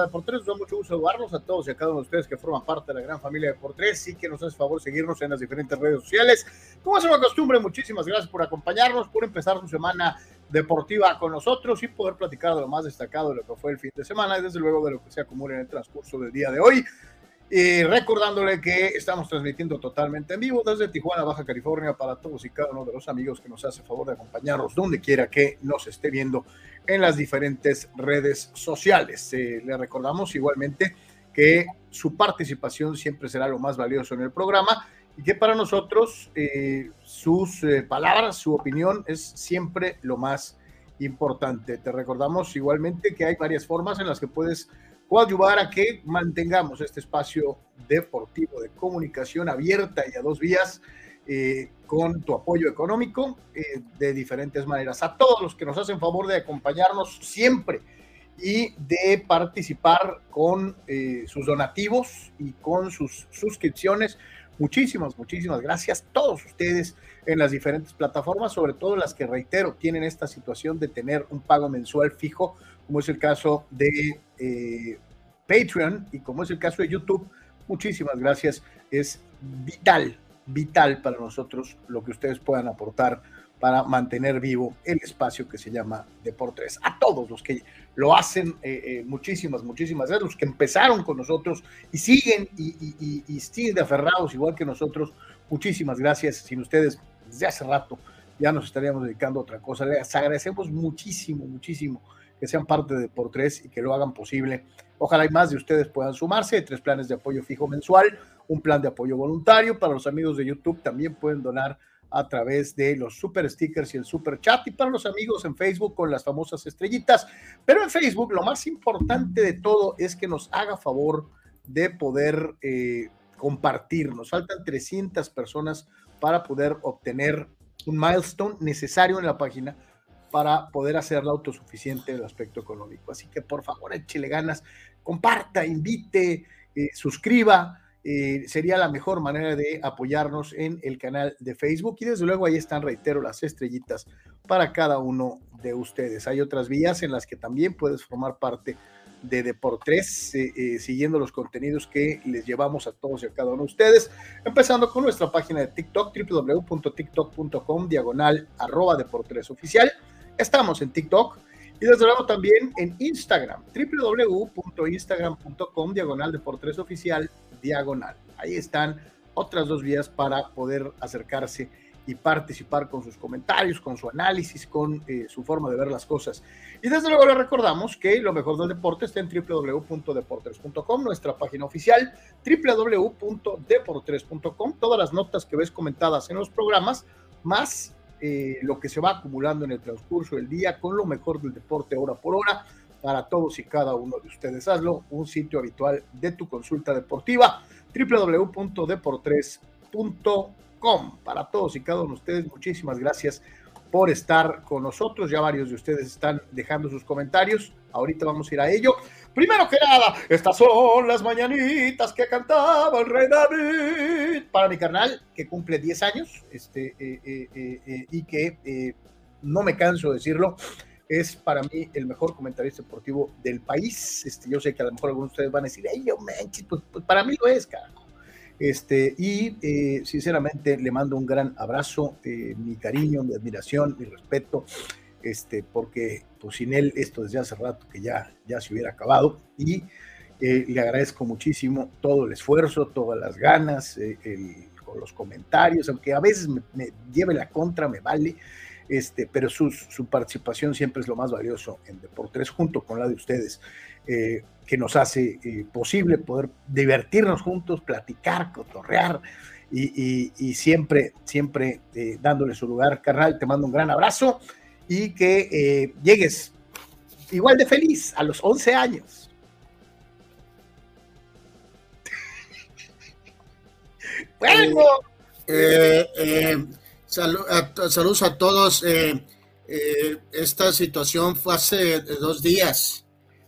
a Deportes. Nos mucho gusto saludarlos a todos y a cada uno de ustedes que forman parte de la gran familia de Deportes y que nos hace favor seguirnos en las diferentes redes sociales. Como es una costumbre, muchísimas gracias por acompañarnos, por empezar su semana deportiva con nosotros y poder platicar de lo más destacado de lo que fue el fin de semana y desde luego de lo que se acumula en el transcurso del día de hoy. Y recordándole que estamos transmitiendo totalmente en vivo desde Tijuana, Baja California, para todos y cada uno de los amigos que nos hace favor de acompañarnos donde quiera que nos esté viendo en las diferentes redes sociales. Eh, le recordamos igualmente que su participación siempre será lo más valioso en el programa y que para nosotros eh, sus eh, palabras, su opinión es siempre lo más importante. Te recordamos igualmente que hay varias formas en las que puedes ayudar a que mantengamos este espacio deportivo de comunicación abierta y a dos vías eh, con tu apoyo económico eh, de diferentes maneras. A todos los que nos hacen favor de acompañarnos siempre y de participar con eh, sus donativos y con sus suscripciones. Muchísimas, muchísimas gracias. Todos ustedes en las diferentes plataformas, sobre todo las que, reitero, tienen esta situación de tener un pago mensual fijo como es el caso de Patreon y como es el caso de YouTube. Muchísimas gracias. Es vital, vital para nosotros lo que ustedes puedan aportar para mantener vivo el espacio que se llama Deportes. A todos los que lo hacen, eh, eh, muchísimas, muchísimas gracias, los que empezaron con nosotros y siguen y, y, y, aferrados igual que nosotros, muchísimas gracias. Sin ustedes, desde hace rato ya nos estaríamos dedicando a otra cosa. Les agradecemos muchísimo, muchísimo que sean parte de por tres y que lo hagan posible. Ojalá y más de ustedes puedan sumarse. Tres planes de apoyo fijo mensual, un plan de apoyo voluntario. Para los amigos de YouTube también pueden donar a través de los super stickers y el super chat. Y para los amigos en Facebook con las famosas estrellitas. Pero en Facebook lo más importante de todo es que nos haga favor de poder eh, compartir. Nos faltan 300 personas para poder obtener un milestone necesario en la página para poder hacerla autosuficiente en el aspecto económico. Así que por favor, échele ganas, comparta, invite, eh, suscriba. Eh, sería la mejor manera de apoyarnos en el canal de Facebook y desde luego ahí están, reitero, las estrellitas para cada uno de ustedes. Hay otras vías en las que también puedes formar parte de Deportes, eh, siguiendo los contenidos que les llevamos a todos y a cada uno de ustedes, empezando con nuestra página de TikTok, www.tiktok.com, diagonal, arroba Deportes Oficial. Estamos en TikTok y desde luego también en Instagram, www.instagram.com, diagonal de oficial, diagonal. Ahí están otras dos vías para poder acercarse y participar con sus comentarios, con su análisis, con eh, su forma de ver las cosas. Y desde luego le recordamos que lo mejor del deporte está en www.deportes.com, nuestra página oficial, www.deportes.com, todas las notas que ves comentadas en los programas, más eh, lo que se va acumulando en el transcurso del día con lo mejor del deporte hora por hora para todos y cada uno de ustedes. Hazlo un sitio habitual de tu consulta deportiva www.deportres.com. Para todos y cada uno de ustedes, muchísimas gracias por estar con nosotros. Ya varios de ustedes están dejando sus comentarios. Ahorita vamos a ir a ello. Primero que nada, estas son las mañanitas que cantaba el rey David. Para mi carnal, que cumple 10 años, este, eh, eh, eh, y que no me canso de decirlo, es para mí el mejor comentarista deportivo del país. Este, yo sé que a lo mejor algunos de ustedes van a decir, yo manches, pues, pues, para mí lo es, carajo. Este, y sinceramente le mando un gran abrazo, mi cariño, mi admiración, mi respeto este, porque pues, sin él esto desde hace rato que ya, ya se hubiera acabado y eh, le agradezco muchísimo todo el esfuerzo, todas las ganas, eh, los comentarios, aunque a veces me, lleve la contra, me vale, este, pero su, su, participación siempre es lo más valioso en Deportes, junto con la de ustedes, eh, que nos hace posible poder divertirnos juntos, platicar, cotorrear. Y, y siempre, siempre dándole su lugar. Carnal, te mando un gran abrazo y que eh, llegues igual de feliz a los 11 años. bueno. Eh, eh, saludos a todos. esta situación fue hace dos días.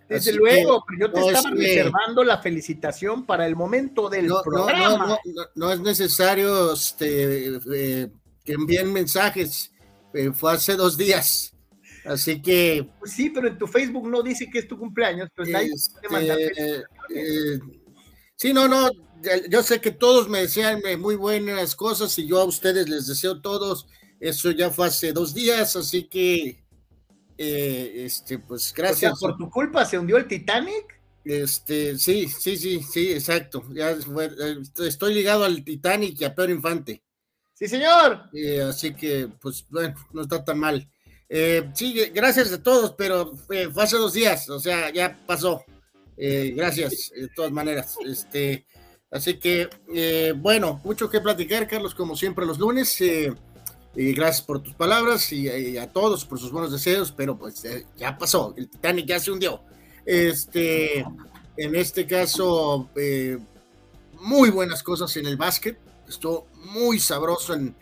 Desde luego, pero yo te estaba reservando la felicitación para el momento del programa. No, no, es necesario este, que envíen mensajes. Eh, fue hace dos días. Así que. Pues sí, pero en tu Facebook no dice que es tu cumpleaños, pues nadie este, eh, sí, no, no. Yo sé que todos me desean muy buenas cosas y yo a ustedes les deseo todos. Eso ya fue hace dos días, así que. Eh, este, pues gracias. por tu culpa se hundió el Titanic. Este, sí, sí, sí, sí, exacto. Ya eh, estoy ligado al Titanic y a Pedro Infante. Sí, señor. así que, pues, bueno, no está tan mal. Eh, sí, gracias a todos, pero eh, fue hace dos días, o sea, ya pasó. Eh, gracias, de todas maneras. Este, así que, bueno, mucho que platicar, Carlos, como siempre los lunes. y gracias por tus palabras y, a todos por sus buenos deseos, pero pues ya pasó, el Titanic ya se hundió. Este, en este caso, muy buenas cosas en el básquet. Estuvo muy sabroso en,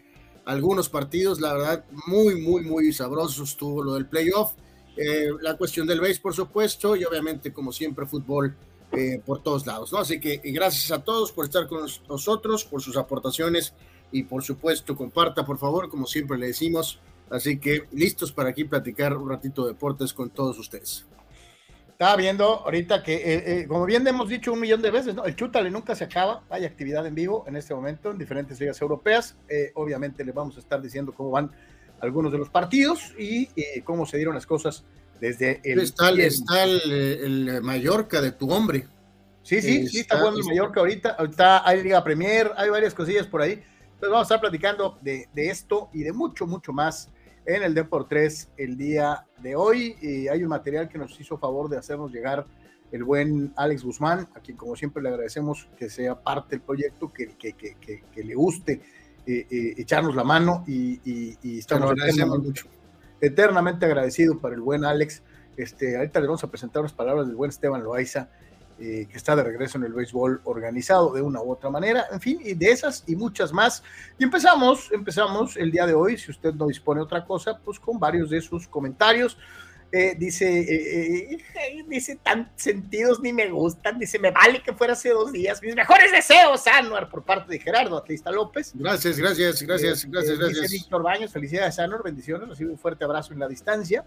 algunos partidos, la verdad, muy, muy, muy sabrosos estuvo lo del playoff. Eh, la cuestión del base, por supuesto, y obviamente, como siempre, fútbol eh, por todos lados, ¿no? Así que gracias a todos por estar con nosotros, por sus aportaciones y, por supuesto, comparta, por favor, como siempre le decimos. Así que listos para aquí platicar un ratito de deportes con todos ustedes. Estaba viendo ahorita que, eh, eh, como bien hemos dicho un millón de veces, ¿no? el Chútale nunca se acaba. Hay actividad en vivo en este momento en diferentes ligas europeas. Eh, obviamente le vamos a estar diciendo cómo van algunos de los partidos y cómo se dieron las cosas desde el. Está, está el, Mallorca de tu hombre. Sí, sí, sí, está jugando el Mallorca ahorita. Ahorita hay Liga Premier, hay varias cosillas por ahí. Entonces vamos a estar platicando de, de esto y de mucho, mucho más en el Deport 3 el día de hoy. Y hay un material que nos hizo favor de hacernos llegar el buen Alex Guzmán, a quien como siempre le agradecemos que sea parte del proyecto, que, que, que, que le guste eh, eh, echarnos la mano y, y, estamos mucho. eternamente agradecido para el buen Alex. Este, ahorita le vamos a presentar unas palabras del buen Esteban Loaiza eh, que está de regreso en el béisbol organizado de una u otra manera, en fin, y de esas y muchas más. Y empezamos, empezamos el día de hoy, si usted no dispone de otra cosa, pues con varios de sus comentarios. Eh, dice, eh, dice, tan sentidos ni me gustan, dice, me vale que fuera hace dos días, mis mejores deseos, Anuar, por parte de Gerardo Atlista López. Gracias, gracias, gracias, gracias, gracias. Dice Víctor Baños, felicidades, Anuar, bendiciones, recibe un fuerte abrazo en la distancia.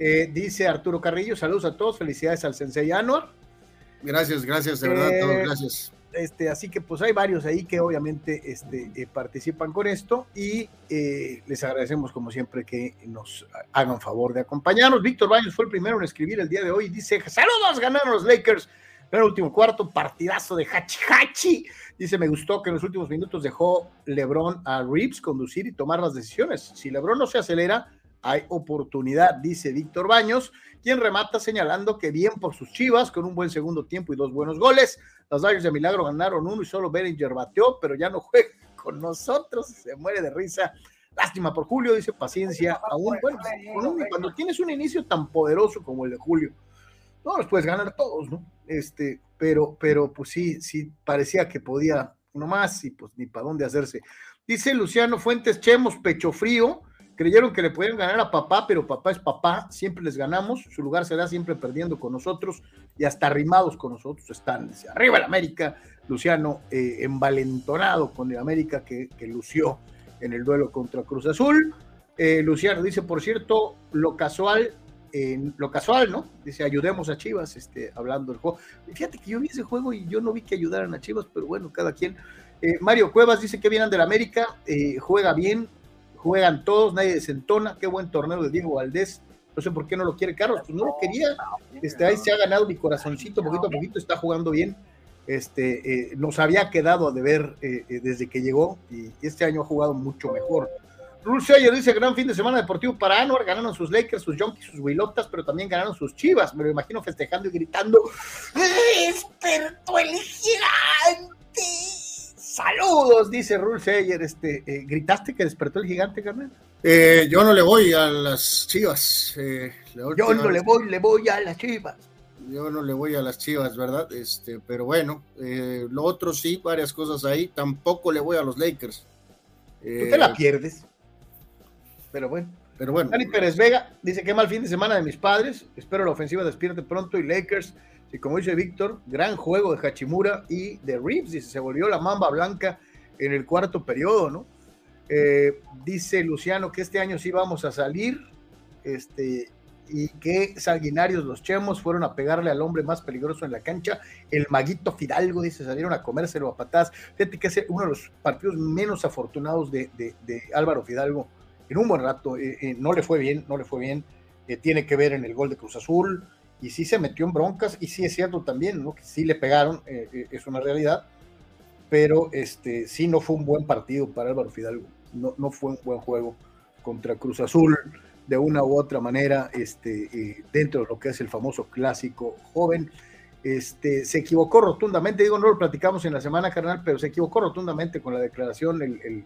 dice Arturo Carrillo, saludos a todos, felicidades al Sensei Anuar. Gracias, gracias, de verdad, todos, eh, gracias. Este, así que pues hay varios ahí que obviamente este, eh, participan con esto y eh, les agradecemos como siempre que nos hagan favor de acompañarnos. Víctor Baños fue el primero en escribir el día de hoy y dice, saludos, ganaron los Lakers en el último cuarto, partidazo de Hachi Hachi. Dice, me gustó que en los últimos minutos dejó Lebron a Reeves conducir y tomar las decisiones. Si Lebron no se acelera, hay oportunidad, dice Víctor Baños quien remata señalando que bien por sus chivas, con un buen segundo tiempo y dos buenos goles. Los Dodgers de Milagro ganaron uno y solo Berenger bateó, pero ya no juega con nosotros, se muere de risa. Lástima por Julio, dice paciencia. Aún, bueno, cuando tienes un inicio tan poderoso como el de Julio, no los puedes ganar todos, ¿no? Este, pero, pero pues sí, sí, parecía que podía uno más y pues ni para dónde hacerse. Dice Luciano Fuentes Chemos, pecho frío Creyeron que le podían ganar a papá, pero papá es papá, siempre les ganamos, su lugar será siempre perdiendo con nosotros y hasta arrimados con nosotros están. arriba el América, Luciano eh, envalentonado con el América que, lució en el duelo contra Cruz Azul. Eh, Luciano dice, por cierto, lo casual, lo casual, ¿no? Dice, ayudemos a Chivas, este, hablando del juego. Fíjate que yo vi ese juego y yo no vi que ayudaran a Chivas, pero bueno, cada quien. Eh, Mario Cuevas dice que vienen del América, juega bien, juegan todos, nadie desentona, qué buen torneo de Diego Valdés, no sé por qué no lo quiere Carlos, pues no lo quería, este, ahí se ha ganado mi corazoncito poquito a poquito, está jugando bien, este, eh, nos había quedado a deber eh, eh, desde que llegó y este año ha jugado mucho mejor. Rulce ayer dice gran fin de semana deportivo para Anuar, ganaron sus Lakers, sus Junkies, sus Wilotas, pero también ganaron sus Chivas, me lo imagino festejando y gritando, ¡Despertó el gigante! Saludos, dice Rule Sayer. Este, eh, ¿Gritaste que despertó el gigante, carnal? Eh, yo no le voy a las chivas. Eh, yo no le voy, le voy a las chivas. Yo no le voy a las chivas, ¿verdad? Este, pero bueno, lo otro sí, varias cosas ahí. Tampoco le voy a los Lakers. Tú te la pierdes. Pero bueno. Pero bueno. Dani Pérez Vega dice que mal fin de semana de mis padres. Espero la ofensiva despierte pronto y Lakers y como dice Víctor, gran juego de Hachimura y de Reeves, dice, se volvió la mamba blanca en el cuarto periodo, ¿no? Eh, dice Luciano que este año sí vamos a salir. este, y que sanguinarios los chemos fueron a pegarle al hombre más peligroso en la cancha, el maguito Fidalgo, dice, salieron a comérselo a patadas. Fíjate que es uno de los partidos menos afortunados de, Álvaro Fidalgo en un buen rato. Eh, eh, no le fue bien, no le fue bien. Tiene que ver en el gol de Cruz Azul y sí se metió en broncas y sí es cierto también, ¿no? Que sí le pegaron, es una realidad, pero este, sí no fue un buen partido para Álvaro Fidalgo. No, no fue un buen juego contra Cruz Azul de una u otra manera este, eh, dentro de lo que es el famoso clásico joven. Este, se equivocó rotundamente, digo, no lo platicamos en la semana, carnal, pero se equivocó rotundamente con la declaración el,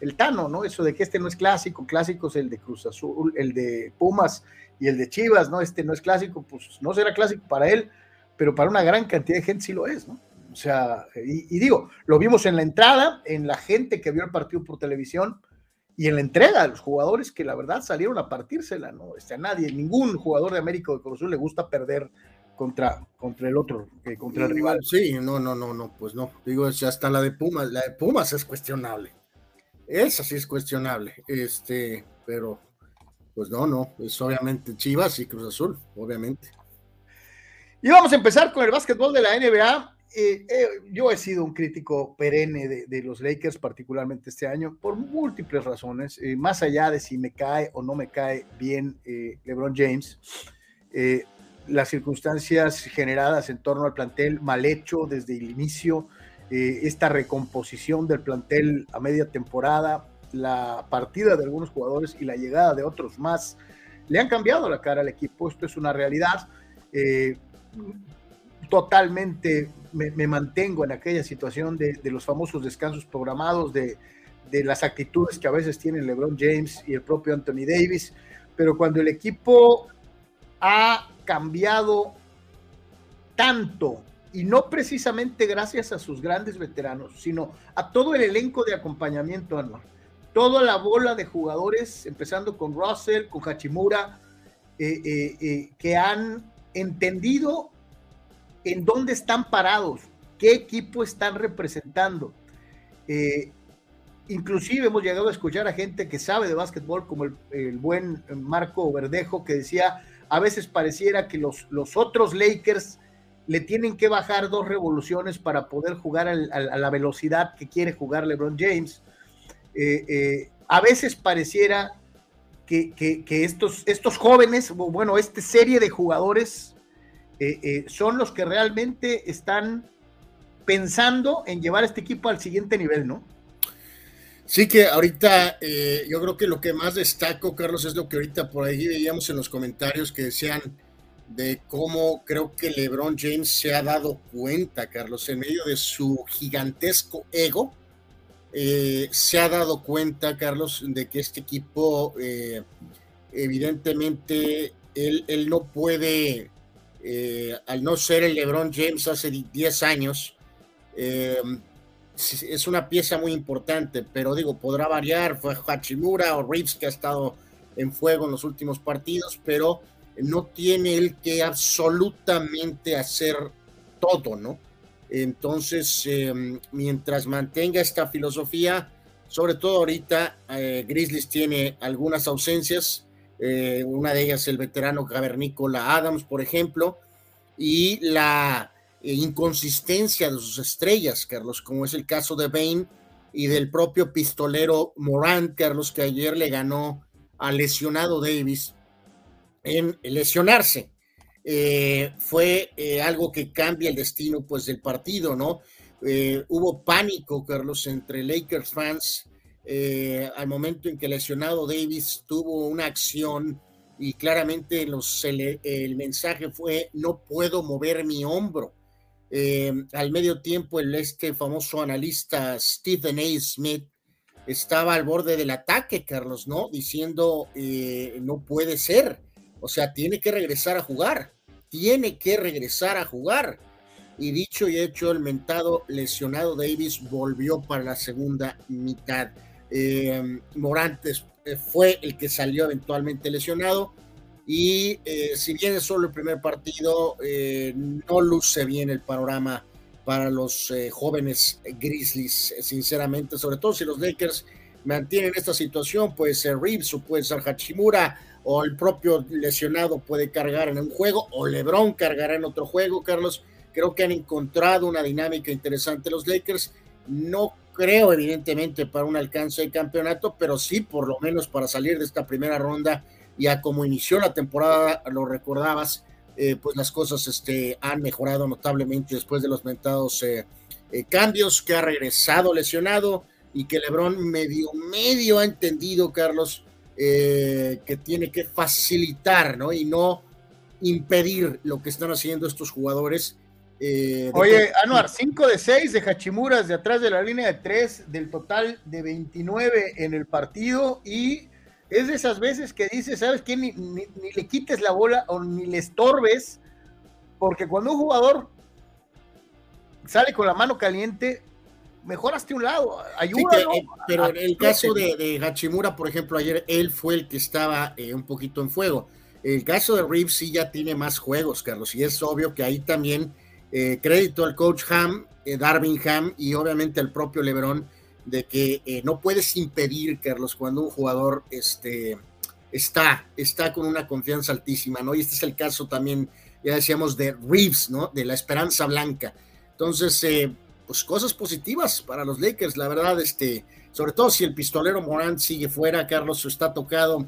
el, Tano, ¿no? Eso de que este no es clásico, clásico es el de Cruz Azul, el de Pumas y el de Chivas, ¿no? Este no es clásico, pues no será clásico para él, pero para una gran cantidad de gente sí lo es, ¿no? O sea, y, y digo, lo vimos en la entrada, en la gente que vio el partido por televisión, y en la entrega los jugadores que la verdad salieron a partírsela, ¿no? Este, a nadie, ningún jugador de América de Cruz le gusta perder contra, contra el otro, eh, contra el rival. Sí, no, no, no, no, pues no. Digo, hasta la de Pumas, la de Pumas es cuestionable. Esa sí es cuestionable. Este, pero, pues no, no, es obviamente Chivas y Cruz Azul, obviamente. Y vamos a empezar con el básquetbol de la NBA. Eh, eh, yo he sido un crítico perenne de, los Lakers, particularmente este año, por múltiples razones, eh, más allá de si me cae o no me cae bien LeBron James, las circunstancias generadas en torno al plantel mal hecho desde el inicio, esta recomposición del plantel a media temporada, la partida de algunos jugadores y la llegada de otros más, le han cambiado la cara al equipo, esto es una realidad. Totalmente me, mantengo en aquella situación de, los famosos descansos programados, de, las actitudes que a veces tienen LeBron James y el propio Anthony Davis, pero cuando el equipo ha cambiado tanto, y no precisamente gracias a sus grandes veteranos, sino a todo el elenco de acompañamiento, Anwar, toda la bola de jugadores, empezando con Russell, con Hachimura, eh, eh, eh, que han entendido en dónde están parados, qué equipo están representando. Inclusive hemos llegado a escuchar a gente que sabe de básquetbol, como el, buen Marco Verdejo, que decía, a veces pareciera que los, los, otros Lakers le tienen que bajar dos revoluciones para poder jugar a la velocidad que quiere jugar LeBron James. Eh, eh, a veces pareciera que, estos, jóvenes, bueno, esta serie de jugadores eh, son los que realmente están pensando en llevar a este equipo al siguiente nivel, ¿no? Sí que ahorita yo creo que lo que más destaco, Carlos, es lo que ahorita por ahí veíamos en los comentarios que decían de cómo creo que LeBron James se ha dado cuenta, Carlos, en medio de su gigantesco ego, se ha dado cuenta, Carlos, de que este equipo, evidentemente, él, no puede eh, al no ser el LeBron James hace 10 años, eh, es una pieza muy importante, pero digo, podrá variar, fue Hachimura o Reeves que ha estado en fuego en los últimos partidos, pero no tiene él que absolutamente hacer todo, ¿no? Entonces, eh, mientras mantenga esta filosofía, sobre todo ahorita, Grizzlies tiene algunas ausencias, eh, una de ellas el veterano cavernícola Adams, por ejemplo, y la eh, inconsistencia de sus estrellas, Carlos, como es el caso de Bain y del propio pistolero Morant, Carlos, que ayer le ganó al lesionado Davis en lesionarse. Eh, fue algo que cambia el destino pues del partido, ¿no? hubo pánico, Carlos, entre Lakers fans eh, al momento en que el lesionado Davis tuvo una acción y claramente los, el, mensaje fue no puedo mover mi hombro. Eh, al medio tiempo el este famoso analista Stephen A. Smith estaba al borde del ataque, Carlos, ¿no? Diciendo eh, no puede ser, o sea, tiene que regresar a jugar, tiene que regresar a jugar. Y dicho y hecho, el mentado lesionado Davis volvió para la segunda mitad. Eh, Morantes eh, fue el que salió eventualmente lesionado y eh, si bien es solo el primer partido, no luce bien el panorama para los jóvenes Grizzlies, sinceramente, sobre todo si los Lakers mantienen esta situación, puede ser Reeves o puede ser Hachimura o el propio lesionado puede cargar en un juego, o Lebron cargará en otro juego, Carlos. Creo que han encontrado una dinámica interesante los Lakers. No creo, evidentemente, para un alcance de campeonato, pero sí, por lo menos para salir de esta primera ronda, ya como inició la temporada, lo recordabas, eh, pues las cosas este, han mejorado notablemente después de los mentados eh, eh, cambios, que ha regresado lesionado y que Lebron medio, medio ha entendido, Carlos, que tiene que facilitar, ¿no? Y no impedir lo que están haciendo estos jugadores eh, Oye, Anuar, 5 de 6 de Hachimuras de atrás de la línea de 3 del total de 29 en el partido y es de esas veces que dices, ¿sabes qué? Ni, le quites la bola o ni le estorbes, porque cuando un jugador sale con la mano caliente, mejoraste un lado, ayuda. Eh, pero en el caso de, de, Hachimura, por ejemplo, ayer él fue el que estaba eh, un poquito en fuego. El caso de Reeves sí ya tiene más juegos, Carlos, y es obvio que ahí también eh, crédito al coach Ham, eh, Darvin Ham y obviamente al propio Lebron de que eh, no puedes impedir, Carlos, cuando un jugador este, está, está con una confianza altísima, ¿no? Y este es el caso también, ya decíamos, de Reeves, ¿no? De la esperanza blanca. Entonces, pues cosas positivas para los Lakers, la verdad, este, sobre todo si el pistolero Morant sigue fuera, Carlos está tocado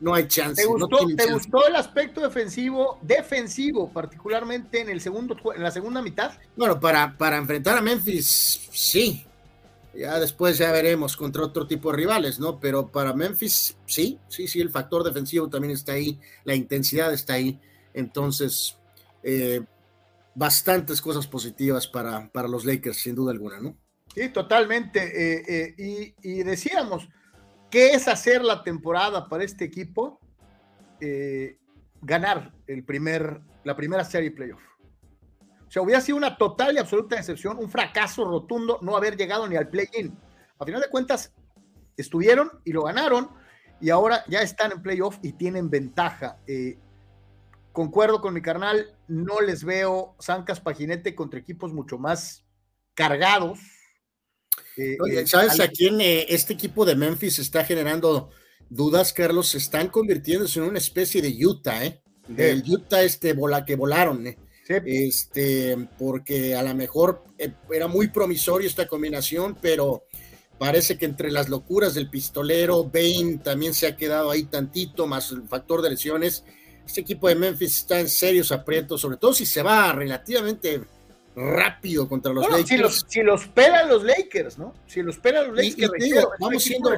no hay chance. ¿Te gustó, el aspecto defensivo, defensivo, particularmente en el segundo, en la segunda mitad? Bueno, para, para enfrentar a Memphis, sí. Ya después ya veremos contra otro tipo de rivales, ¿no? Pero para Memphis, sí, sí, sí, el factor defensivo también está ahí, la intensidad está ahí. Entonces, eh, bastantes cosas positivas para, para los Lakers, sin duda alguna, ¿no? Sí, totalmente. Eh, eh, y, y decíamos, ¿Qué es hacer la temporada para este equipo? Eh, ganar el primer, la primera serie playoff. O sea, hubiera sido una total y absoluta excepción, un fracaso rotundo no haber llegado ni al play-in. A final de cuentas, estuvieron y lo ganaron y ahora ya están en playoff y tienen ventaja. Concuerdo con mi carnal, no les veo zancas paginete contra equipos mucho más cargados, eh, eh, ¿Sabes a quién eh, este equipo de Memphis está generando dudas, Carlos? Se están convirtiéndose en una especie de Utah, ¿eh? Del Utah este bola que volaron, ¿eh? Este, porque a lo mejor era muy promisorio esta combinación, pero parece que entre las locuras del pistolero, Bain también se ha quedado ahí tantito, más el factor de lesiones. Este equipo de Memphis está en serios aprietos, sobre todo si se va relativamente rápido contra los Lakers. Si los, si los, pelan los Lakers, ¿no? Si los pelan los Lakers. vamos siendo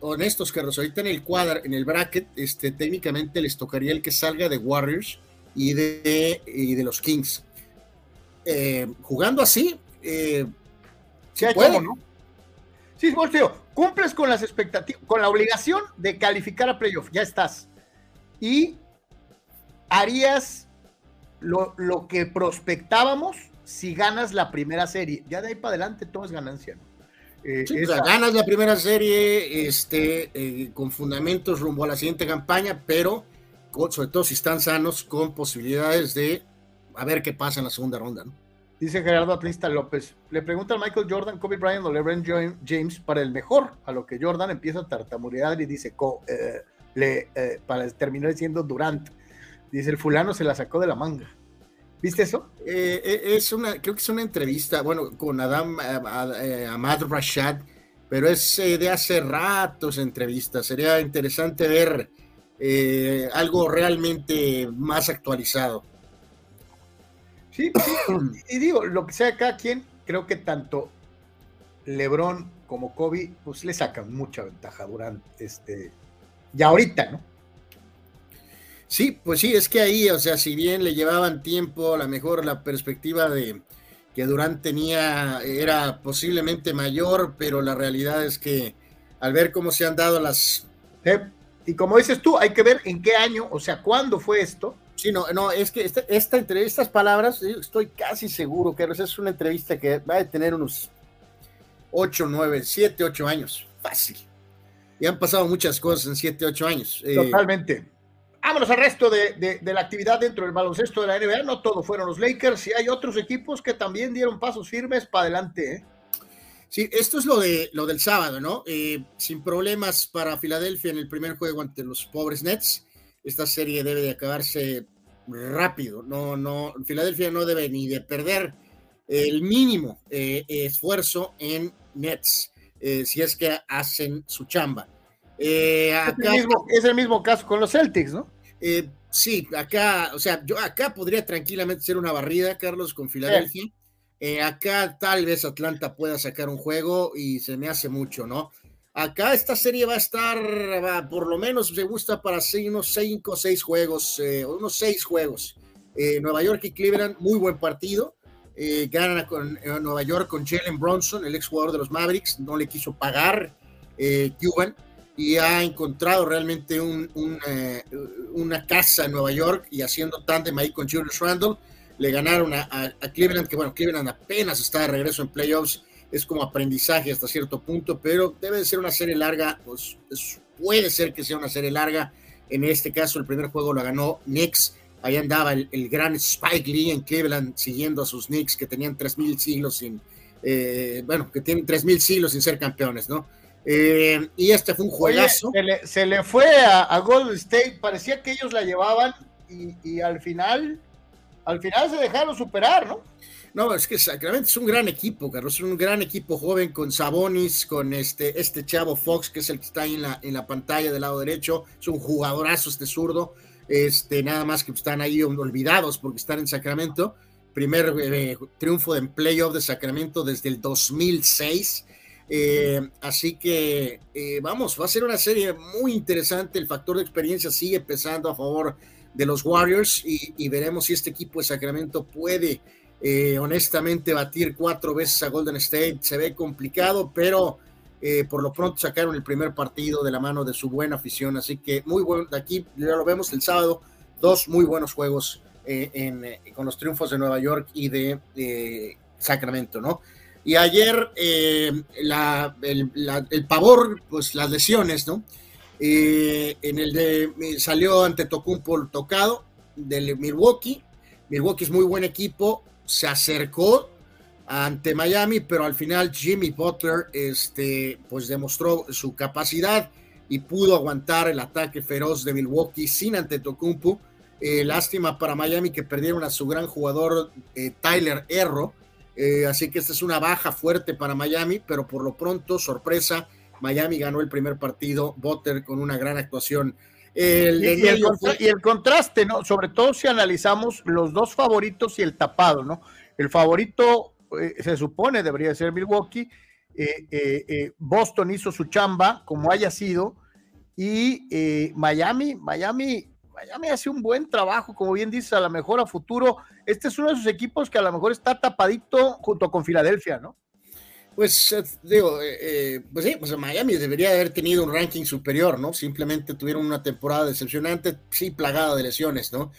honestos, Carlos. Ahorita en el cuadro, en el bracket, este, técnicamente les tocaría el que salga de Warriors y de, y de los Kings. Eh, jugando así, eh, se puede. ¿no? Sí, Bolseo, cumples con las expectativas, con la obligación de calificar a playoff, ya estás. Y harías lo, que prospectábamos si ganas la primera serie. Ya de ahí para adelante todo es ganancia. Eh, ganas la primera serie este, eh, con fundamentos rumbo a la siguiente campaña, pero sobre todo si están sanos, con posibilidades de a ver qué pasa en la segunda ronda. Dice Gerardo Atlista López. Le pregunta a Michael Jordan, Kobe Bryant o LeBron James para el mejor, a lo que Jordan empieza a tartamudear y dice, eh, le, para terminar diciendo Durant. Dice, el fulano se la sacó de la manga. ¿Viste eso? Eh, eh, es una, creo que es una entrevista, bueno, con Adam eh, Ahmad Rashad, pero es de hace ratos entrevistas. Sería interesante ver algo realmente más actualizado. Sí, y digo, lo que sea cada quien, creo que tanto LeBron como Kobe, pues le sacan mucha ventaja durante este, ya ahorita, ¿no? Sí, pues sí, es que ahí, o sea, si bien le llevaban tiempo, a lo mejor la perspectiva de que Durán tenía era posiblemente mayor, pero la realidad es que al ver cómo se han dado las... y como dices tú, hay que ver en qué año, o sea, cuándo fue esto. Sí, no, no, es que esta, esta entre estas palabras, estoy casi seguro que es una entrevista que va a tener unos 8, 9, 7, 8 años, fácil. Y han pasado muchas cosas en 7, 8 años. Eh, Totalmente. Vámonos al resto de, la actividad dentro del baloncesto de la NBA. No todos fueron los Lakers y hay otros equipos que también dieron pasos firmes para adelante. ¿eh? Sí, esto es lo, de, lo del sábado, ¿no? Eh, sin problemas para Filadelfia en el primer juego ante los pobres Nets. Esta serie debe de acabarse rápido. No, no, Filadelfia no debe ni de perder el mínimo eh, esfuerzo en Nets eh, si es que hacen su chamba. Acá, es, el mismo, caso con los Celtics, ¿no? Sí, acá, o sea, yo acá podría tranquilamente ser una barrida, Carlos, con Filadelfia. Eh, acá tal vez Atlanta pueda sacar un juego y se me hace mucho, ¿no? Acá esta serie va a estar, por lo menos me gusta para unos cinco o seis juegos, eh, unos seis juegos. Eh, Nueva York y Cleveland, muy buen partido. ganan con Nueva York con Jalen Bronson, el ex jugador de los Mavericks, no le quiso pagar Cuban y ha encontrado realmente un, una casa en Nueva York y haciendo tándem ahí con Julius Randle le ganaron a, Cleveland, que bueno, Cleveland apenas está de regreso en playoffs, es como aprendizaje hasta cierto punto, pero debe de ser una serie larga, pues puede ser que sea una serie larga, en este caso el primer juego lo ganó Knicks, ahí andaba el, gran Spike Lee en Cleveland siguiendo a sus Knicks que tenían 3.000 siglos sin, eh, bueno, que tienen 3.000 siglos sin ser campeones, ¿no? Eh, y este fue un juegazo. se, le, fue a, Golden State, parecía que ellos la llevaban y, y al final al final se dejaron superar, ¿no? No, es que Sacramento es un gran equipo, Carlos, es un gran equipo joven con Sabonis, con este, este chavo Fox, que es el que está ahí en la, en la pantalla del lado derecho, es un jugadorazo este zurdo, este, nada más que están ahí olvidados porque están en Sacramento, primer eh, triunfo en playoff de Sacramento desde el 2006, eh, así que eh, vamos, va a ser una serie muy interesante, el factor de experiencia sigue pesando a favor de los Warriors y, veremos si este equipo de Sacramento puede eh, honestamente batir cuatro veces a Golden State. Se ve complicado, pero eh, por lo pronto sacaron el primer partido de la mano de su buena afición. Así que muy bueno, aquí ya lo vemos el sábado, dos muy buenos juegos con los triunfos de Nueva York y de Sacramento, ¿no? Y ayer la, el, pavor, pues las lesiones, ¿no? Eh, en el de salió ante Tocumpo tocado del Milwaukee. Milwaukee es muy buen equipo, se acercó ante Miami, pero al final Jimmy Butler este, pues demostró su capacidad y pudo aguantar el ataque feroz de Milwaukee sin ante Tocumpo. Eh, lástima para Miami que perdieron a su gran jugador eh, Tyler Erro. Así que esta es una baja fuerte para Miami, pero por lo pronto, sorpresa, Miami ganó el primer partido, Butter con una gran actuación. y, el contraste, ¿no? Sobre todo si analizamos los dos favoritos y el tapado, ¿no? El favorito eh, se supone debería ser Milwaukee. Eh, eh, Boston hizo su chamba, como haya sido, y Miami, Miami, Miami hace un buen trabajo, como bien dices, a lo mejor a futuro. Este es uno de esos equipos que a lo mejor está tapadito junto con Filadelfia, ¿no? Pues eh, digo, eh, eh, pues sí, pues Miami debería haber tenido un ranking superior, ¿no? Simplemente tuvieron una temporada decepcionante, sí, plagada de lesiones, ¿no?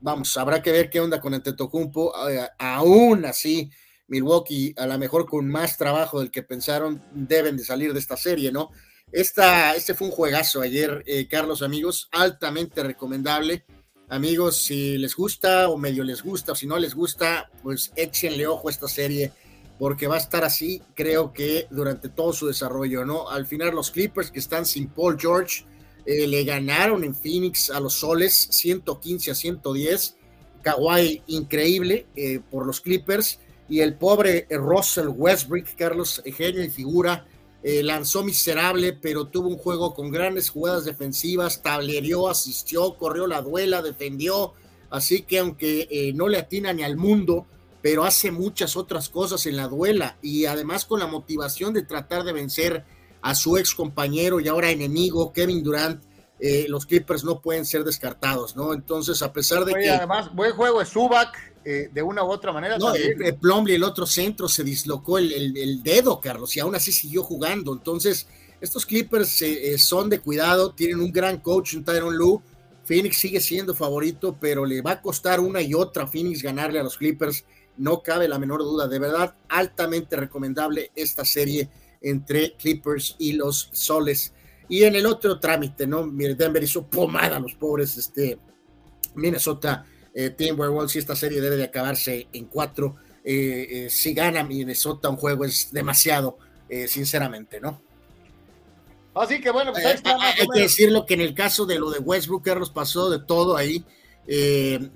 vamos, habrá que ver qué onda con el Tetocumpo. aún así, Milwaukee, a lo mejor con más trabajo del que pensaron, deben de salir de esta serie, ¿no? Esta, este fue un juegazo ayer, Carlos, amigos, altamente recomendable. Amigos, si les gusta o medio les gusta, o si no les gusta, pues échenle ojo a esta serie porque va a estar así, creo que durante todo su desarrollo, ¿no? Al final los Clippers que están sin Paul George eh, le ganaron en Phoenix a los Soles 115 a 110. Kawhi increíble eh, por los Clippers y el pobre Russell Westbrook, Carlos, genio y figura, eh, lanzó miserable, pero tuvo un juego con grandes jugadas defensivas, tablerió, asistió, corrió la duela, defendió, así que aunque no le atina ni al mundo, pero hace muchas otras cosas en la duela. Y además con la motivación de tratar de vencer a su ex compañero y ahora enemigo Kevin Durant, eh, los Clippers no pueden ser descartados, ¿no? Entonces, a pesar de que... Además, buen juego es Subac, eh, de una u otra manera. No, el, el Plumlee, el otro centro, se dislocó el, dedo, Carlos, y aún así siguió jugando. Entonces, estos Clippers eh, son de cuidado, tienen un gran coach, un Tyron Lue. Phoenix sigue siendo favorito, pero le va a costar una y otra a Phoenix ganarle a los Clippers no cabe la menor duda, de verdad, altamente recomendable esta serie entre Clippers y los Soles. Y en el otro trámite, ¿no? Denver hizo pomada a los pobres, este, Minnesota eh, Timberwolves y esta serie debe de acabarse en cuatro. si gana Minnesota un juego es demasiado, sinceramente, ¿no? Así que bueno, pues ahí está hay que decirlo que en el caso de lo de Westbrook, Carlos pasó de todo ahí.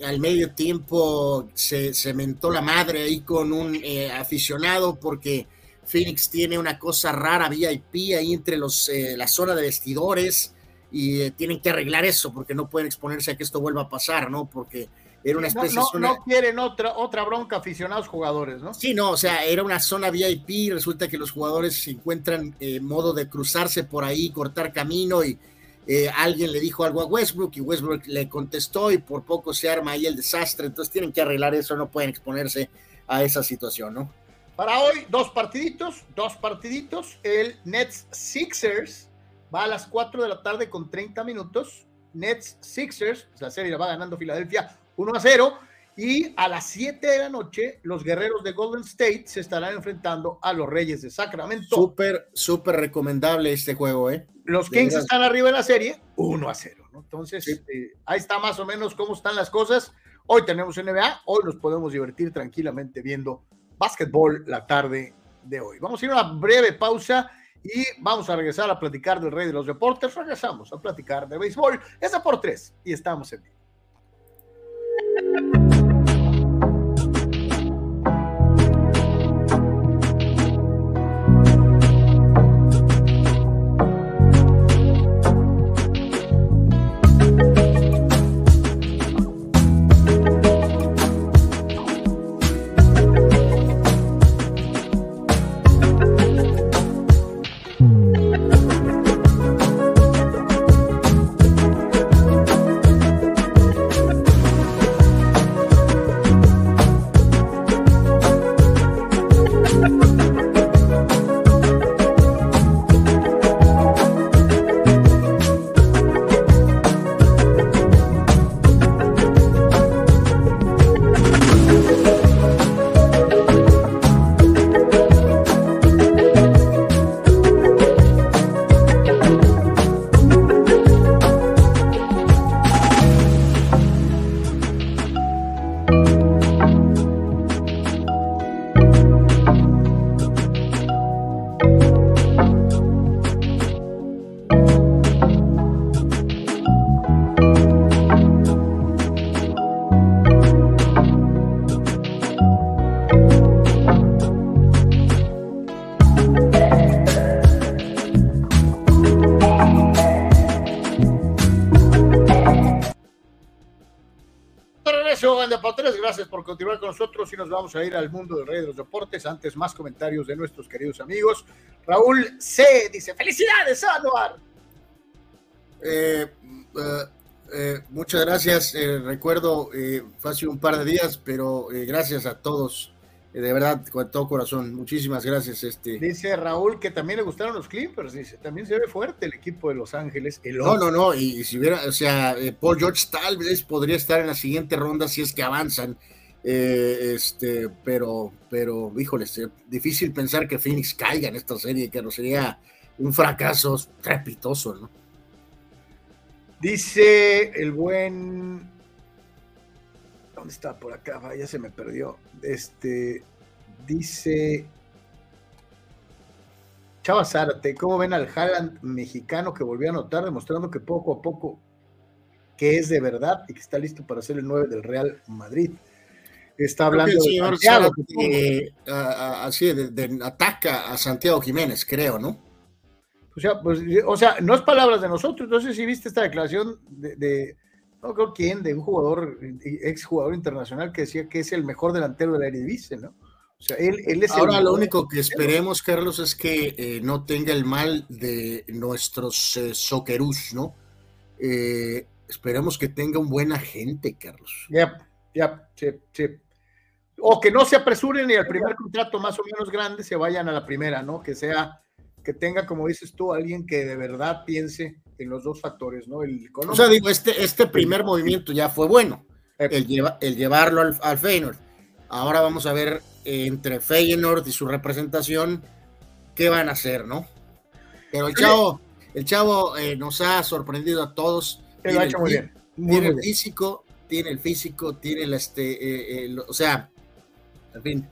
al medio tiempo se, se mentó la madre ahí con un aficionado porque Phoenix tiene una cosa rara VIP ahí entre los, eh, la zona de vestidores y eh, tienen que arreglar eso porque no pueden exponerse a que esto vuelva a pasar, ¿no? Porque era una especie no, zona... no quieren otra, otra bronca aficionados jugadores, ¿no? Sí, no, o sea, era una zona VIP, resulta que los jugadores se encuentran eh, modo de cruzarse por ahí, cortar camino y alguien le dijo algo a Westbrook y Westbrook le contestó y por poco se arma ahí el desastre, entonces tienen que arreglar eso, no pueden exponerse a esa situación, ¿no? Para hoy, dos partiditos, dos partiditos. El Nets Sixers va a las 4 de la tarde con 30 minutos. Nets Sixers, la serie la va ganando Filadelfia 1 a 0. Y a las 7 de la noche, los guerreros de Golden State se estarán enfrentando a los Reyes de Sacramento. Súper, súper recomendable este juego, ¿eh? Los Kings están arriba en la serie, 1 a 0, ¿no? Entonces, eh, ahí está más o menos cómo están las cosas. Hoy tenemos NBA, hoy nos podemos divertir tranquilamente viendo básquetbol la tarde de hoy. Vamos a ir a una breve pausa y vamos a regresar a platicar del rey de los deportes. Regresamos a platicar de béisbol. Es por tres y estamos en vivo. Continuar con nosotros y nos vamos a ir al mundo del rey de los deportes. Antes, más comentarios de nuestros queridos amigos. Raúl C. dice: ¡Felicidades, Anuar! Eh, eh, eh, muchas gracias. recuerdo, fue hace un par de días, pero gracias a todos. De verdad, con todo corazón. Muchísimas gracias. Este. Dice Raúl que también le gustaron los Clippers. Dice: también se ve fuerte el equipo de Los Ángeles. no, no, no. Y, si hubiera, o sea, Paul George tal vez podría estar en la siguiente ronda si es que avanzan eh, este, pero, pero, híjole, es difícil pensar que Phoenix caiga en esta serie, que no sería un fracaso trepitoso, ¿no? Dice el buen. ¿Dónde está por acá? Ya se me perdió. Este. Dice. Chava Zárate, ¿cómo ven al Haaland mexicano que volvió a anotar, demostrando que poco a poco que es de verdad y que está listo para ser el 9 del Real Madrid? está hablando de así de, ataca a Santiago Jiménez, creo, ¿no? O sea, pues, o sea, no es palabras de nosotros. No sé si viste esta declaración de, no creo quién, de un jugador, ex jugador internacional que decía que es el mejor delantero de la Eredivisie, ¿no? O sea, él, él es Ahora lo único que esperemos, Carlos, es que eh, no tenga el mal de nuestros eh, ¿no? Eh, esperemos que tenga un buen agente, Carlos. Ya, ya, o que no se apresuren y al primer contrato más o menos grande se vayan a la primera, ¿no? Que sea, que tenga, como dices tú, alguien que de verdad piense en los dos factores, ¿no? El o sea, digo, este, este primer movimiento ya fue bueno, el, lleva, el llevarlo al, al, Feyenoord. Ahora vamos a ver eh, entre Feyenoord y su representación qué van a hacer, ¿no? Pero el chavo, el chavo eh, nos ha sorprendido a todos. Lo ha hecho muy bien. tiene el físico, tiene el físico, tiene el este, eh, o sea, en fin,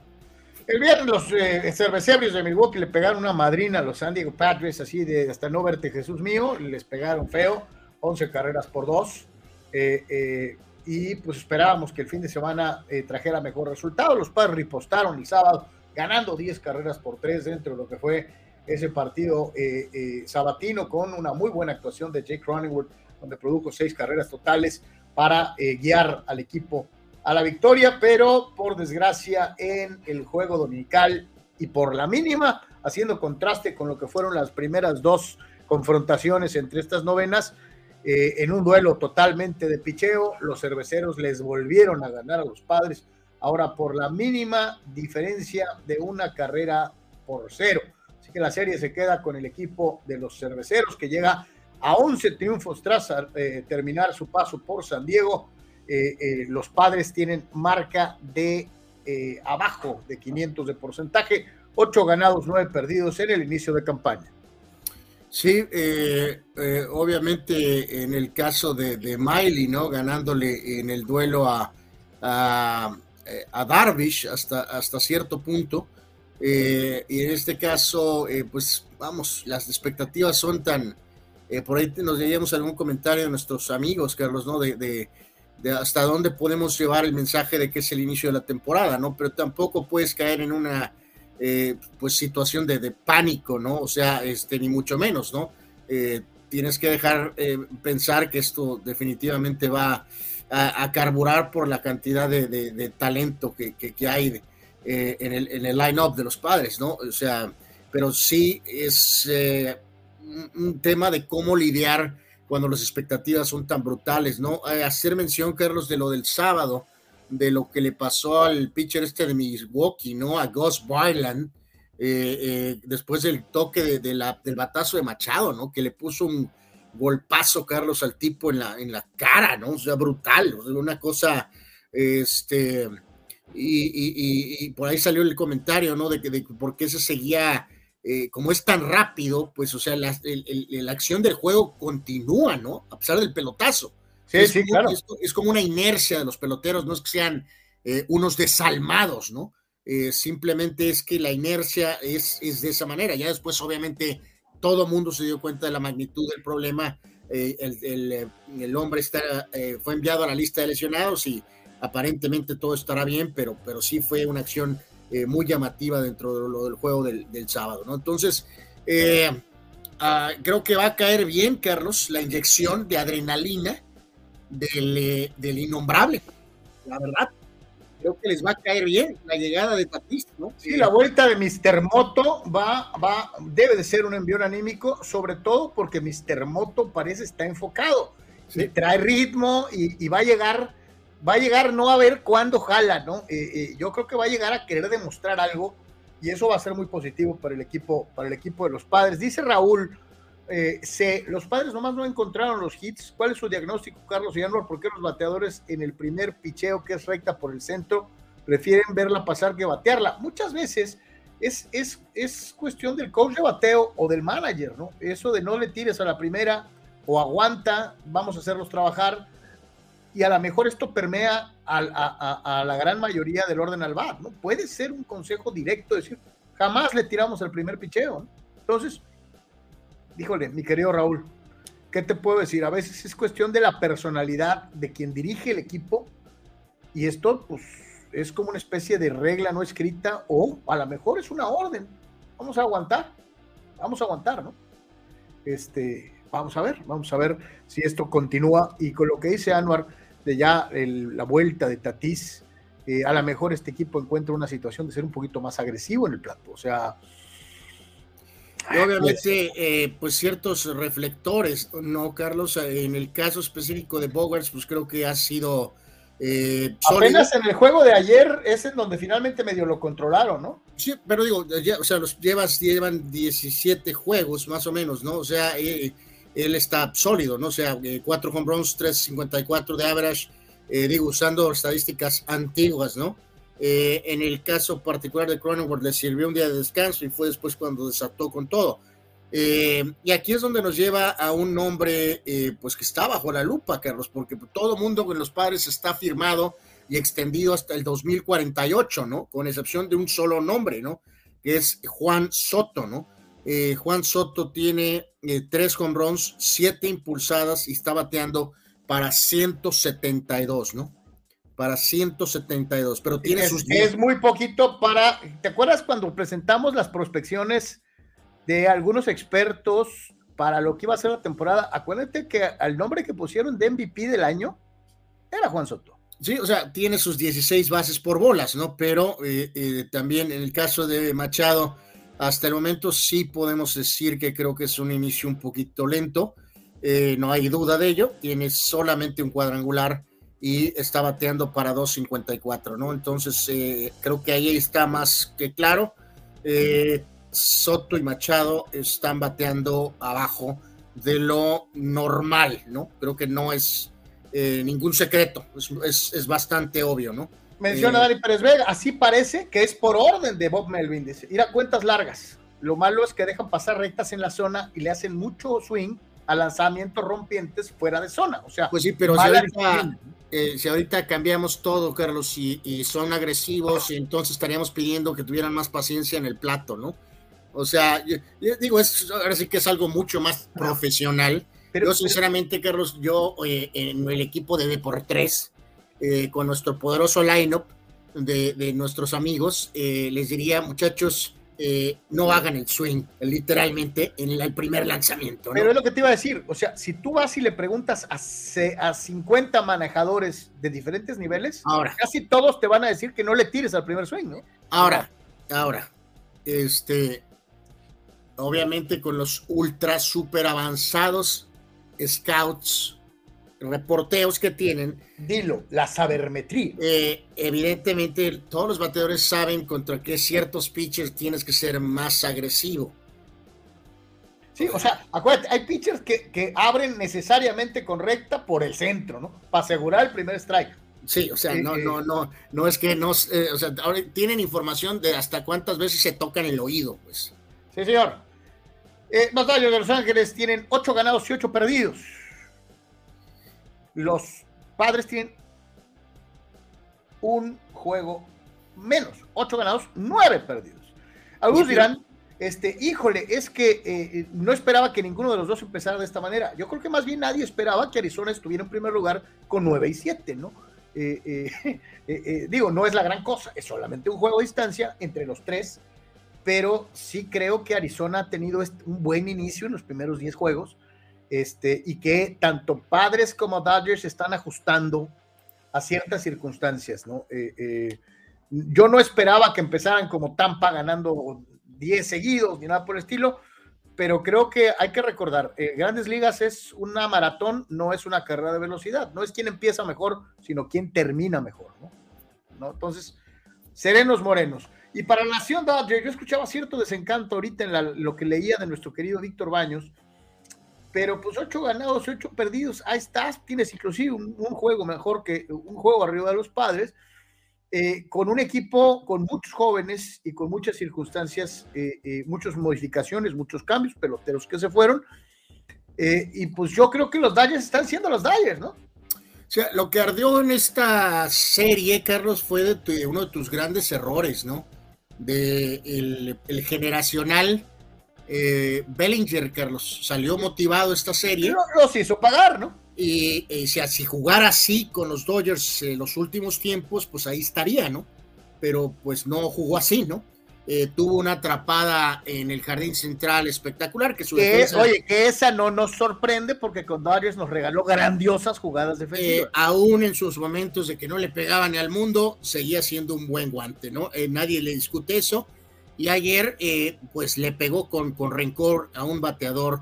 El viernes los eh, de Milwaukee le pegaron una madrina a los San Diego Padres, así de hasta no verte Jesús mío, les pegaron feo, 11 carreras por dos. Eh, eh, y pues esperábamos que el fin de semana trajera mejor resultado. Los padres ripostaron el sábado, ganando 10 carreras por tres dentro de lo que fue ese partido sabatino con una muy buena actuación de Jake Cronenworth, donde produjo seis carreras totales para guiar al equipo a la victoria, pero por desgracia en el juego dominical y por la mínima, haciendo contraste con lo que fueron las primeras dos confrontaciones entre estas novenas, eh, en un duelo totalmente de picheo, los cerveceros les volvieron a ganar a los padres, ahora por la mínima diferencia de una carrera por cero. Así que la serie se queda con el equipo de los cerveceros que llega a 11 triunfos tras eh, terminar su paso por San Diego eh, eh, los padres tienen marca de eh, abajo de 500 de porcentaje, 8 ganados, 9 perdidos en el inicio de campaña. Sí, obviamente en el caso de, de, Miley, ¿no? Ganándole en el duelo a, a, Darvish hasta, hasta cierto punto. y en este caso, pues vamos, las expectativas son tan... por ahí nos leíamos algún comentario de nuestros amigos, Carlos, ¿no? de de hasta dónde podemos llevar el mensaje de que es el inicio de la temporada, ¿no? Pero tampoco puedes caer en una eh, pues situación de, pánico, ¿no? O sea, este, ni mucho menos, ¿no? Eh, tienes que dejar eh, pensar que esto definitivamente va a, carburar por la cantidad de, talento que, hay en el, en el line-up de los padres, ¿no? O sea, pero sí es un tema de cómo lidiar cuando las expectativas son tan brutales, ¿no? Hacer mención, Carlos, de lo del sábado, de lo que le pasó al pitcher este de Milwaukee, ¿no? A Gus Byland, eh, eh, después del toque de, la, del batazo de Machado, ¿no? Que le puso un golpazo, Carlos, al tipo en la, en la cara, ¿no? O sea, brutal, una cosa, este, y, por ahí salió el comentario, ¿no? De que de por qué se seguía eh, como es tan rápido, pues, o sea, la, acción del juego continúa, ¿no? A pesar del pelotazo. Sí, es, sí, claro. Es, como una inercia de los peloteros, no es que sean eh, unos desalmados, ¿no? Eh, simplemente es que la inercia es, es de esa manera. Ya después, obviamente, todo mundo se dio cuenta de la magnitud del problema. El, el, hombre está, fue enviado a la lista de lesionados y aparentemente todo estará bien, pero, pero sí fue una acción eh, muy llamativa dentro de lo del juego del, sábado, ¿no? Entonces, eh, ah, creo que va a caer bien, Carlos, la inyección de adrenalina del, eh, del innombrable, la verdad. Creo que les va a caer bien la llegada de Tatis, ¿no? Sí, la vuelta de Mr. Moto va, va, debe de ser un envío anímico, sobre todo porque Mr. Moto parece está enfocado, trae ritmo y, y va a llegar va a llegar no a ver cuándo jala, ¿no? Eh, eh, yo creo que va a llegar a querer demostrar algo y eso va a ser muy positivo para el equipo, para el equipo de los padres. Dice Raúl, eh, los padres nomás no encontraron los hits. ¿Cuál es su diagnóstico, Carlos y ¿Por qué los bateadores en el primer picheo que es recta por el centro prefieren verla pasar que batearla? Muchas veces es, es, es cuestión del coach de bateo o del manager, ¿no? Eso de no le tires a la primera o aguanta, vamos a hacerlos trabajar y a lo mejor esto permea a, la gran mayoría del orden al bar, ¿no? Puede ser un consejo directo, decir, jamás le tiramos el primer picheo, ¿no? Entonces, híjole, mi querido Raúl, ¿qué te puedo decir? A veces es cuestión de la personalidad de quien dirige el equipo y esto, pues, es como una especie de regla no escrita o a lo mejor es una orden. Vamos a aguantar, vamos a aguantar, ¿no? Este, vamos a ver, vamos a ver si esto continúa y con lo que dice Anuar, de ya la vuelta de Tatís, eh, a lo mejor este equipo encuentra una situación de ser un poquito más agresivo en el plato. O sea. Y obviamente, eh, pues ciertos reflectores, ¿no, Carlos? En el caso específico de Bogarts, pues creo que ha sido. Eh, Apenas en el juego de ayer es en donde finalmente medio lo controlaron, ¿no? Sí, pero digo, o sea, los llevas, llevan 17 juegos más o menos, ¿no? O sea, él está sólido, ¿no? O sea, eh, cuatro home runs, 354 de average, eh, digo, usando estadísticas antiguas, ¿no? Eh, en el caso particular de Cronenworth le sirvió un día de descanso y fue después cuando desató con todo. y aquí es donde nos lleva a un nombre, pues que está bajo la lupa, Carlos, porque todo mundo con los padres está firmado y extendido hasta el 2048, ¿no? Con excepción de un solo nombre, ¿no? Que es Juan Soto, ¿no? Eh, Juan Soto tiene eh, tres home runs, siete impulsadas y está bateando para 172, ¿no? Para 172, pero tiene es, sus... Es muy poquito para... ¿Te acuerdas cuando presentamos las prospecciones de algunos expertos para lo que iba a ser la temporada? Acuérdate que al nombre que pusieron de MVP del año era Juan Soto. Sí, o sea, tiene sus 16 bases por bolas, ¿no? Pero eh, eh, también en el caso de Machado, hasta el momento sí podemos decir que creo que es un inicio un poquito lento. Eh, no hay duda de ello. Tiene solamente un cuadrangular y está bateando para 2.54, ¿no? Entonces, creo que ahí está más que claro. Soto y Machado están bateando abajo de lo normal, ¿no? Creo que no es eh, ningún secreto, es, bastante obvio, ¿no? Menciona eh, Dani Pérez Vega, así parece que es por orden de Bob Melvin, dice, ir a cuentas largas. Lo malo es que dejan pasar rectas en la zona y le hacen mucho swing a lanzamientos rompientes fuera de zona. O sea, pues sí, pero eh, si ahorita, cambiamos todo, Carlos, y, son agresivos, y entonces estaríamos pidiendo que tuvieran más paciencia en el plato, ¿no? O sea, digo, es, ahora sí que es algo mucho más profesional yo, sinceramente, Carlos, yo eh, en el equipo de Deportes, eh, con nuestro poderoso lineup de, de nuestros amigos, eh, les diría, muchachos, no hagan el swing, literalmente, en el, primer lanzamiento. Pero es lo que te iba a decir, o sea, si tú vas y le preguntas a, a 50 manejadores de diferentes niveles, ahora, casi todos te van a decir que no le tires al primer swing, ¿no? Ahora, ahora, este, obviamente con los ultra super avanzados scouts, reporteos que tienen. Dilo, la sabermetría. Eh, evidentemente, todos los bateadores saben contra qué ciertos pitchers tienes que ser más agresivo. Sí, o sea, acuérdate, hay pitchers que, abren necesariamente con recta por el centro, ¿no? Para asegurar el primer strike. Sí, o sea, no, eh, no, no, no es que no, eh, o sea, ahora tienen información de hasta cuántas veces se tocan el oído, pues. Sí, señor. Eh, de Los Ángeles tienen 8 ganados y 8 perdidos. Los padres tienen un juego menos, 8 ganados, 9 perdidos. Algunos dirán, este, híjole, es que eh, no esperaba que ninguno de los dos empezara de esta manera. Yo creo que más bien nadie esperaba que Arizona estuviera en primer lugar con 9 y 7, ¿no? Eh, eh, digo, no es la gran cosa, es solamente un juego a distancia entre los tres pero sí creo que Arizona ha tenido un buen inicio en los primeros 10 juegos este, y que tanto Padres como Dodgers están ajustando a ciertas circunstancias, ¿no? Eh, eh, yo no esperaba que empezaran como Tampa ganando 10 seguidos ni nada por el estilo, pero creo que hay que recordar, eh, Grandes Ligas es una maratón, no es una carrera de velocidad, no es quien empieza mejor, sino quien termina mejor, ¿no? ¿No? Entonces, serenos morenos. Y para Nación Dodger, yo escuchaba cierto desencanto ahorita en lo que leía de nuestro querido Víctor Baños, pero pues ocho ganados, ocho perdidos, ahí estás, tienes inclusive un, juego mejor que un juego arriba de los padres, eh, con un equipo con muchos jóvenes y con muchas circunstancias, eh, eh, muchas modificaciones, muchos cambios, peloteros que se fueron, y pues yo creo que los Dodgers están siendo los Dodgers, ¿no? O sea, lo que ardió en esta serie, Carlos, fue de uno de tus grandes errores, ¿no? de generacional eh, Bellinger, Carlos. Salió motivado esta serie. los hizo pagar, ¿no? Y, si, jugara así con los Dodgers en los últimos tiempos, pues ahí estaría, ¿no? Pero pues no jugó así, ¿no? Eh, tuvo una atrapada en el jardín central espectacular. Que, su Oye, que esa no nos sorprende porque con Dodgers nos regaló grandiosas jugadas defensivas. Eh, aún en sus momentos de que no le pegaban al mundo, seguía siendo un buen guante, ¿no? Eh, nadie le discute eso. Y ayer, pues le pegó con, con rencor a un bateador,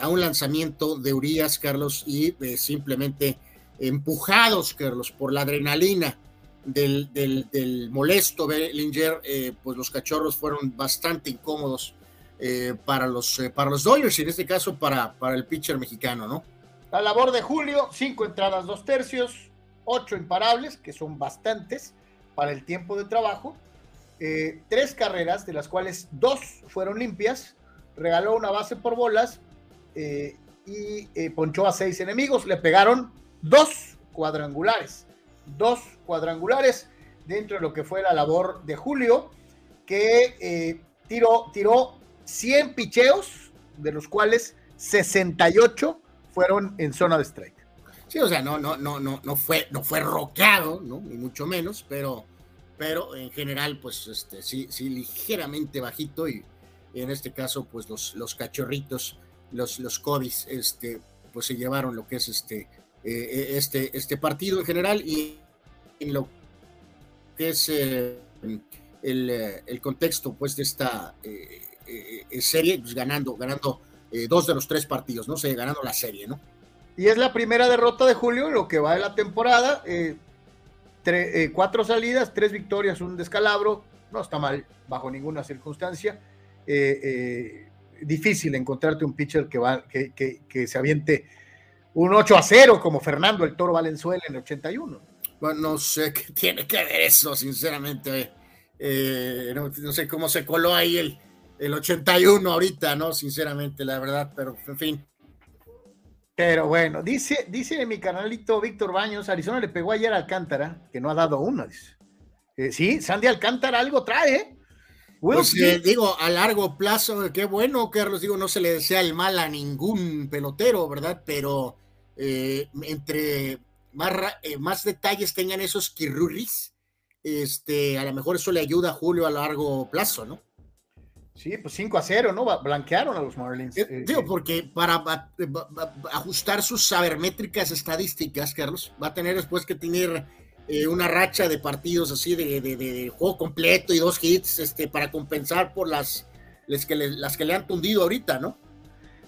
a un lanzamiento de Urias, Carlos, y simplemente empujados, Carlos, por la adrenalina del, molesto Bellinger, eh, pues los cachorros fueron bastante incómodos eh, para, los, eh, para los Dodgers y en este caso para, para el pitcher mexicano, ¿no? La labor de Julio, cinco entradas, dos tercios, ocho imparables, que son bastantes para el tiempo de trabajo, tres carreras, de las cuales dos fueron limpias, regaló una base por bolas y ponchó a seis enemigos, le pegaron dos cuadrangulares dos cuadrangulares dentro de lo que fue la labor de Julio, que eh, tiró, tiró 100 picheos, de los cuales 68 fueron en zona de strike. Sí, o sea, no, no, no, no, no fue, no fue roqueado, ¿no? Ni mucho menos, pero, pero en general, pues, este, sí, sí, ligeramente bajito y, en este caso, pues, los, cachorritos, los, los Cobis, este, pues, se llevaron lo que es este, eh, este, este partido en general y en lo que es eh, el, el, contexto, pues, de esta eh, serie, pues, ganando, ganando dos de los tres partidos, ¿no? sé, ganando la serie, ¿no? Y es la primera derrota de Julio lo que va de la temporada. Eh, eh, cuatro salidas, tres victorias, un descalabro. No está mal bajo ninguna circunstancia. Eh, difícil encontrarte un pitcher que, va, que, que, se aviente un 8 a 0 como Fernando el Toro Valenzuela en el 81. Bueno, no sé qué tiene que ver eso, sinceramente. no, no, sé cómo se coló ahí el, el 81 ahorita, ¿no? Sinceramente, la verdad, pero en fin. Pero bueno, dice, dice mi canalito Víctor Baños, Arizona le pegó ayer a Alcántara, que no ha dado una. Eh, sí, Sandy Alcántara algo trae, ¿eh? Pues, eh, digo, a largo plazo, qué bueno, Carlos, digo, no se le desea el mal a ningún pelotero, ¿verdad? Pero eh, entre más, más detalles tengan esos quirurris, este, a lo mejor eso le ayuda a Julio a largo plazo, ¿no? Sí, pues 5 a 0, ¿no? Blanquearon a los Marlins. Eh, eh, digo, eh. porque para ajustar sus sabermétricas estadísticas, Carlos, va a tener después que tener una racha de partidos así de, juego completo y dos hits este, para compensar por las, las, que le, las que le han tundido ahorita, ¿no?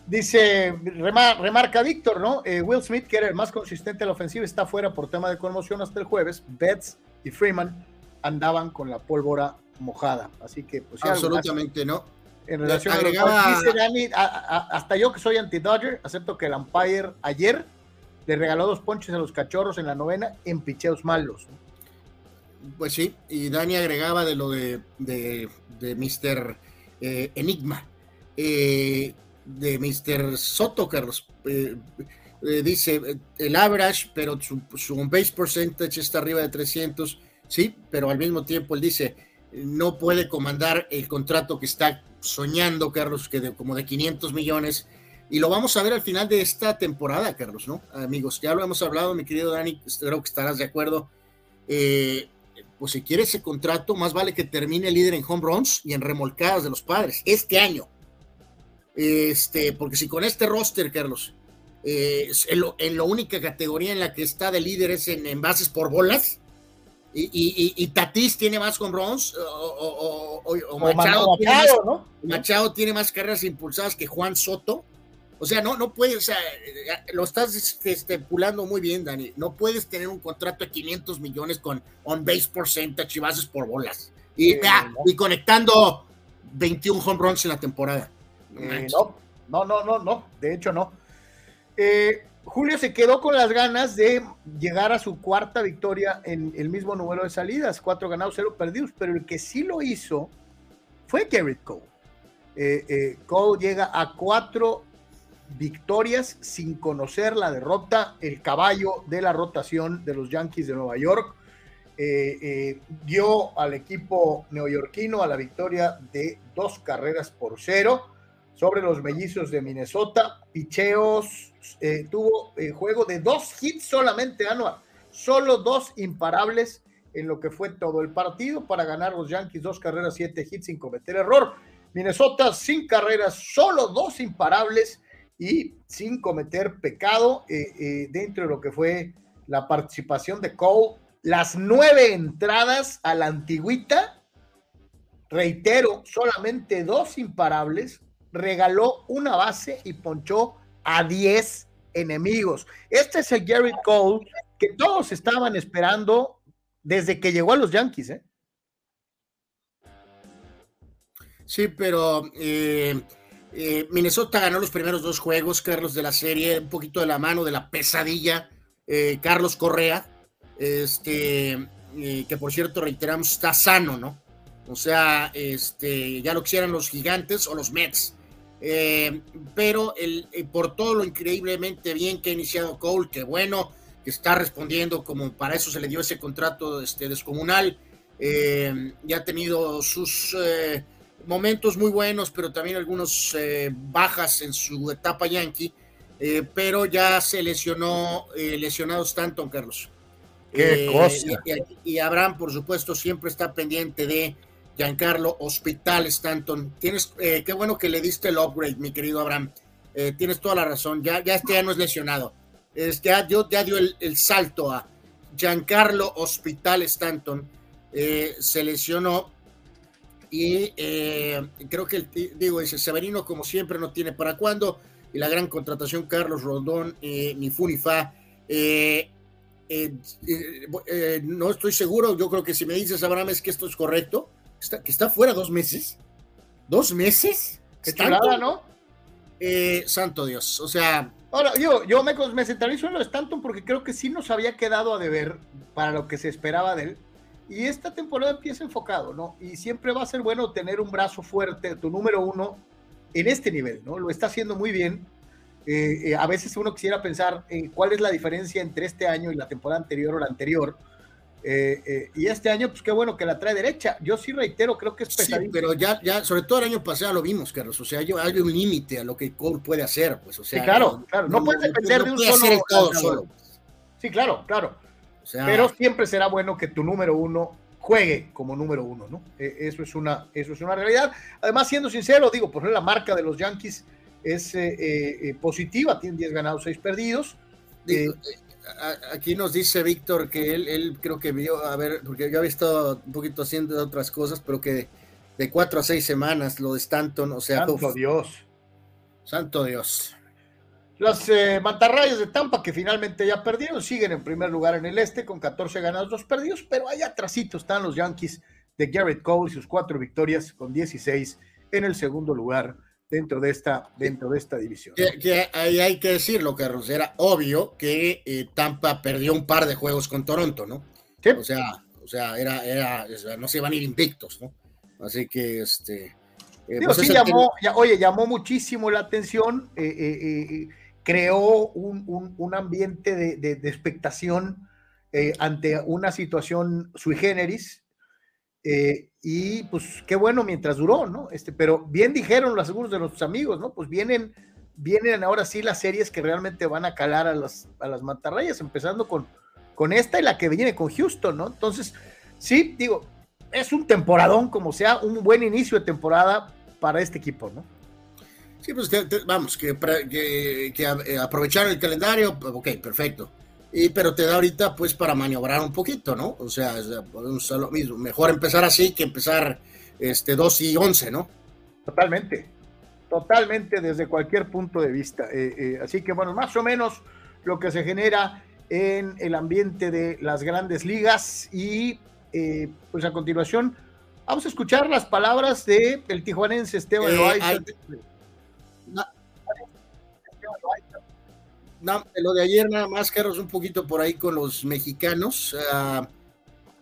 Dice, remarca Víctor, ¿no? Will Smith, que era el más consistente en la ofensiva, está fuera por tema de conmoción hasta el jueves. Betts y Freeman andaban con la pólvora mojada. Así que, pues, absolutamente no. En relación a dice hasta yo que soy anti-Dodger, acepto que el umpire ayer le regaló dos ponches a los cachorros en la novena en picheos malos. Pues sí, y Dani agregaba de lo de, de, de Mr. Eh, Enigma, eh, de Mr. Soto, Carlos. Eh, dice el average, pero su, su base percentage está arriba de 300, sí, pero al mismo tiempo él dice no puede comandar el contrato que está soñando, Carlos, que de, como de 500 millones. Y lo vamos a ver al final de esta temporada, Carlos, ¿no? Amigos, ya lo hemos hablado, mi querido Dani, creo que estarás de acuerdo. Eh, pues si quiere ese contrato, más vale que termine líder en home runs y en remolcadas de los padres este año. Este, porque si con este roster, Carlos, eh, en, lo, la única categoría en la que está de líder es en, en bases por bolas, y, y, Tatis tiene más con runs o, Machado, tiene más, Machado, tiene más, carreras impulsadas que Juan Soto. O sea, no, no puedes, o sea, lo estás estipulando muy bien, Dani. No puedes tener un contrato de 500 millones con on base percentage y bases por bolas. Y, y conectando 21 home runs en la temporada. no, no, no, no, no, de hecho no. Eh, Julio se quedó con las ganas de llegar a su cuarta victoria en el mismo número de salidas, cuatro ganados, cero perdidos, pero el que sí lo hizo fue Garrett Cole. Eh, eh, Cole llega a cuatro victorias sin conocer la derrota, el caballo de la rotación de los Yankees de Nueva York. Eh, dio al equipo neoyorquino a la victoria de dos carreras por cero sobre los mellizos de Minnesota. Picheos, eh, tuvo eh, juego de dos hits solamente, Anual. Solo dos imparables en lo que fue todo el partido para ganar los Yankees, dos carreras, siete hits sin cometer error. Minnesota sin carreras, solo dos imparables y sin cometer pecado eh, dentro de lo que fue la participación de Cole. Las nueve entradas a la antigüita, reitero, solamente dos imparables, regaló una base y ponchó a 10 enemigos. Este es el Garrett Cole que todos estaban esperando desde que llegó a los Yankees. ¿eh? Sí, pero eh, eh, Minnesota ganó los primeros dos juegos, Carlos, de la serie, un poquito de la mano de la pesadilla, Carlos Correa, este, que por cierto, reiteramos, está sano, ¿no? O sea, este, ya lo quisieran los gigantes o los Mets. Eh, pero el, eh, por todo lo increíblemente bien que ha iniciado Cole, que bueno, que está respondiendo como para eso se le dio ese contrato este, descomunal. Eh, ya ha tenido sus momentos muy buenos, pero también algunos bajas en su etapa yankee, pero ya se lesionó, lesionado Stanton, Carlos. Qué cosa. Y, y, Abraham, por supuesto, siempre está pendiente de Giancarlo Hospital Stanton. Tienes, qué bueno que le diste el upgrade, mi querido Abraham. tienes toda la razón. Ya, ya este año es lesionado es, ya, dio, ya dio el, salto a Giancarlo Hospital Stanton, eh, se lesionó y eh, creo que, el, digo, ese Severino como siempre no tiene para cuándo y la gran contratación Carlos Rondón, eh, ni Funifa, eh, no estoy seguro, yo creo que si me dices, Abraham, es que esto es correcto, está, que está fuera dos meses, dos meses, Qué chulada, ¿no? santo Dios, o sea, Ahora, yo, yo me, me centralizo en lo de Stanton porque creo que sí nos había quedado a deber para lo que se esperaba de él. Y esta temporada empieza enfocado, ¿no? Y siempre va a ser bueno tener un brazo fuerte, tu número uno, en este nivel, ¿no? Lo está haciendo muy bien. Eh, eh, a veces uno quisiera pensar en cuál es la diferencia entre este año y la temporada anterior o la anterior eh, eh, y este año, pues qué bueno que la trae derecha. Yo sí reitero, creo que es pesadito. pero ya, ya, sobre todo el año pasado lo vimos, Carlos. O sea, hay un límite a lo que Cole puede hacer, pues. O sea, claro, claro. No, puede depender de un solo. solo. Sí, claro, claro. pero siempre será bueno que tu número uno juegue como número uno, ¿no? Eh, eso, es una, eso es una realidad. Además, siendo sincero, digo, por la marca de los Yankees es positiva, tienen 10 ganados, 6 perdidos aquí nos dice Víctor que él, creo que vio, a ver, porque yo había estado un poquito haciendo otras cosas, pero que de cuatro a seis semanas lo de Stanton, o sea. Santo Dios. Santo Dios. Los eh, mantarrayas de Tampa, que finalmente ya perdieron, siguen en primer lugar en el este con 14 ganados, 2 perdidos, pero allá atrásito están los Yankees de Garrett Cole y sus cuatro victorias con 16 en el segundo lugar dentro de esta, dentro de esta división. Que, ahí hay que decirlo, Carlos, era obvio que eh, Tampa perdió un par de juegos con Toronto, ¿no? O sea, o sea, era, era, no se iban a ir invictos, ¿no? Así que este. Eh, pues sí llamó, oye, llamó muchísimo la atención, eh, creó un, un, ambiente de, de, de expectación ante una situación sui generis, eh, y pues qué bueno mientras duró, ¿no? Este, pero bien dijeron los seguros de nuestros amigos, ¿no? Pues vienen, vienen ahora sí las series que realmente van a calar a las, a las mantarrayas, empezando con, con esta y la que viene con Houston, ¿no? Entonces, sí, digo, es un temporadón, como sea, un buen inicio de temporada para este equipo, ¿no? Sí, pues vamos, que, que, que, aprovechar el calendario, ok, perfecto y, pero te da ahorita pues para maniobrar un poquito, ¿no? O sea, es lo mismo. Mejor empezar así que empezar este 2 y 11, ¿no? Totalmente, totalmente desde cualquier punto de vista. Eh, eh, así que bueno, más o menos lo que se genera en el ambiente de las grandes ligas y eh, pues a continuación vamos a escuchar las palabras de el tijuanense Esteban Loaiza lo de ayer nada más, Carlos, un poquito por ahí con los mexicanos.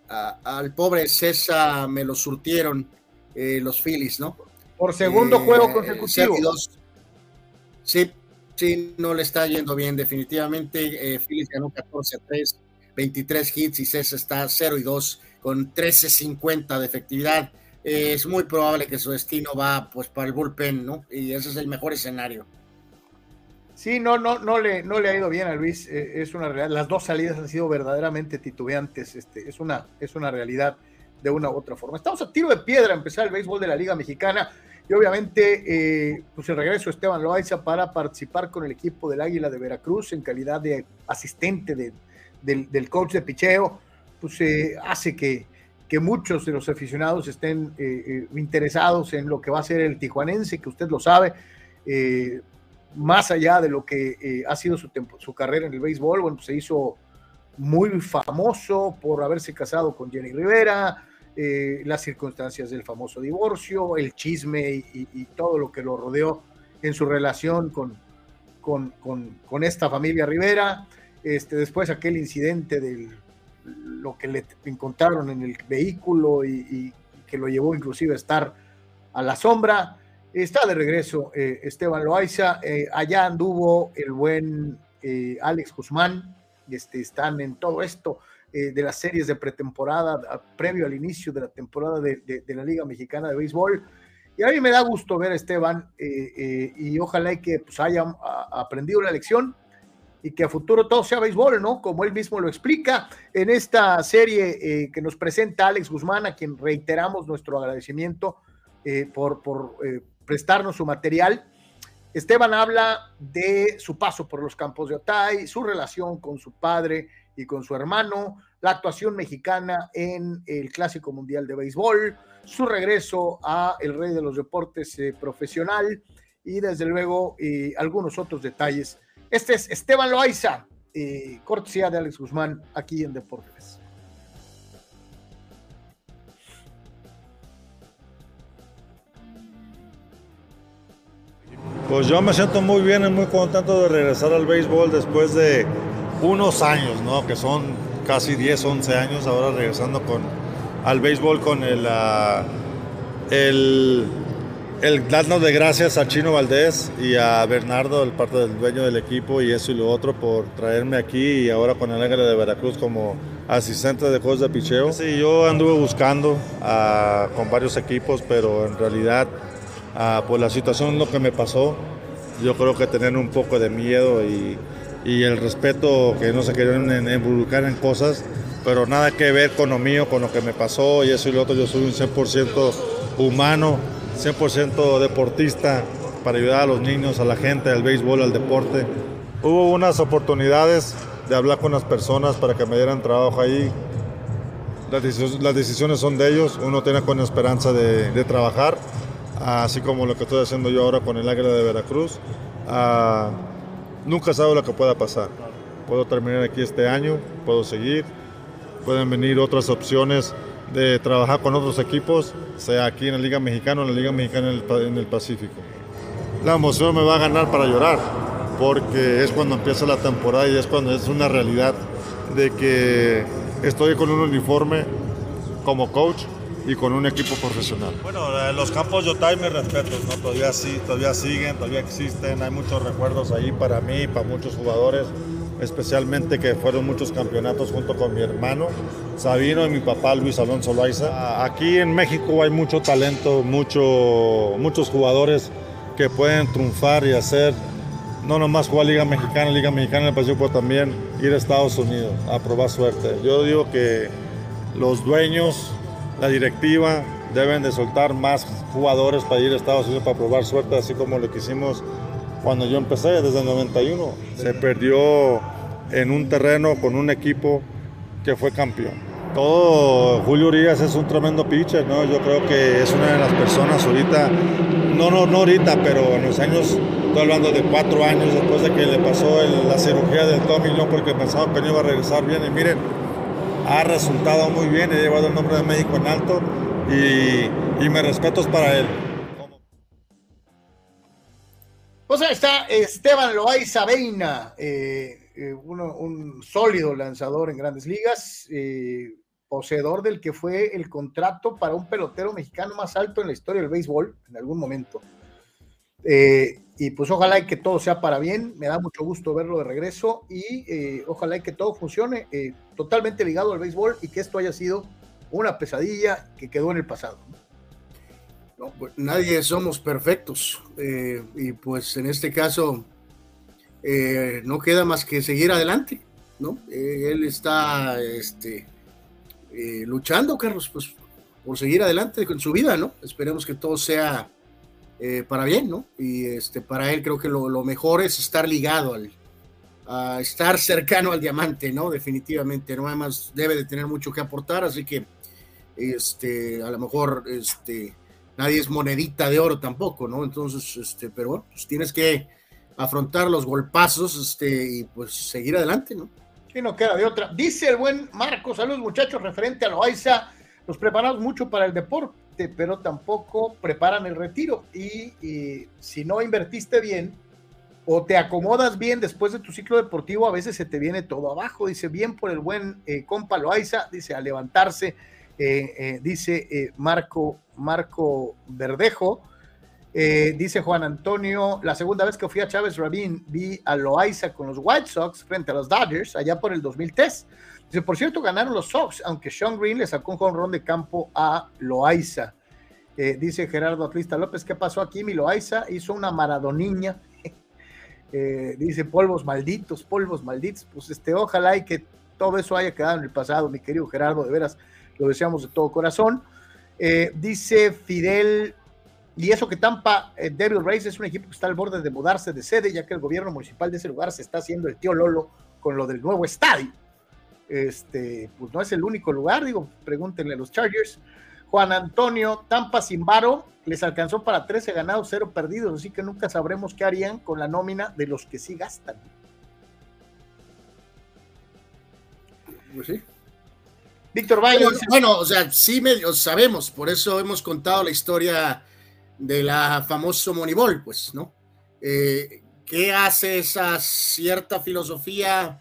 al pobre César me lo surtieron eh, los Phillies, ¿no? Por segundo eh, juego consecutivo. Sí, sí, no le está yendo bien, definitivamente. Eh, Phillies ganó 14 a 3, 23 hits y César está 0 y 2 con 13.50 de efectividad. es muy probable que su destino va pues para el bullpen, ¿no? Y ese es el mejor escenario. Sí, no, no, no le, no le ha ido bien a Luis, eh, es una realidad. Las dos salidas han sido verdaderamente titubeantes, este, es, una, es una realidad de una u otra forma. Estamos a tiro de piedra a empezar el béisbol de la Liga Mexicana y obviamente eh, pues el regreso de Esteban Loaiza para participar con el equipo del Águila de Veracruz en calidad de asistente del, coach de picheo, pues eh, hace que, que muchos de los aficionados estén interesados en lo que va a ser el tijuanense, que usted lo sabe más allá de lo que eh, ha sido su, su carrera en el béisbol, bueno, pues se hizo muy famoso por haberse casado con Jenny Rivera, eh, las circunstancias del famoso divorcio, el chisme y, todo lo que lo rodeó en su relación con, con, esta familia Rivera. Este, después aquel incidente de lo que le encontraron en el vehículo y, y que lo llevó inclusive a estar a la sombra. Está de regreso eh, Esteban Loaiza. Eh, allá anduvo el buen eh, Alex Guzmán, este, están en todo esto eh, de las series de pretemporada, previo al inicio de la temporada de, la Liga Mexicana de Béisbol. Y a mí me da gusto ver a Esteban y ojalá que pues, haya aprendido la lección y que a futuro todo sea béisbol, ¿no? Como él mismo lo explica en esta serie que nos presenta Alex Guzmán, a quien reiteramos nuestro agradecimiento por, por prestarnos su material. Esteban habla de su paso por los campos de Otay, su relación con su padre y con su hermano, la actuación mexicana en el Clásico Mundial de Béisbol, su regreso a el rey de los deportes eh, profesional y desde luego eh, algunos otros detalles. Este es Esteban Loaiza, eh, cortesía de Alex Guzmán aquí en Deportes. Pues yo me siento muy bien y muy contento de regresar al béisbol después de unos años, ¿no? Que son casi 10, 11 años ahora regresando con, al béisbol con el, uh, el, darnos de gracias a Chino Valdés y a Bernardo, el parte del dueño del equipo y eso y lo otro por traerme aquí y ahora con el Ángel de Veracruz como asistente de juegos de picheo. Sí, yo anduve buscando uh, con varios equipos, pero en realidad Ah, pues la situación lo que me pasó, yo creo que tener un poco de miedo y, y el respeto que no se querían involucrar en cosas, pero nada que ver con lo mío, con lo que me pasó y eso y lo otro. Yo soy un 100% humano, 100% deportista para ayudar a los niños, a la gente, al béisbol, al deporte. Hubo unas oportunidades de hablar con las personas para que me dieran trabajo ahí. Las decisiones son de ellos, uno tiene con esperanza de, de trabajar así como lo que estoy haciendo yo ahora con el Águila de Veracruz. Ah, nunca sabe lo que pueda pasar. Puedo terminar aquí este año, puedo seguir, pueden venir otras opciones de trabajar con otros equipos, sea aquí en la Liga Mexicana o en la Liga Mexicana en el, Pacífico. La emoción me va a ganar para llorar, porque es cuando empieza la temporada y es cuando es una realidad de que estoy con un uniforme como coach y con un equipo profesional. Bueno, eh, los campos Yotay, mis respetos, ¿no? todavía, sí, todavía siguen, todavía existen, hay muchos recuerdos ahí para mí, para muchos jugadores, especialmente que fueron muchos campeonatos junto con mi hermano Sabino y mi papá Luis Alonso Loaiza. Aquí en México hay mucho talento, mucho, muchos jugadores que pueden triunfar y hacer no nomás jugar Liga Mexicana, Liga Mexicana en el Pacífico, también ir a Estados Unidos a probar suerte. Yo digo que los dueños la directiva deben de soltar más jugadores para ir a Estados Unidos para probar suerte, así como lo que hicimos cuando yo empecé desde el 91. Se perdió en un terreno con un equipo que fue campeón. Todo Julio Urias es un tremendo pitcher, ¿no? Yo creo que es una de las personas ahorita, no, no, no ahorita, pero en los años, estoy hablando de cuatro años después de que le pasó la cirugía del Tommy, no porque pensaba que no iba a regresar bien. Y miren, ha resultado muy bien, he llevado el nombre de México en alto y, y me respetos para él. Pues ahí está Esteban Loaiza Veina, eh, eh, un sólido lanzador en grandes ligas, eh, poseedor del que fue el contrato para un pelotero mexicano más alto en la historia del béisbol en algún momento. Y pues ojalá que todo sea para bien, me da mucho gusto verlo de regreso y eh, ojalá que todo funcione eh, totalmente ligado al béisbol y que esto haya sido una pesadilla que quedó en el pasado. Pues, nadie somos perfectos y pues en este caso no queda más que seguir adelante, ¿no? él está este, luchando, Carlos, pues por seguir adelante con su vida, ¿no? Esperemos que todo sea eh, para bien, ¿no? Y este, para él creo que lo, mejor es estar ligado al, a estar cercano al diamante, ¿no? Definitivamente, no además debe de tener mucho que aportar, así que este, a lo mejor este, nadie es monedita de oro tampoco, ¿no? Entonces, este, pero bueno, pues tienes que afrontar los golpazos este, y pues seguir adelante, ¿no? Sí, no queda de otra. Dice el buen Marco, saludos muchachos, referente a Loaiza, nos preparamos mucho para el deporte pero tampoco preparan el retiro. Y, si no invertiste bien o te acomodas bien después de tu ciclo deportivo, a veces se te viene todo abajo. Dice, bien por el buen eh, compa Loaiza, dice, a levantarse, eh, eh, dice Marco, Marco Verdejo. Eh, dice Juan Antonio, la segunda vez que fui a Chávez Rabin vi a Loaiza con los White Sox frente a los Dodgers allá por el 2003. Dice, por cierto, ganaron los Sox, aunque Sean Green le sacó un jonrón de campo a Loaiza. Eh, dice Gerardo Atlista López, ¿qué pasó aquí? Mi Loaiza hizo una maradoniña. Eh, dice, polvos malditos, polvos malditos. Pues este, ojalá y que todo eso haya quedado en el pasado, mi querido Gerardo, de veras, lo deseamos de todo corazón. dice Fidel y eso que Tampa eh, Devil Rays es un equipo que está al borde de mudarse de sede, ya que el gobierno municipal de ese lugar se está haciendo el tío Lolo con lo del nuevo estadio. Este, pues no es el único lugar, digo, pregúntenle a los Chargers. Juan Antonio, Tampa sin varo, les alcanzó para 13 ganados, 0 perdidos, así que nunca sabremos qué harían con la nómina de los que sí gastan. Pues sí. Víctor Valle. Bueno, bueno, o sea, sí medio sabemos, por eso hemos contado la historia de la famoso Moneyball, pues, ¿no? Eh, ¿Qué hace esa cierta filosofía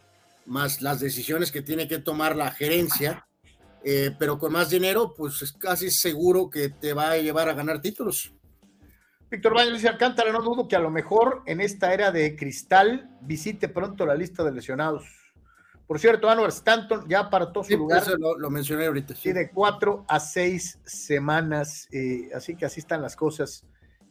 más las decisiones que tiene que tomar la gerencia? Eh, pero con más dinero, pues es casi seguro que te va a llevar a ganar títulos. Víctor Baños dice Alcántara, no dudo que a lo mejor en esta era de cristal visite pronto la lista de lesionados. Por cierto, Anwar Stanton ya apartó su lugar. Eso lo, mencioné ahorita. Sí. de cuatro a seis semanas. Eh, así que así están las cosas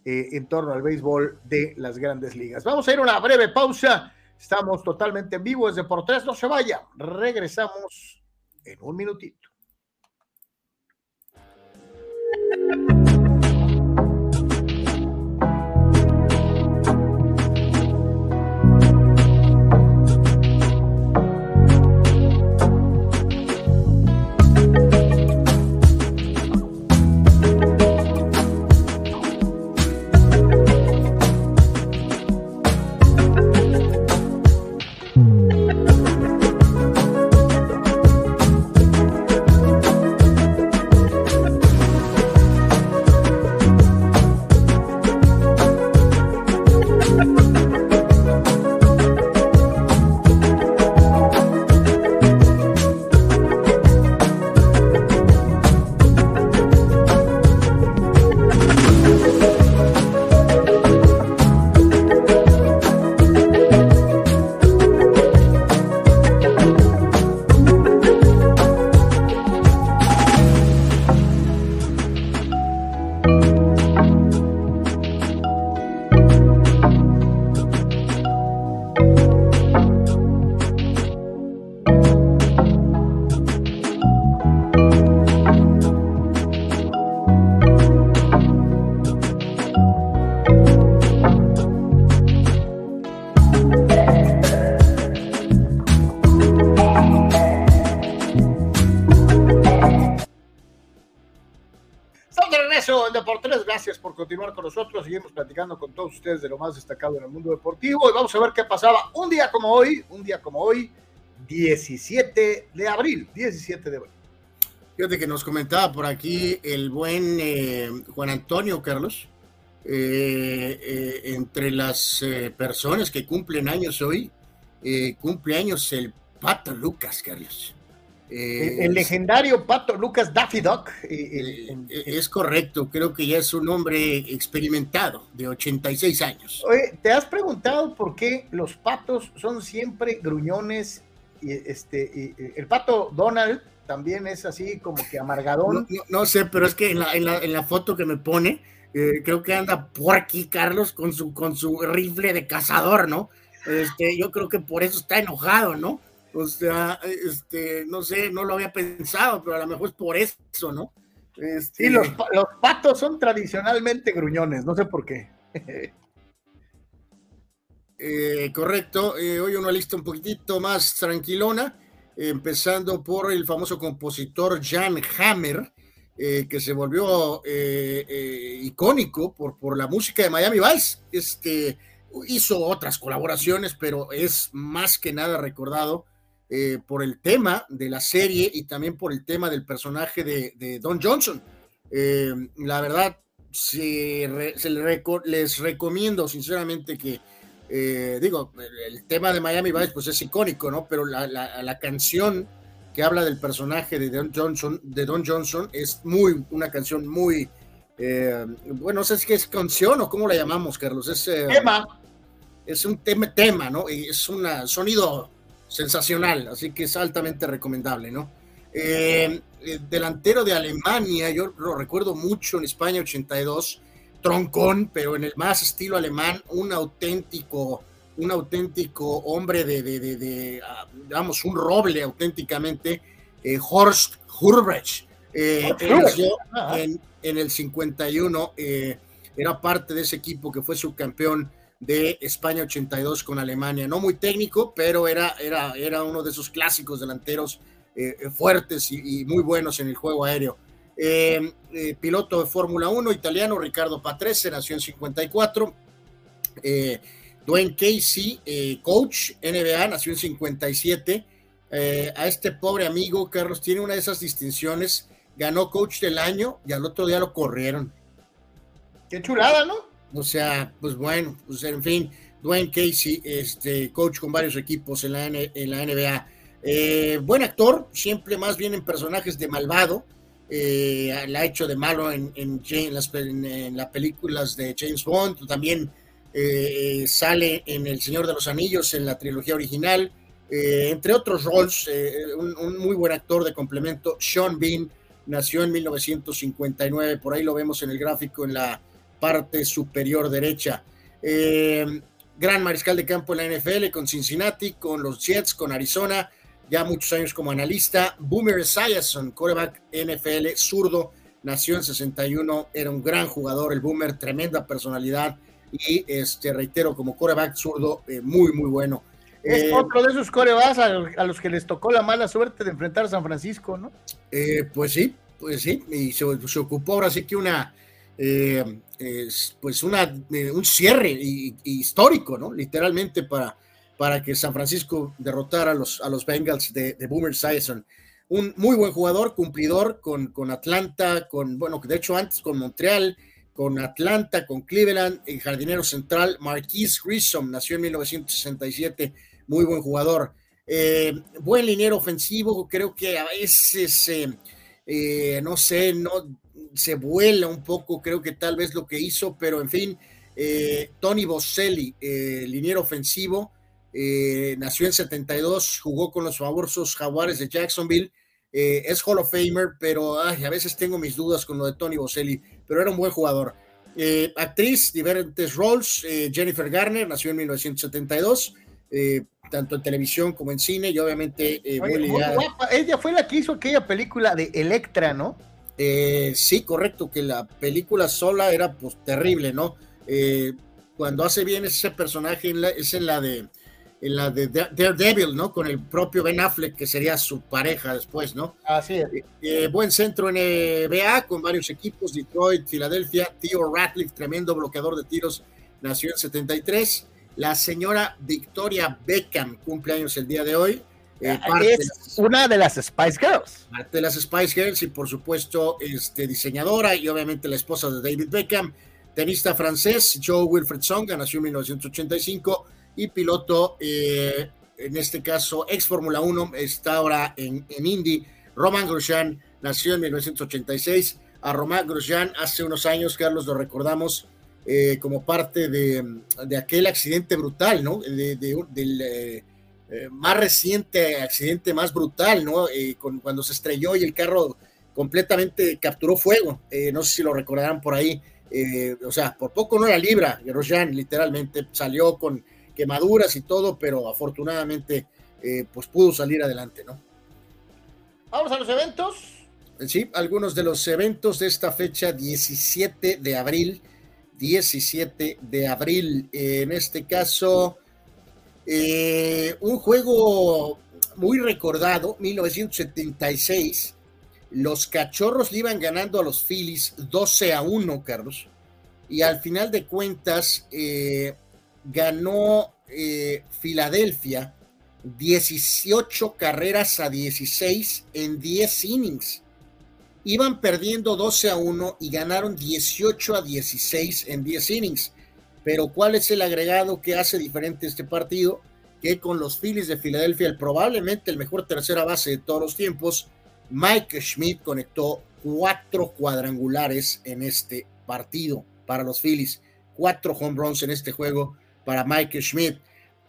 eh, en torno al béisbol de las grandes ligas. Vamos a ir a una breve pausa. Estamos totalmente en vivo desde por tres. No se vaya. Regresamos en un minutito. Continuar con nosotros. Seguimos platicando con todos ustedes de lo más destacado en el mundo deportivo y vamos a ver qué pasaba un día como hoy, un día como hoy, 17 de abril, 17 de abril. Fíjate que nos comentaba por aquí el buen eh, Juan Antonio Carlos, eh, eh, entre las personas que cumplen años hoy, cumple años el Pato Lucas, Carlos. Eh, el legendario pato Lucas Daffy Duck. Eh, eh, es correcto, creo que ya es un hombre experimentado de 86 años. Oye, ¿te has preguntado por qué los patos son siempre gruñones? Y este, el pato Donald también es así como que amargadón. No, sé, pero es que en la, en la, foto que me pone, creo que anda por aquí Carlos con su, con su rifle de cazador, ¿no? Este, yo creo que por eso está enojado, ¿no? O sea, este, no sé, no lo había pensado, pero a lo mejor es por eso, ¿no? Este... Sí, los, los patos son tradicionalmente gruñones, no sé por qué. Eh, correcto, eh, hoy una lista un poquitito más tranquilona, empezando por el famoso compositor Jan Hammer, eh, que se volvió icónico por, por la música de Miami Vice. Este, hizo otras colaboraciones, pero es más que nada recordado eh, por el tema de la serie y también por el tema del personaje de, Don Johnson. Eh, la verdad, se, les recomiendo sinceramente que, eh, digo, el tema de Miami Vice pues es icónico, ¿no? Pero la, canción que habla del personaje de Don Johnson, de Don Johnson es muy, una canción muy bueno, no sé si es canción o cómo la llamamos, Carlos. Es, tema. Es un tema, tema, ¿no? Es un sonido sensacional, así que es altamente recomendable, ¿no? Eh, delantero de Alemania, yo lo recuerdo mucho en España 82, troncón, pero en el más estilo alemán, un auténtico, un auténtico hombre de, de, de, ah, digamos, un roble auténticamente, Horst Hurbrech. en, en el 51, eh, era parte de ese equipo que fue subcampeón de España 82 con Alemania. No muy técnico, pero era, era, era uno de esos clásicos delanteros eh, fuertes y, muy buenos en el juego aéreo. Eh, piloto de Fórmula 1 italiano, Ricardo Patrese, nació en 54. Dwayne Casey, coach NBA, nació en 57. a este pobre amigo, Carlos, tiene una de esas distinciones ganó coach del año y al otro día lo corrieron. Qué chulada, ¿no? O sea, pues bueno, pues en fin, Dwayne Casey, este coach con varios equipos en la, NBA. Eh, buen actor, siempre más bien en personajes de malvado. Eh, la ha hecho de malo en, en, las, en, las películas de James Bond, también eh, sale en El Señor de los Anillos en la trilogía original, entre otros roles, un, un, muy buen actor de complemento, Sean Bean, nació en 1959, por ahí lo vemos en el gráfico en la parte superior derecha. Eh, gran mariscal de campo en la NFL con Cincinnati, con los Jets, con Arizona, ya muchos años como analista. Boomer Esiason, quarterback NFL zurdo, nació en 61, era un gran jugador, el Boomer, tremenda personalidad y este reitero como quarterback zurdo eh, muy muy bueno. Es eh, otro de esos corebas a, los que les tocó la mala suerte de enfrentar a San Francisco, ¿no? Eh, pues sí, pues sí, y se, ocupó ahora sí que una, eh, pues una, un cierre histórico, ¿no? Literalmente para, para que San Francisco derrotara a los, a los Bengals de, Boomer Sison. Un muy buen jugador, cumplidor con, con Atlanta, con, bueno, de hecho antes con Montreal, con Atlanta, con Cleveland, el jardinero central, Marquise Grissom, nació en 1967 muy buen jugador. Eh, buen liniero ofensivo, creo que a veces, eh, eh, no sé, no se vuela un poco, creo que tal vez lo que hizo, pero en fin, Tony Boselli, liniero ofensivo, nació en 72, jugó con los famosos Jaguares de Jacksonville, es Hall of Famer, pero a veces tengo mis dudas con lo de Tony Boselli, pero era un buen jugador. actriz, diferentes roles, Jennifer Garner, nació en 1972, eh, tanto en televisión como en cine, y obviamente eh, Ella fue la que hizo aquella película de Electra, ¿no? Eh, sí, correcto, que la película sola era pues terrible, ¿no? cuando hace bien ese personaje es en la de en la de Daredevil, ¿no? Con el propio Ben Affleck, que sería su pareja después, ¿no? Así es. buen centro en NBA, con varios equipos, Detroit, Filadelfia, Theo Ratliff, tremendo bloqueador de tiros, nació en 73. La señora Victoria Beckham cumple años el día de hoy. Eh, es una de las Spice Girls. Parte de las Spice Girls y por supuesto este, diseñadora y obviamente la esposa de David Beckham. Tenista francés Joe Wilfred Songa nació en 1985 y piloto, eh, en este caso ex Fórmula 1, está ahora en, en Indy. Roman Grosjean nació en 1986. A Roman Grosjean hace unos años, Carlos, lo recordamos, eh, como parte de, aquel accidente brutal, ¿no? del eh, eh, más reciente accidente más brutal, ¿no? Con, cuando se estrelló y el carro completamente capturó fuego. no sé si lo recordarán por ahí. o sea, por poco no era libra, Grosjean literalmente salió con quemaduras y todo, pero afortunadamente pues pudo salir adelante, ¿no? Vamos a los eventos. Sí, algunos de los eventos de esta fecha, 17 de abril 17 de abril. En este caso, eh, un juego muy recordado, 1976. Los cachorros le iban ganando a los Phillies 12 a 1, Carlos. Y al final de cuentas, eh, ganó eh, Filadelfia 18 carreras a 16 en 10 innings iban perdiendo 12 a 1 y ganaron 18 a 16 en 10 innings. Pero ¿cuál es el agregado que hace diferente este partido? Que con los Phillies de Filadelfia, probablemente el mejor tercera base de todos los tiempos, Mike Schmidt conectó cuatro cuadrangulares en este partido para los Phillies, cuatro home runs en este juego para Michael Schmidt.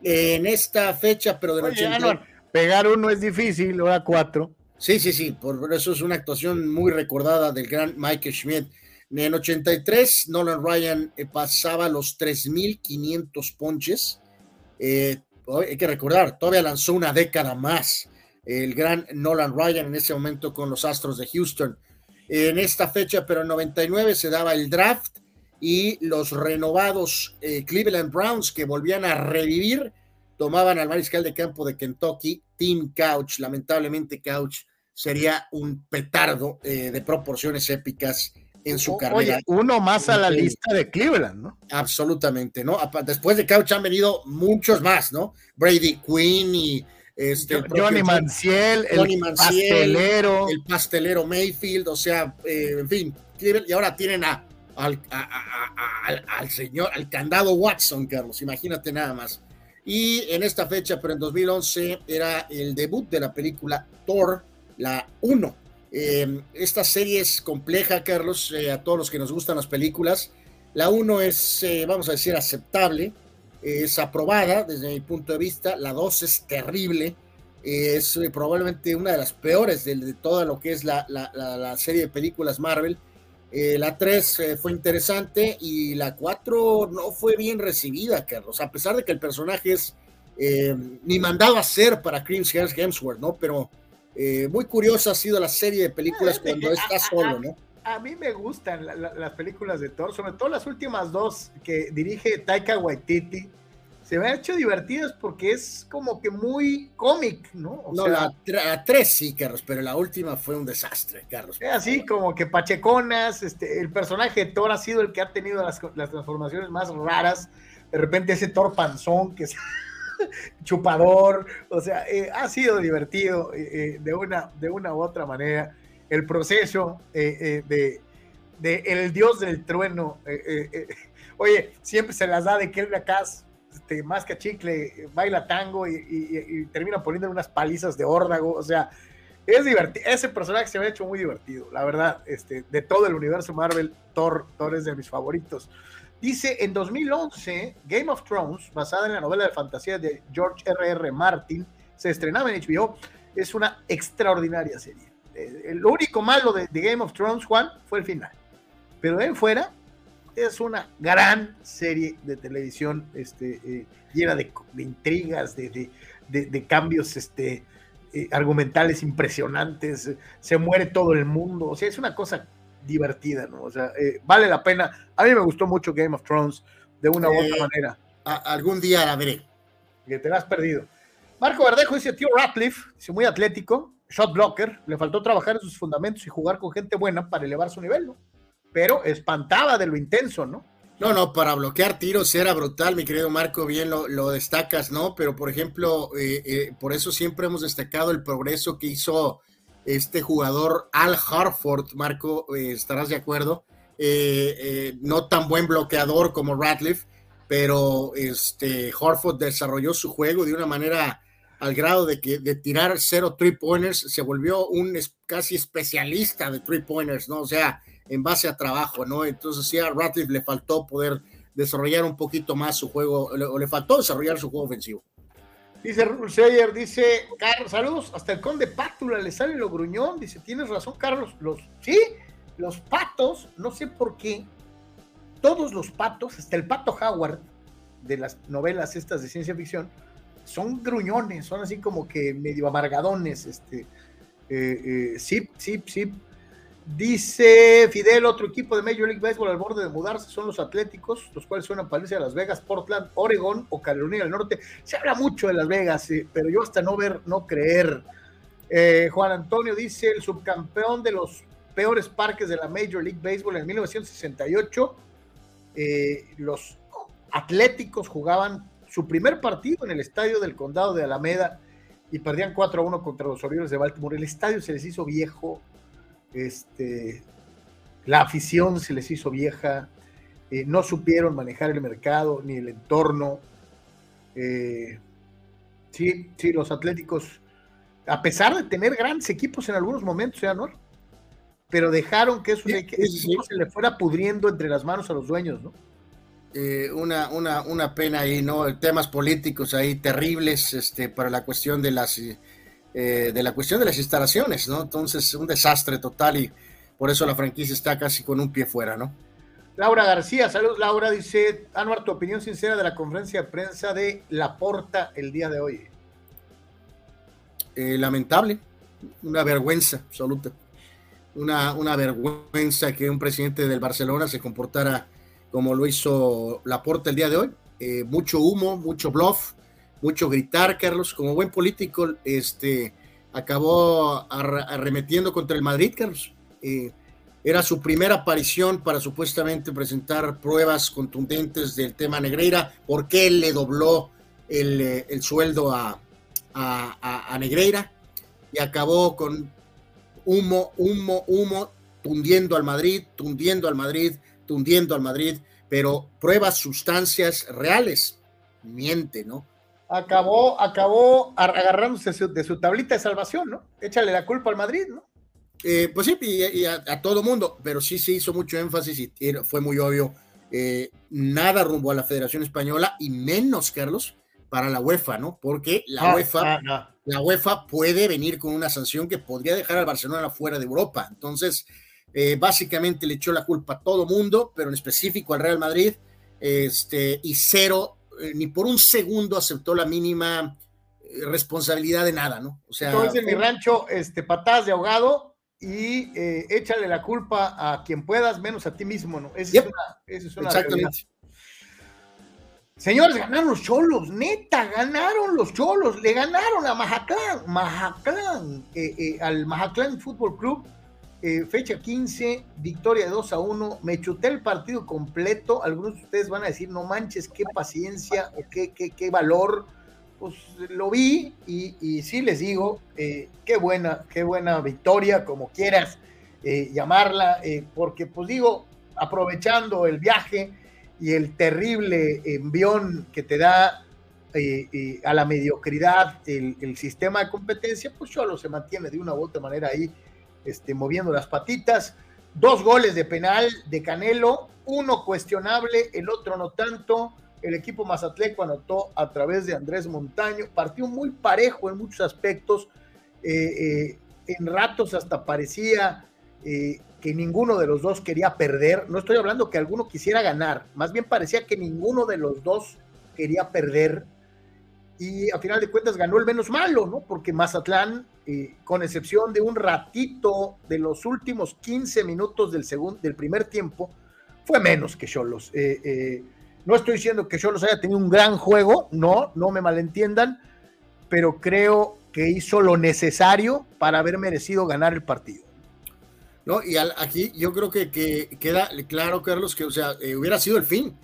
En esta fecha, pero de Oye, pegar uno es difícil, ahora cuatro. Sí, sí, sí, por eso es una actuación muy recordada del gran Michael Schmidt. En 83, Nolan Ryan eh, pasaba los 3.500 ponches. Eh, hay que recordar, todavía lanzó una década más el gran Nolan Ryan en ese momento con los Astros de Houston. En esta fecha, pero en 99 se daba el draft y los renovados eh, Cleveland Browns que volvían a revivir tomaban al mariscal de campo de Kentucky, Tim Couch. Lamentablemente, Couch sería un petardo de proporciones épicas en su carrera. uno más a la lista de Cleveland, ¿no? Absolutamente, ¿no? Después de Couch han venido muchos más, ¿no? Brady Quinn y este, Johnny Manciel, el pastelero. El pastelero Mayfield, o sea, eh, en fin, y ahora tienen a, al, al, señor, al candado Watson, Carlos, imagínate nada más. Y en esta fecha, pero en 2011, era el debut de la película Thor, la 1 eh, esta serie es compleja, Carlos, eh, a todos los que nos gustan las películas. La 1 es, eh, vamos a decir, aceptable, es aprobada desde mi punto de vista. La 2 es terrible, es probablemente una de las peores de, de toda lo que es la, serie de películas Marvel. la 3 fue interesante y la 4 no fue bien recibida, Carlos, a pesar de que el personaje es ni mandado a ser para Chris Hemsworth, ¿no? Pero eh, muy curiosa ha sido la serie de películas cuando está solo, ¿no? A mí me gustan las películas de Thor, sobre todo las últimas dos que dirige Taika Waititi. Se me han hecho divertidas porque es como que muy cómic, ¿no? no, la, tres sí, Carlos, pero la última fue un desastre, Carlos. Es así como que pacheconas, este, el personaje de Thor ha sido el que ha tenido las, las transformaciones más raras. De repente ese Thor panzón que chupador, o sea, eh, ha sido divertido eh, eh, de, una, de una u otra manera. El proceso de, de, el dios del trueno, oye, siempre se las da de que él acá este, más que chicle, baila tango y, termina poniendo unas palizas de órdago, o sea, es divertido, ese personaje se me ha hecho muy divertido, la verdad, este, de todo el universo Marvel, Thor, Thor es de mis favoritos. Dice, en 2011, Game of Thrones, basada en la novela de fantasía de George R.R. R. Martin, se estrenaba en HBO. Es una extraordinaria serie. Eh, lo único malo de, Game of Thrones, Juan, fue el final. Pero de ahí fuera, es una gran serie de televisión este, eh, llena de, intrigas, de, cambios este, eh, argumentales impresionantes. Se muere todo el mundo. O sea, es una cosa divertida, ¿no? O sea, eh, vale la pena. A mí me gustó mucho Game of Thrones de una u otra eh, manera. algún día la veré. Que te la has perdido. Marco Verdejo dice, tío Ratcliffe, dice muy atlético, shot blocker, le faltó trabajar en sus fundamentos y jugar con gente buena para elevar su nivel, ¿no? Pero espantaba de lo intenso, ¿no? No, no, para bloquear tiros era brutal, mi querido Marco, bien lo, destacas, ¿no? Pero, por ejemplo, eh, por eso siempre hemos destacado el progreso que hizo este jugador Al Harford, Marco, eh, estarás de acuerdo, eh, eh, no tan buen bloqueador como Radcliffe, pero este Harford desarrolló su juego de una manera al grado de que de tirar cero three pointers se volvió un casi especialista de three pointers, ¿no? O sea, en base a trabajo, ¿no? Entonces sí a Radcliffe le faltó poder desarrollar un poquito más su juego, o le faltó desarrollar su juego ofensivo. Dice Seyer, dice, Carlos, saludos, hasta el conde Pátula le sale lo gruñón, dice, tienes razón, Carlos, los, sí, los patos, no sé por qué, todos los patos, hasta el pato Howard de las novelas estas de ciencia ficción, son gruñones, son así como que medio amargadones, este, eh, eh, sí, sí, sí, Dice Fidel, otro equipo de Major League Baseball al borde de mudarse son los Atléticos, los cuales suenan para a Las Vegas, Portland, Oregon o Carolina del Norte. Se habla mucho de Las Vegas, pero yo hasta no ver, no creer. Eh, Juan Antonio dice, el subcampeón de los peores parques de la Major League Baseball en 1968, eh, los Atléticos jugaban su primer partido en el estadio del condado de Alameda y perdían 4 a 1 contra los Orioles de Baltimore. El estadio se les hizo viejo, este, la afición se les hizo vieja, eh, no supieron manejar el mercado ni el entorno. Eh, sí, sí, los Atléticos, a pesar de tener grandes equipos en algunos momentos, ¿eh, pero dejaron que eso se le fuera pudriendo entre las manos a los dueños, ¿no? Eh, una, una, una pena ahí, ¿no? Temas políticos ahí terribles este, para la cuestión de las eh, de la cuestión de las instalaciones, ¿no? Entonces, un desastre total y por eso la franquicia está casi con un pie fuera, ¿no? Laura García, saludos Laura, dice, Anuar, tu opinión sincera de la conferencia de prensa de Laporta el día de hoy. Eh, lamentable, una vergüenza absoluta, una, una vergüenza que un presidente del Barcelona se comportara como lo hizo Laporta el día de hoy. Eh, mucho humo, mucho bluff, mucho gritar, Carlos. Como buen político, este, acabó arremetiendo contra el Madrid, Carlos. Eh, era su primera aparición para supuestamente presentar pruebas contundentes del tema Negreira, por qué le dobló el, eh, sueldo a, a, Negreira y acabó con humo, humo, humo, tundiendo al Madrid, tundiendo al Madrid, tundiendo al Madrid, pero pruebas sustancias reales, miente, ¿no? Acabó, acabó agarrándose de su tablita de salvación, ¿no? Échale la culpa al Madrid, ¿no? Eh, pues sí, y, a, todo mundo, pero sí se hizo mucho énfasis y fue muy obvio. Eh, nada rumbo a la Federación Española y menos, Carlos, para la UEFA, ¿no? Porque la UEFA, la UEFA puede venir con una sanción que podría dejar al Barcelona fuera de Europa. Entonces, eh, básicamente le echó la culpa a todo mundo, pero en específico al Real Madrid, este, y cero, ni por un segundo aceptó la mínima eh, responsabilidad de nada, ¿no? O sea, entonces en mi rancho, este, patadas de ahogado y échale la culpa a quien puedas, menos a ti mismo, ¿no? Esa es una, Exactamente. Señores, ganaron los cholos, neta, ganaron los cholos, le ganaron a Majaclán, Majaclán, al Majaclán Fútbol Club eh, fecha 15, victoria de 2 a 1. Me chuté el partido completo. Algunos de ustedes van a decir, no manches, qué paciencia o qué, qué, valor. Pues lo vi y, sí les digo, eh, qué buena, qué buena victoria, como quieras eh, llamarla, porque pues digo, aprovechando el viaje y el terrible envión que te da a la mediocridad el, el, sistema de competencia, pues solo se mantiene de una u otra manera ahí este, moviendo las patitas. Dos goles de penal de Canelo, uno cuestionable, el otro no tanto. El equipo mazatleco anotó a través de Andrés Montaño. Partió muy parejo en muchos aspectos. Eh, eh, en ratos hasta parecía eh, que ninguno de los dos quería perder. No estoy hablando que alguno quisiera ganar, más bien parecía que ninguno de los dos quería perder. Y a final de cuentas ganó el menos malo, ¿no? Porque Mazatlán con excepción de un ratito de los últimos 15 minutos del, segundo, del primer tiempo, fue menos que Cholos. Eh, eh, no estoy diciendo que Cholos haya tenido un gran juego, no, no me malentiendan, pero creo que hizo lo necesario para haber merecido ganar el partido. No, y aquí yo creo que, queda claro, Carlos, que o sea, eh, hubiera sido el fin.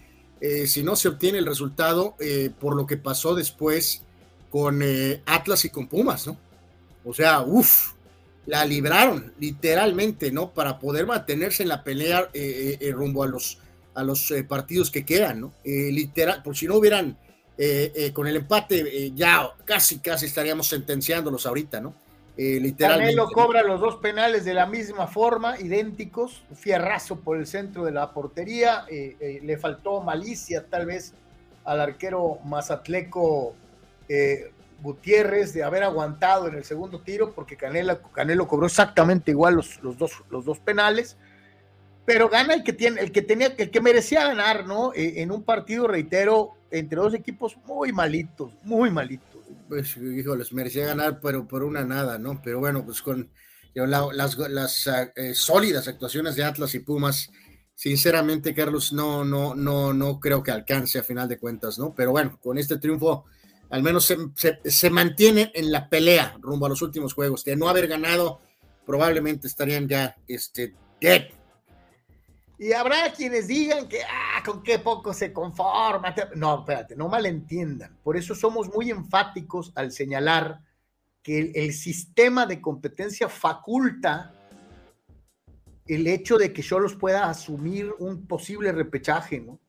Si no se obtiene el resultado por lo que pasó después con Atlas y con Pumas, ¿no? O sea, uff, la libraron literalmente, ¿no? Para poder mantenerse en la pelea eh, eh, eh, rumbo a los, a los partidos que quedan, ¿no? literal, por si no hubieran, con el empate, ya casi, casi estaríamos sentenciándolos ahorita, ¿no? Literalmente. Canelo cobra los dos penales de la misma forma, idénticos, fierrazo por el centro de la portería, le faltó malicia tal vez al arquero mazatleco Gutiérrez de haber aguantado en el segundo tiro, porque Canela, Canelo cobró exactamente igual los, los, dos, los dos penales, pero gana el que tiene, el que tenía, el que merecía ganar, ¿no? En un partido, reitero, entre dos equipos muy malitos, muy malitos. Pues, hijo, les merecía ganar, pero por una nada, ¿no? Pero bueno, pues con las, las eh, sólidas actuaciones de Atlas y Pumas, sinceramente, Carlos, no, no, no, no creo que alcance a final de cuentas, ¿no? Pero bueno, con este triunfo al menos se, mantiene en la pelea rumbo a los últimos juegos. De no haber ganado, probablemente estarían ya este, dead. Y habrá quienes digan que, ah, con qué poco se conforma. No, espérate, no malentiendan. Por eso somos muy enfáticos al señalar que el, sistema de competencia faculta el hecho de que yo los pueda asumir un posible repechaje, ¿no?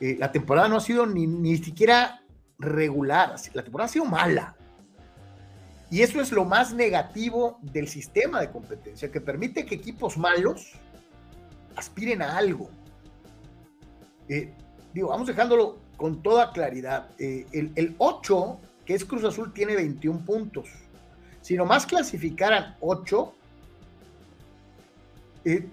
Eh, la temporada no ha sido ni, ni siquiera regular. La temporada ha sido mala. Y eso es lo más negativo del sistema de competencia, que permite que equipos malos aspiren a algo. Eh, digo, vamos dejándolo con toda claridad. Eh, el, 8, que es Cruz Azul, tiene 21 puntos. Si nomás clasificaran 8, eh,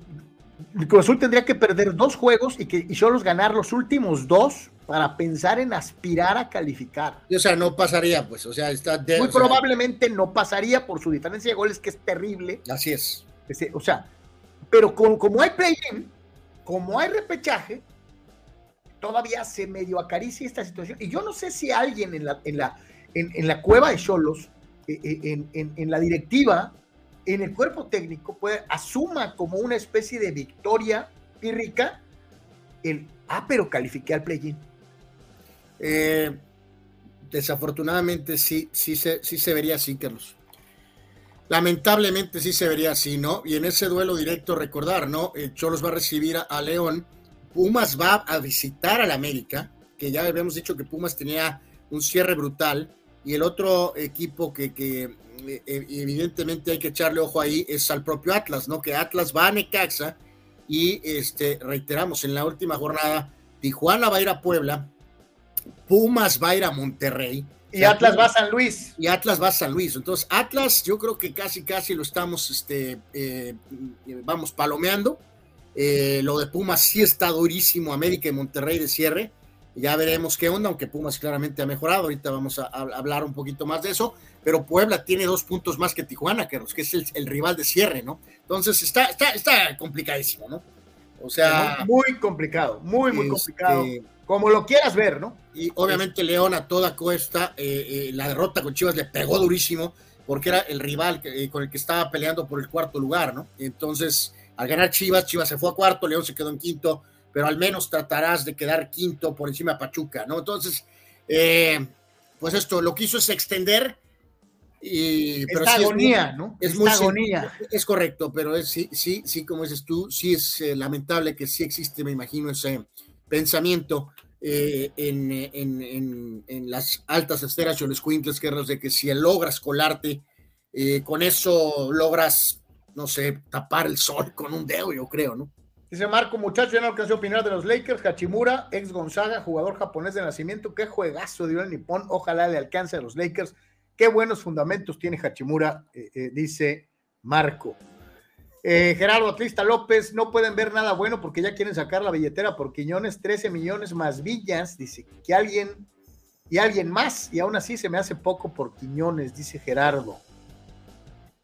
Cruz Azul tendría que perder dos juegos y que y solo ganar los últimos dos para pensar en aspirar a calificar. o sea, no pasaría, pues, o sea, está... Muy probablemente no pasaría por su diferencia de goles, que es terrible. Así es. O sea, pero como hay play-in, como hay repechaje, todavía se medio acaricia esta situación. Y yo no sé si alguien en la, en la, en, la cueva de Cholos, eh, eh, en, en, la directiva, en el cuerpo técnico, puede, asuma como una especie de victoria pírrica el, ah, pero califiqué al play-in. Eh, desafortunadamente sí, sí se, sí se vería así, Carlos. Lamentablemente sí se vería así, ¿no? Y en ese duelo directo recordar, ¿no? El Cholos va a recibir a, León, Pumas va a visitar al América, que ya habíamos dicho que Pumas tenía un cierre brutal, y el otro equipo que, que eh, evidentemente hay que echarle ojo ahí es al propio Atlas, ¿no? Que Atlas va a Necaxa y este, reiteramos, en la última jornada, Tijuana va a ir a Puebla, Pumas va a ir a Monterrey. Y Atlas va a San Luis. Y Atlas va a San Luis. Entonces, Atlas, yo creo que casi, casi lo estamos, este, eh, vamos, palomeando. Eh, lo de Pumas sí está durísimo, América y Monterrey de cierre. Ya veremos qué onda, aunque Pumas claramente ha mejorado. Ahorita vamos a, hablar un poquito más de eso. Pero Puebla tiene dos puntos más que Tijuana, que es el, rival de cierre, ¿no? Entonces está, está, está complicadísimo, ¿no? O sea. Muy complicado, muy, muy este, complicado como lo quieras ver, ¿no? Y obviamente León a toda cuesta, eh, eh, la derrota con Chivas le pegó durísimo porque era el rival eh, con el que estaba peleando por el cuarto lugar, ¿no? Entonces, al ganar Chivas, Chivas se fue a cuarto, León se quedó en quinto, pero al menos tratarás de quedar quinto por encima de Pachuca, ¿no? Entonces, pues esto lo que hizo es extender. Y, pero agonía, ¿no? Es muy agonía. Es correcto, pero es, sí, sí, sí, como dices tú, sí es lamentable que sí existe, me imagino, ese, pensamiento eh, en, las altas esferas o los cuintles, que es de que si logras colarte, eh, con eso logras, no sé, tapar el sol con un dedo, yo creo, ¿no? Dice Marco, muchacho, ya no alcanzó a opinar de los Lakers. Hachimura, ex Gonzaga, jugador japonés de nacimiento. Qué juegazo dio el Nippon. Ojalá le alcance a los Lakers. Qué buenos fundamentos tiene Hachimura, eh, dice Marco. Eh, Gerardo Atlista López, no pueden ver nada bueno porque ya quieren sacar la billetera por Quiñones, 13 millones más villas, dice que alguien y alguien más, y aún así se me hace poco por Quiñones, dice Gerardo.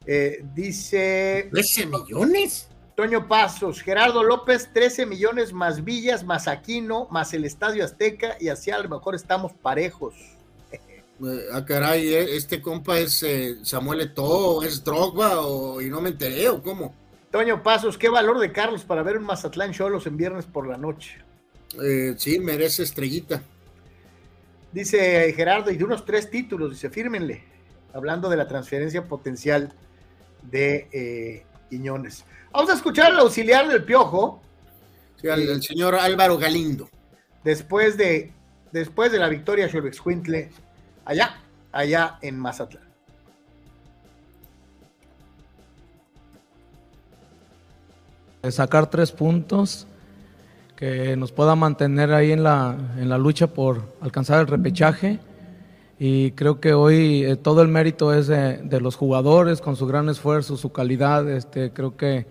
Eh, dice... ¿13 millones? Toño Pasos, Gerardo López, 13 millones más villas, más Aquino, más el Estadio Azteca, y así a lo mejor estamos parejos. Eh, ah, caray, este compa es Samuel Eto'o, es Drogba, o, y no me enteré, o cómo. Toño Pasos, ¿qué valor de Carlos para ver un Mazatlán Cholos en viernes por la noche? Eh, sí, merece estrellita. Dice Gerardo, y de unos tres títulos, dice, fírmenle, hablando de la transferencia potencial de eh, Quiñones. Vamos a escuchar al auxiliar del Piojo. Sí, al, señor Álvaro Galindo. Después de, después de la victoria Quintle, allá, allá en Mazatlán. Sacar tres puntos que nos pueda mantener ahí en la, en la lucha por alcanzar el repechaje. Y creo que hoy eh, todo el mérito es de, los jugadores con su gran esfuerzo, su calidad. Este, creo que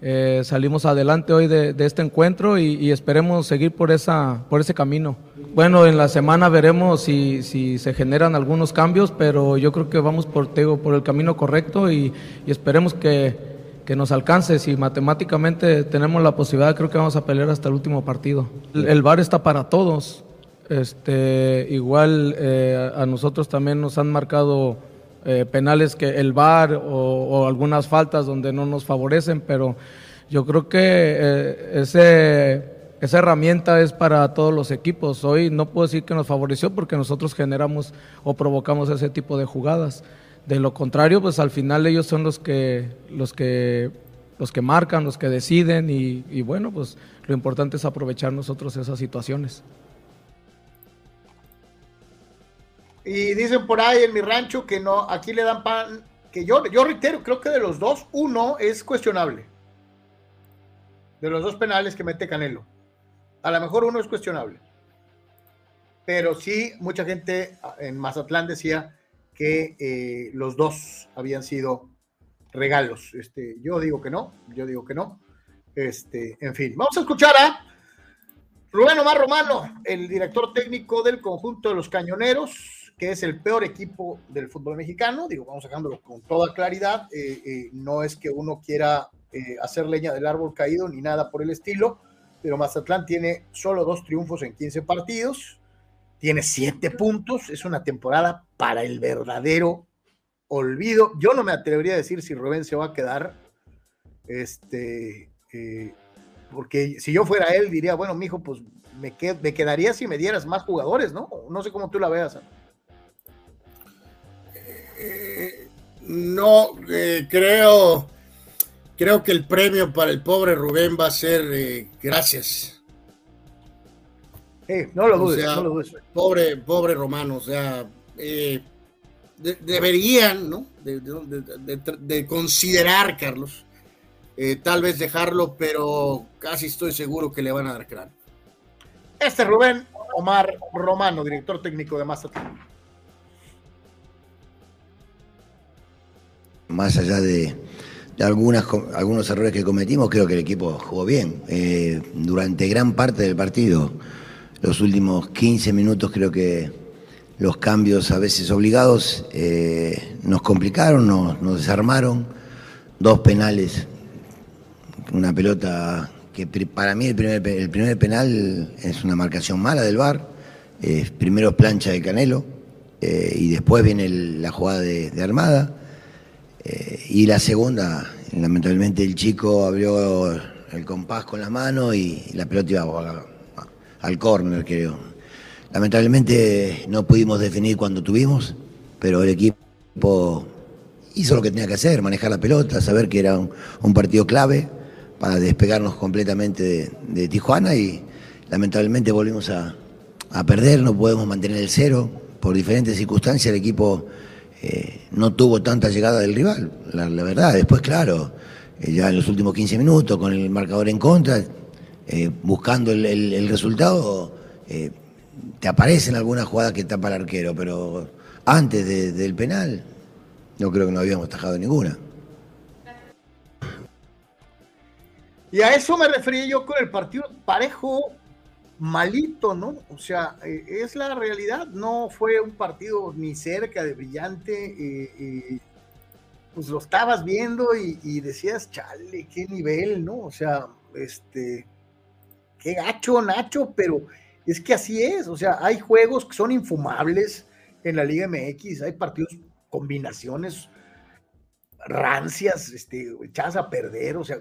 eh, salimos adelante hoy de, este encuentro y, esperemos seguir por, esa, por ese camino. Bueno, en la semana veremos si, si se generan algunos cambios, pero yo creo que vamos por, por el camino correcto y esperemos que, que nos alcance. Si matemáticamente tenemos la posibilidad, creo que vamos a pelear hasta el último partido. El, VAR está para todos. Este, igual eh, a nosotros también nos han marcado eh, penales que el VAR o, algunas faltas donde no nos favorecen, pero yo creo que eh, ese, esa herramienta es para todos los equipos. Hoy no puedo decir que nos favoreció porque nosotros generamos o provocamos ese tipo de jugadas. De lo contrario, pues al final ellos son los que, los que, los que marcan, los que deciden y, bueno, pues lo importante es aprovechar nosotros esas situaciones. Y dicen por ahí en mi rancho que no, aquí le dan pan, que yo, yo reitero, creo que de los dos, uno es cuestionable. De los dos penales que mete Canelo. A lo mejor uno es cuestionable. Pero sí, mucha gente en Mazatlán decía que eh, los dos habían sido regalos. Este, yo digo que no, yo digo que no. Este, en fin, vamos a escuchar a Rubén Omar Romano, el director técnico del conjunto de los cañoneros, que es el peor equipo del fútbol mexicano. Digo, vamos dejándolo con toda claridad. Eh, eh, no es que uno quiera hacer leña del árbol caído ni nada por el estilo, pero Mazatlán tiene solo dos triunfos en 15 partidos, tiene siete puntos, es una temporada para el verdadero olvido. Yo no me atrevería a decir si Rubén se va a quedar. Este, porque si yo fuera él, diría, bueno, mijo, pues me, me quedaría si me dieras más jugadores, ¿no? No sé cómo tú la veas. Eh, no, eh, creo, creo que el premio para el pobre Rubén va a ser eh, no lo dudes, no lo dudes. Pobre, pobre Romano, o sea, deberían, ¿no? de considerar, Carlos, eh, tal vez dejarlo, pero casi estoy seguro que le van a dar cráneo. Este es Rubén Omar Romano, director técnico de Mazatlán. Más allá de, algunas, algunos errores que cometimos, creo que el equipo jugó bien. Eh, durante gran parte del partido, los últimos 15 minutos, creo que los cambios a veces obligados eh, nos complicaron, nos desarmaron. Dos penales una pelota que para mí el primer, el primer penal es una marcación mala del VAR, primero plancha de Canelo eh, y después viene la jugada de, Armada eh, y la segunda, lamentablemente el chico abrió el compás con la mano y la pelota iba al córner creo. Lamentablemente no pudimos definir cuando tuvimos, pero el equipo hizo lo que tenía que hacer, manejar la pelota, saber que era un partido clave para despegarnos completamente de, Tijuana y lamentablemente volvimos a, perder, no podemos mantener el cero. Por diferentes circunstancias el equipo eh, no tuvo tanta llegada del rival, la, verdad. Después, claro, eh, ya en los últimos 15 minutos con el marcador en contra, eh, buscando el, resultado, te aparecen algunas jugadas que tapa el arquero, pero antes del penal no creo que no habíamos tajado ninguna. Y a eso me refería yo con el partido parejo malito, ¿no? O sea, eh, es la realidad, no fue un partido ni cerca de brillante, eh, eh, pues lo estabas viendo y, decías, chale, qué nivel, ¿no? O sea, este, qué gacho, Nacho, pero es que así es, o sea, hay juegos que son infumables en la Liga MX, hay partidos, combinaciones rancias, este, echadas a perder, o sea,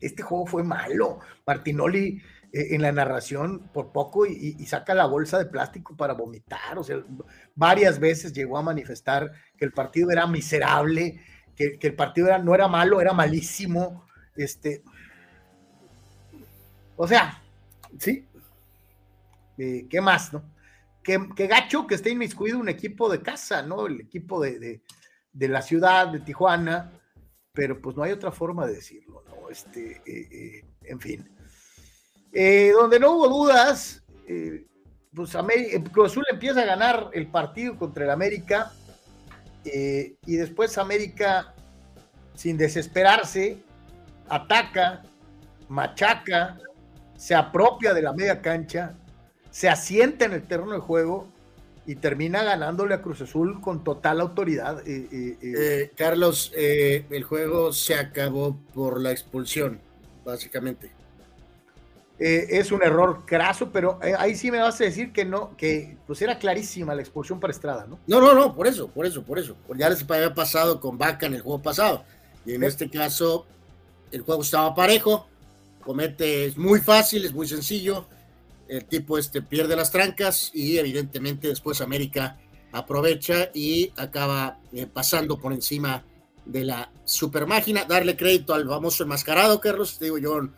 este juego fue malo. Martinoli eh, en la narración por poco y, saca la bolsa de plástico para vomitar. O sea, varias veces llegó a manifestar que el partido era miserable, que, el partido era, no era malo, era malísimo. Este, o sea, sí. Eh, ¿Qué más, no? Qué, gacho que esté inmiscuido un equipo de casa, ¿no? El equipo de, de la ciudad, de Tijuana, pero pues no hay otra forma de decirlo, ¿no? Este, eh, eh, en fin. Donde no hubo dudas, pues Cruz Azul empieza a ganar el partido contra el América y después América, sin desesperarse, ataca, machaca, se apropia de la media cancha, se asienta en el terreno de juego y termina ganándole a Cruz Azul con total autoridad. Eh, eh, eh. Carlos, el juego se acabó por la expulsión, básicamente. es un error craso, pero ahí sí me vas a decir que no, que pues era clarísima la expulsión para Estrada, ¿no? No, no, no, por eso, por eso, por eso. Ya les había pasado con Vaca en el juego pasado. Y en este caso, el juego estaba parejo, comete, es muy fácil, es muy sencillo el tipo este pierde las trancas y evidentemente después América aprovecha y acaba eh, pasando por encima de la super máquina. Darle crédito al famoso enmascarado, Carlos. Te digo, yo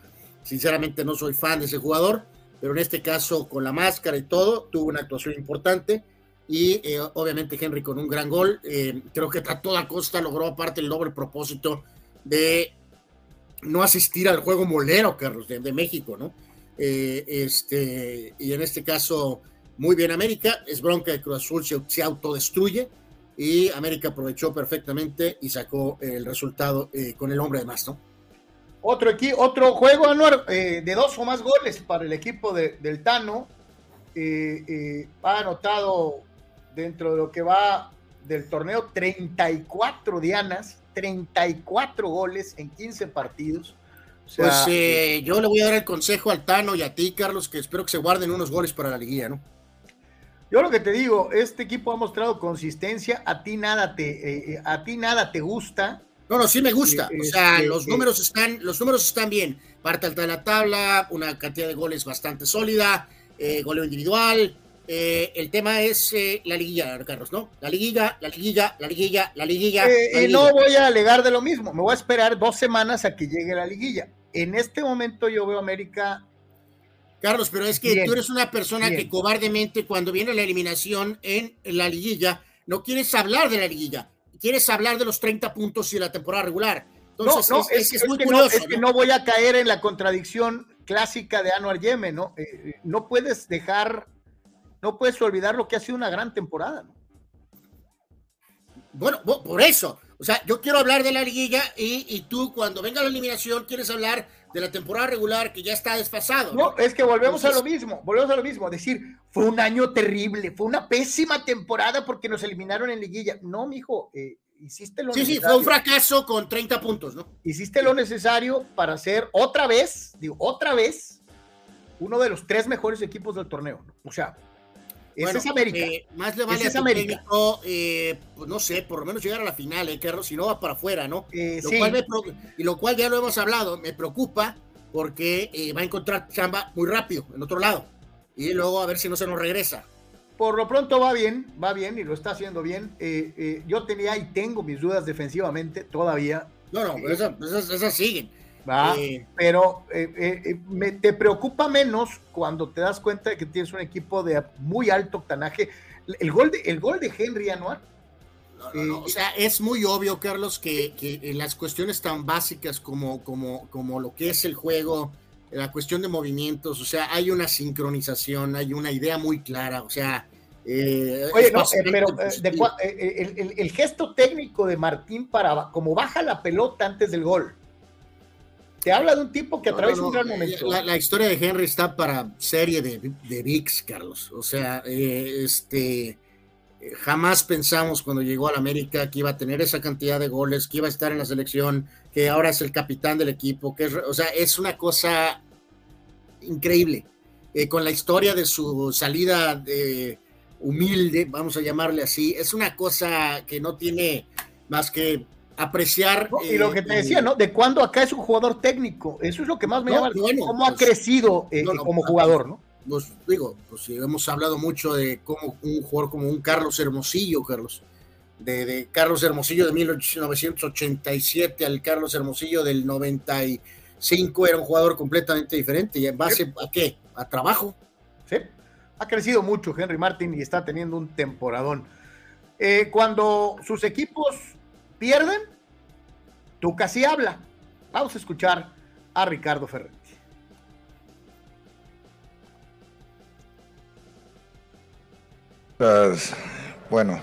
sinceramente no soy fan de ese jugador, pero en este caso con la máscara y todo, tuvo una actuación importante y eh, obviamente Henry con un gran gol. Eh, creo que a toda costa logró aparte el doble propósito de no asistir al juego molero, Carlos, de, México, ¿no? Eh, este, y en este caso, muy bien América, es bronca de Cruz Azul, se, autodestruye y América aprovechó perfectamente y sacó el resultado con el hombre de más, ¿no? Otro, aquí, otro juego, Anuar, de dos o más goles para el equipo del Tano. ha anotado dentro de lo que va del torneo, 34 dianas, 34 goles en 15 partidos. pues eh, yo le voy a dar el consejo al Tano y a ti, Carlos, que espero que se guarden unos goles para la liguilla, ¿no? Yo lo que te digo, este equipo ha mostrado consistencia, a ti nada te, eh, eh, a ti nada te gusta. No, no, sí me gusta. o sea, este, los números están, los números están bien. Parte alta de la tabla, una cantidad de goles bastante sólida, goleo individual, eh, el tema es eh, la liguilla, Carlos, ¿no? La liguilla, la liguilla, la liguilla, la liguilla. Eh, y no voy a alegar de lo mismo, me voy a esperar dos semanas a que llegue la liguilla. En este momento yo veo América. Carlos, pero es que tú eres una persona que cobardemente cuando viene la eliminación en la liguilla, no quieres hablar de la liguilla, quieres hablar de los 30 puntos y de la temporada regular. Entonces, no, es, es, muy que curioso. No, es que no voy a caer en la contradicción clásica de Anuar Yeme, ¿no? no puedes dejar no puedes olvidar lo que ha sido una gran temporada. Bueno, por eso. O sea, yo quiero hablar de la liguilla y, tú cuando venga la eliminación quieres hablar de la temporada regular que ya está desfasado. No, es que volvemos a lo mismo, volvemos a lo mismo, decir, fue un año terrible, fue una pésima temporada porque nos eliminaron en liguilla. No, mijo, eh, hiciste lo necesario. Sí, sí, fue un fracaso con 30 puntos, ¿no? Hiciste lo necesario para ser otra vez, digo, otra vez, uno de los tres mejores equipos del torneo. O sea, es América. Eh, más le vale a tu técnico, eh, pues no sé, por lo menos llegar a la final, eh, Carlos, si no va para afuera, ¿no? Eh, y lo cual ya lo hemos hablado, me preocupa porque va a encontrar chamba muy rápido en otro lado y luego a ver si no se nos regresa. Por lo pronto va bien, va bien y lo está haciendo bien. yo tenía y tengo mis dudas defensivamente todavía. No, no, esas, esas siguen pero eh, eh, me, te preocupa menos cuando te das cuenta de que tienes un equipo de muy alto octanaje. El gol de, el gol de Henry Anuar. Eh, o sea, es muy obvio, Carlos, que, en las cuestiones tan básicas como, como, como lo que es el juego, la cuestión de movimientos, o sea, hay una sincronización, hay una idea muy clara, o sea, Oye, no, pero el, el, gesto técnico de Martín para como baja la pelota antes del gol. Te habla de un tipo que atraviesa un gran momento. La, historia de Henry está para serie de, de VIX, Carlos. O sea, eh, este jamás pensamos cuando llegó al América que iba a tener esa cantidad de goles, que iba a estar en la selección, que ahora es el capitán del equipo, que es, o sea, es una cosa increíble. Eh, con la historia de su salida de humilde, vamos a llamarle así, es una cosa que no tiene más que apreciar. y lo que te decía, ¿no? De cuándo acá es un jugador técnico. Eso es lo que más me llama. cómo ha pues, crecido eh, como jugador, ¿no? Pues digo, pues hemos hablado mucho de cómo un jugador como un Carlos Hermosillo, Carlos. De, Carlos Hermosillo de 1987 al Carlos Hermosillo del 95 era un jugador completamente diferente. ¿Y en base a qué? A trabajo. Sí, ha crecido mucho Henry Martin y está teniendo un temporadón. Eh, cuando sus equipos pierden, tú casi habla. Vamos a escuchar a Ricardo Ferretti. Bueno,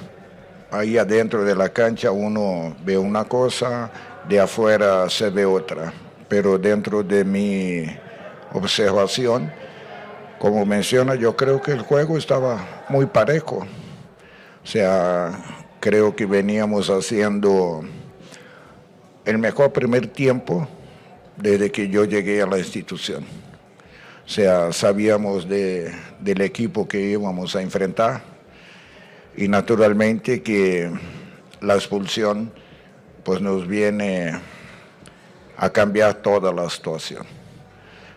ahí adentro de la cancha uno ve una cosa, de afuera se ve otra, pero dentro de mi observación, como menciona, yo creo que el juego estaba muy parejo. O sea, Creo que veníamos haciendo el mejor primer tiempo desde que yo llegué a la institución. O sea, sabíamos de, del equipo que íbamos a enfrentar y naturalmente que la expulsión pues nos viene a cambiar toda la situación.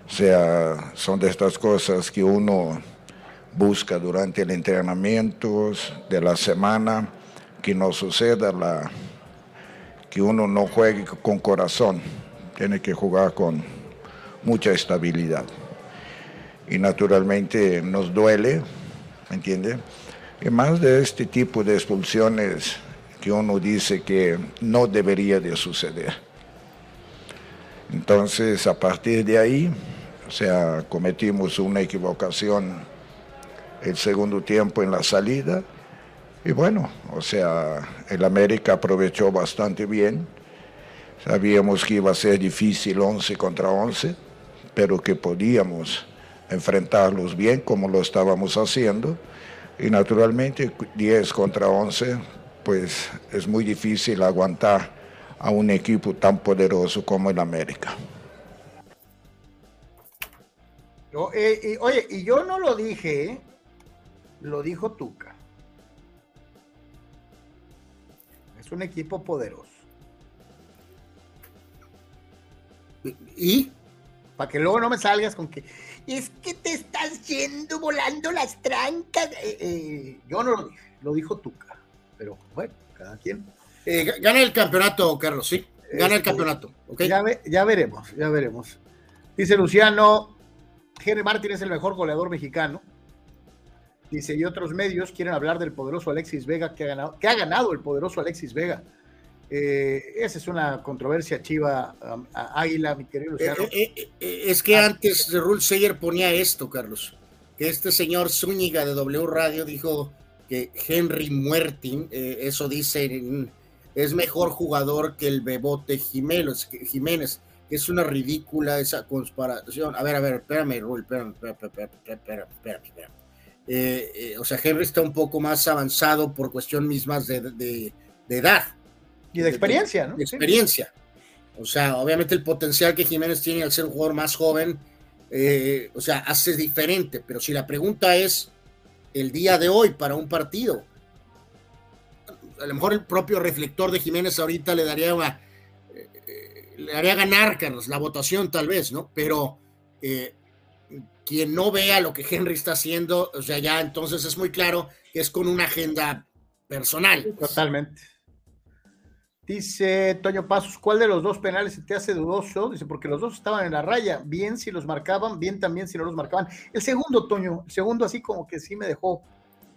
O sea, son de estas cosas que uno busca durante el entrenamiento de la semana que no suceda la, que uno no juegue con corazón, tiene que jugar con mucha estabilidad. Y naturalmente nos duele, ¿me entiende? Y más de este tipo de expulsiones que uno dice que no debería de suceder. Entonces, a partir de ahí, o sea, cometimos una equivocación el segundo tiempo en la salida. Y bueno, o sea, el América aprovechó bastante bien. Sabíamos que iba a ser difícil 11 contra 11, pero que podíamos enfrentarlos bien como lo estábamos haciendo. Y naturalmente 10 contra 11, pues es muy difícil aguantar a un equipo tan poderoso como el América. Eh, oye, y yo no lo dije, ¿eh? lo dijo Tuca. Es un equipo poderoso. ¿Y? Para que luego no me salgas con que es que te estás yendo volando las trancas. Eh, eh, yo no lo dije, lo dijo Tuca. Pero bueno, cada quien. Eh, gana el campeonato, Carlos, sí. Gana el este, campeonato. Ya, ya veremos, ya veremos. Dice Luciano, Henry Martín es el mejor goleador mexicano. Dice, y otros medios quieren hablar del poderoso Alexis Vega que ha ganado, que ha ganado el poderoso Alexis Vega. Eh, esa es una controversia chiva Águila, mi querido eh, eh, es que antes de Rule Seyer ponía esto, Carlos, que este señor Zúñiga de W Radio dijo que Henry Muertin, eso dice, es mejor jugador que el Bebote Jiménez, es una ridícula esa comparación. A ver, a ver, espérame, Rule, espérame, espérame, espérame, espérame, o sea, Henry está un poco más avanzado por cuestión mismas de, de edad y de experiencia, ¿no? De experiencia. O sea, obviamente el potencial que Jiménez tiene al ser un jugador más joven, eh, o sea, hace diferente. Pero si la pregunta es el día de hoy para un partido, a lo mejor el propio reflector de Jiménez ahorita le daría una, eh, le haría ganar, Carlos, la votación tal vez, ¿no? Pero eh, quien no vea lo que Henry está haciendo, o sea, ya entonces es muy claro que es con una agenda personal. Totalmente. Dice Toño Pasos, ¿cuál de los dos penales se te hace dudoso? Dice, porque los dos estaban en la raya, bien si los marcaban, bien también si no los marcaban. El segundo, Toño, el segundo así como que sí me dejó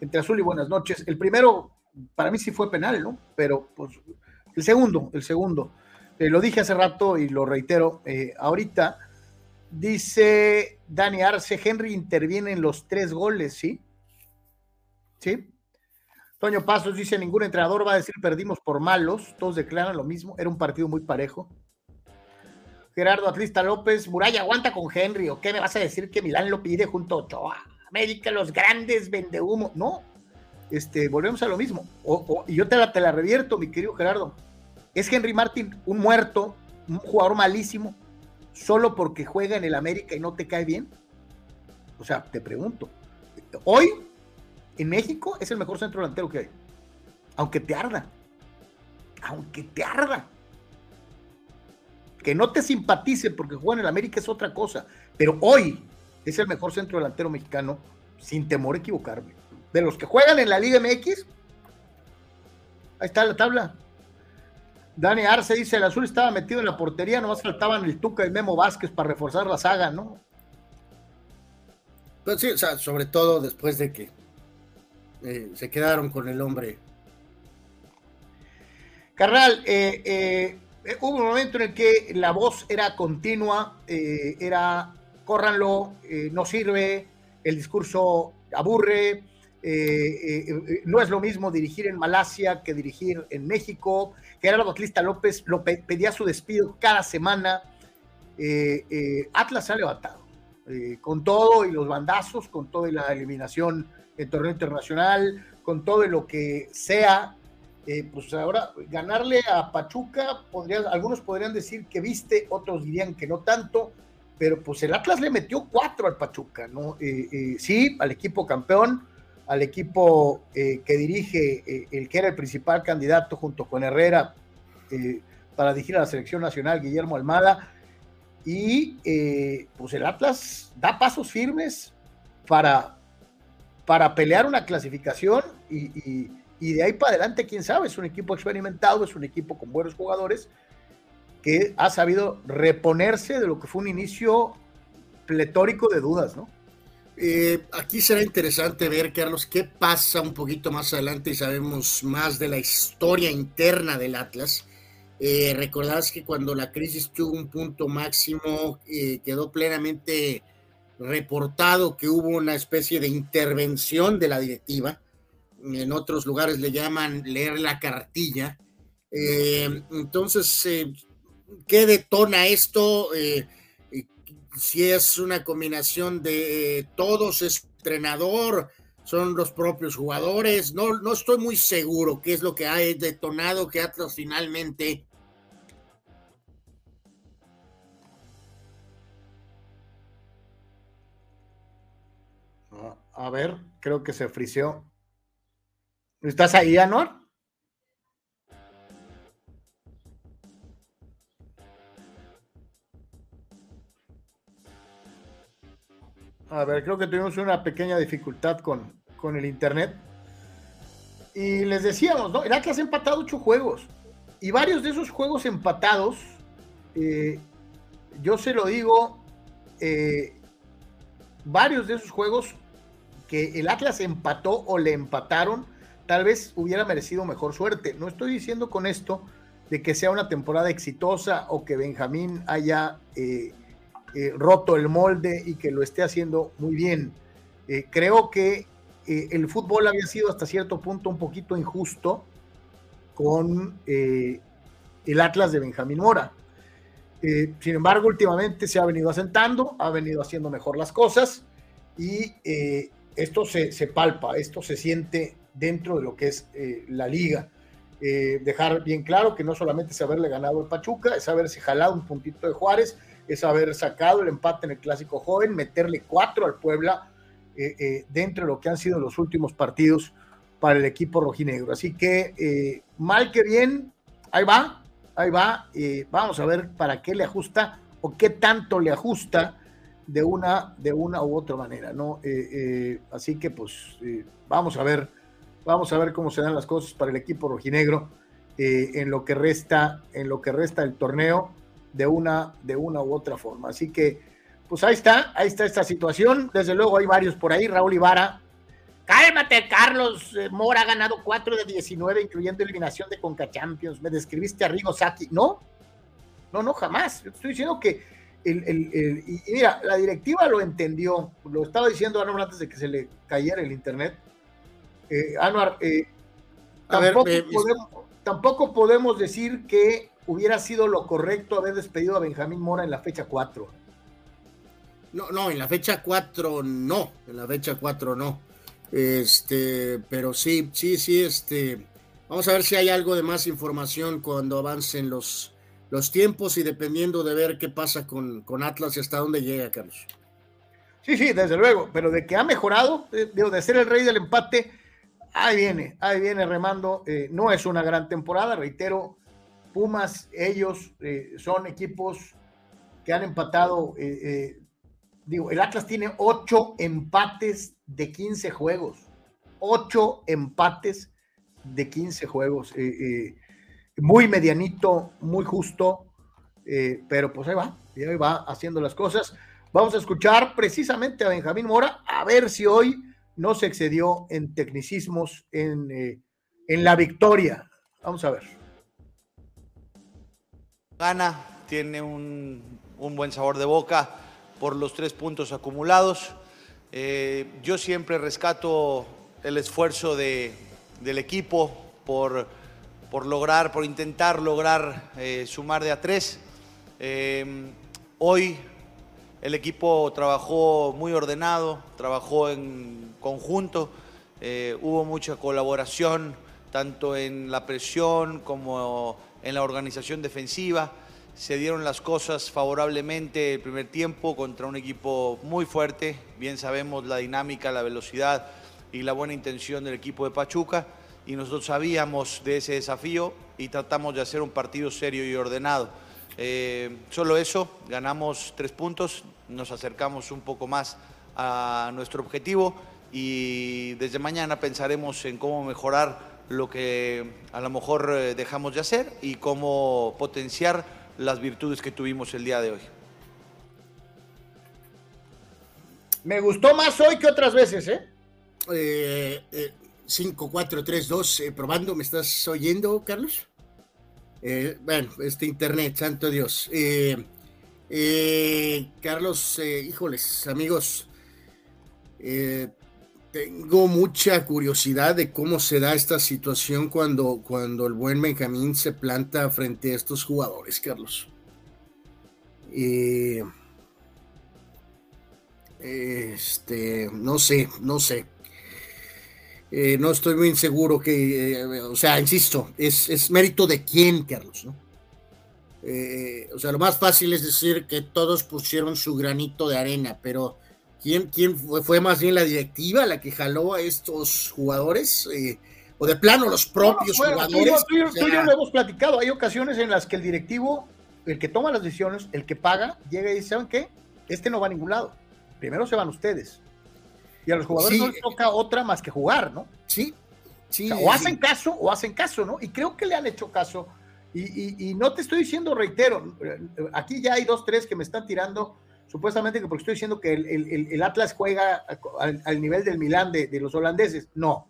entre azul y buenas noches. El primero, para mí sí fue penal, ¿no? Pero pues el segundo, el segundo. Eh, lo dije hace rato y lo reitero eh, ahorita. Dice Dani Arce, Henry interviene en los tres goles, ¿sí? ¿Sí? Toño Pasos dice, ningún entrenador va a decir perdimos por malos, todos declaran lo mismo, era un partido muy parejo. Gerardo Atlista López, Muralla, aguanta con Henry, ¿o qué me vas a decir que Milán lo pide junto a Ochoa? América, los grandes vende humo. No, este, volvemos a lo mismo. y yo te la, te la revierto, mi querido Gerardo. ¿Es Henry Martin un muerto, un jugador malísimo, solo porque juega en el América y no te cae bien? O sea, te pregunto. Hoy en México es el mejor centro delantero que hay. Aunque te arda. Aunque te arda. Que no te simpatice porque juega en el América es otra cosa. Pero hoy es el mejor centro delantero mexicano, sin temor a equivocarme. De los que juegan en la Liga MX, ahí está la tabla. Dani Arce dice: el azul estaba metido en la portería, nomás faltaban el Tuca y Memo Vázquez para reforzar la saga, ¿no? Pues sí, o sea, sobre todo después de que eh, se quedaron con el hombre. Carnal, eh, eh, hubo un momento en el que la voz era continua, era córranlo, no sirve, el discurso aburre, no es lo mismo dirigir en Malasia que dirigir en México. Gerardo Batlista López lo pedía su despido cada semana. Atlas se ha levantado, con todo y los bandazos, con toda la eliminación el torneo internacional, con todo lo que sea. Eh, pues ahora ganarle a Pachuca, algunos podrían decir que viste, otros dirían que no tanto, pero pues el Atlas le metió cuatro al Pachuca, ¿no? Eh, eh, sí, al equipo campeón, al equipo que dirige, el que era el principal candidato junto con Herrera para dirigir a la selección nacional, Guillermo Almada, y pues el Atlas da pasos firmes para, para pelear una clasificación y, de ahí para adelante, quién sabe, es un equipo experimentado, es un equipo con buenos jugadores que ha sabido reponerse de lo que fue un inicio pletórico de dudas, ¿no? Eh, aquí será interesante ver, Carlos, qué pasa un poquito más adelante y sabemos más de la historia interna del Atlas. Eh, que cuando la crisis tuvo un punto máximo, eh, quedó plenamente reportado que hubo una especie de intervención de la directiva. En otros lugares le llaman leer la cartilla. Eh, entonces, ¿qué detona esto? Si es una combinación de todos, es entrenador, son los propios jugadores. No, no estoy muy seguro qué es lo que ha detonado que Atlas finalmente. A ver, creo que se frició. ¿Estás ahí, Anuar? A ver, creo que tuvimos una pequeña dificultad con, con el internet. Y les decíamos, ¿no? El Atlas ha empatado ocho juegos. Y varios de esos juegos empatados, eh, yo se lo digo, eh, varios de esos juegos que el Atlas empató o le empataron, tal vez hubiera merecido mejor suerte. No estoy diciendo con esto de que sea una temporada exitosa o que Benjamín haya eh, eh, roto el molde y que lo esté haciendo muy bien. Eh, creo que eh, el fútbol había sido hasta cierto punto un poquito injusto con el Atlas de Benjamín Mora. sin embargo, últimamente se ha venido asentando, ha venido haciendo mejor las cosas y esto se, se, palpa, esto se siente dentro de lo que es la liga. dejar bien claro que no solamente es haberle ganado el Pachuca, es haberse jalado un puntito de Juárez, es haber sacado el empate en el clásico joven, meterle cuatro al Puebla eh, eh, dentro de lo que han sido los últimos partidos para el equipo rojinegro. Así que eh, mal que bien, ahí va, ahí va. vamos a ver para qué le ajusta o qué tanto le ajusta de una, de una u otra manera, ¿no? así que pues vamos a ver, vamos a ver cómo se dan las cosas para el equipo rojinegro en lo que resta, en lo que resta del torneo de una, de una u otra forma. Así que, pues ahí está, ahí está esta situación. Desde luego hay varios por ahí. Raúl Ibarra. Cálmate, Carlos. Eh, Mora ha ganado 4 de 19, incluyendo eliminación de Conca Champions. Me describiste a Rigo Saki. No, no, no, jamás. Estoy diciendo que el, el, y mira, la directiva lo entendió. Lo estaba diciendo Anuar antes de que se le cayera el internet. Eh, Anuar, eh, tampoco, podemos, tampoco podemos decir que hubiera sido lo correcto haber despedido a Benjamín Mora en la fecha 4. No, no, en la fecha 4 no, en la fecha 4 no. Este, pero sí, sí, sí, este, vamos a ver si hay algo de más información cuando avancen los, los tiempos y dependiendo de ver qué pasa con, con Atlas y hasta dónde llega, Carlos. Sí, sí, desde luego, pero de que ha mejorado, de, de ser el rey del empate, ahí viene, ahí viene remando. Eh, no es una gran temporada, reitero, Pumas, ellos eh, son equipos que han empatado, eh, eh, digo, el Atlas tiene ocho empates de 15 juegos, ocho empates de 15 juegos, muy medianito, muy justo, pero pues ahí va, ahí va haciendo las cosas. Vamos a escuchar precisamente a Benjamín Mora, a ver si hoy no se excedió en tecnicismos en, en la victoria. Vamos a ver gana, tiene un, buen sabor de boca por los tres puntos acumulados. Eh, yo siempre rescato el esfuerzo del equipo por, por, lograr, por intentar lograr eh, sumar de a tres. Eh, hoy el equipo trabajó muy ordenado, trabajó en conjunto, hubo mucha colaboración, tanto en la presión como en la organización defensiva. Se dieron las cosas favorablemente el primer tiempo contra un equipo muy fuerte. Bien sabemos la dinámica, la velocidad y la buena intención del equipo de Pachuca. Y nosotros sabíamos de ese desafío y tratamos de hacer un partido serio y ordenado. Eh, solo eso, ganamos tres puntos, nos acercamos un poco más a nuestro objetivo y desde mañana pensaremos en cómo mejorar lo que a lo mejor eh, dejamos de hacer y cómo potenciar las virtudes que tuvimos el día de hoy. Me gustó más hoy que otras veces, ¿eh? eh, eh 5, 4, 3, 2, probando, ¿me estás oyendo, Carlos? Eh, bueno, este internet, santo Dios. Eh, eh, Carlos, híjoles, amigos, tengo mucha curiosidad de cómo se da esta situación cuando, cuando el buen Benjamín se planta frente a estos jugadores, Carlos. este, no sé, no sé. Eh, no estoy muy inseguro que, eh, o sea, insisto, es, mérito de quién, Carlos, ¿no? Eh, o sea, lo más fácil es decir que todos pusieron su granito de arena, pero ¿quién, quién fue, más bien la directiva la que jaló a estos jugadores? o de plano los propios jugadores. Tú, lo hemos platicado, hay ocasiones en las que el directivo, el que toma las decisiones, el que paga, llega y dice, ¿saben qué? Este no va a ningún lado. Primero se van ustedes y a los jugadores no les toca otra más que jugar, ¿no? Sí, sí. O, hacen caso o hacen caso, ¿no? Y creo que le han hecho caso. Y, no te estoy diciendo, reitero, aquí ya hay dos, tres que me están tirando, supuestamente que porque estoy diciendo que el, Atlas juega al, nivel del Milán de, de los holandeses. No,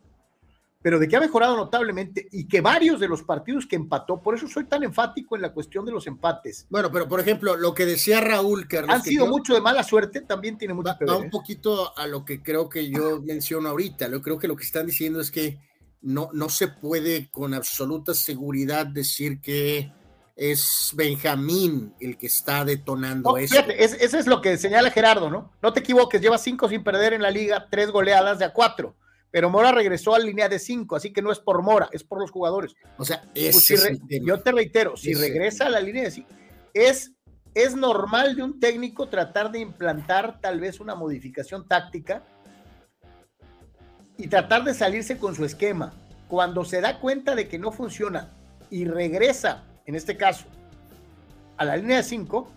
pero de que ha mejorado notablemente y que varios de los partidos que empató, por eso soy tan enfático en la cuestión de los empates. Bueno, pero por ejemplo, lo que decía Raúl, Carlos, han sido mucho de mala suerte, también tiene mucho que ver. Va un ¿eh? poquito a lo que creo que yo menciono ahorita. Yo creo que lo que están diciendo es que no, no se puede con absoluta seguridad decir que es Benjamín el que está detonando eso. Fíjate, eso es lo que señala Gerardo, ¿no? No te equivoques, lleva cinco sin perder en la liga, tres goleadas de a cuatro pero Mora regresó a línea de cinco, así que no es por Mora, es por los jugadores. O sea, pues yo te reitero, si regresa a la línea de cinco, es, es normal de un técnico tratar de implantar tal vez una modificación táctica y tratar de salirse con su esquema. Cuando se da cuenta de que no funciona y regresa, en este caso, a la línea de cinco,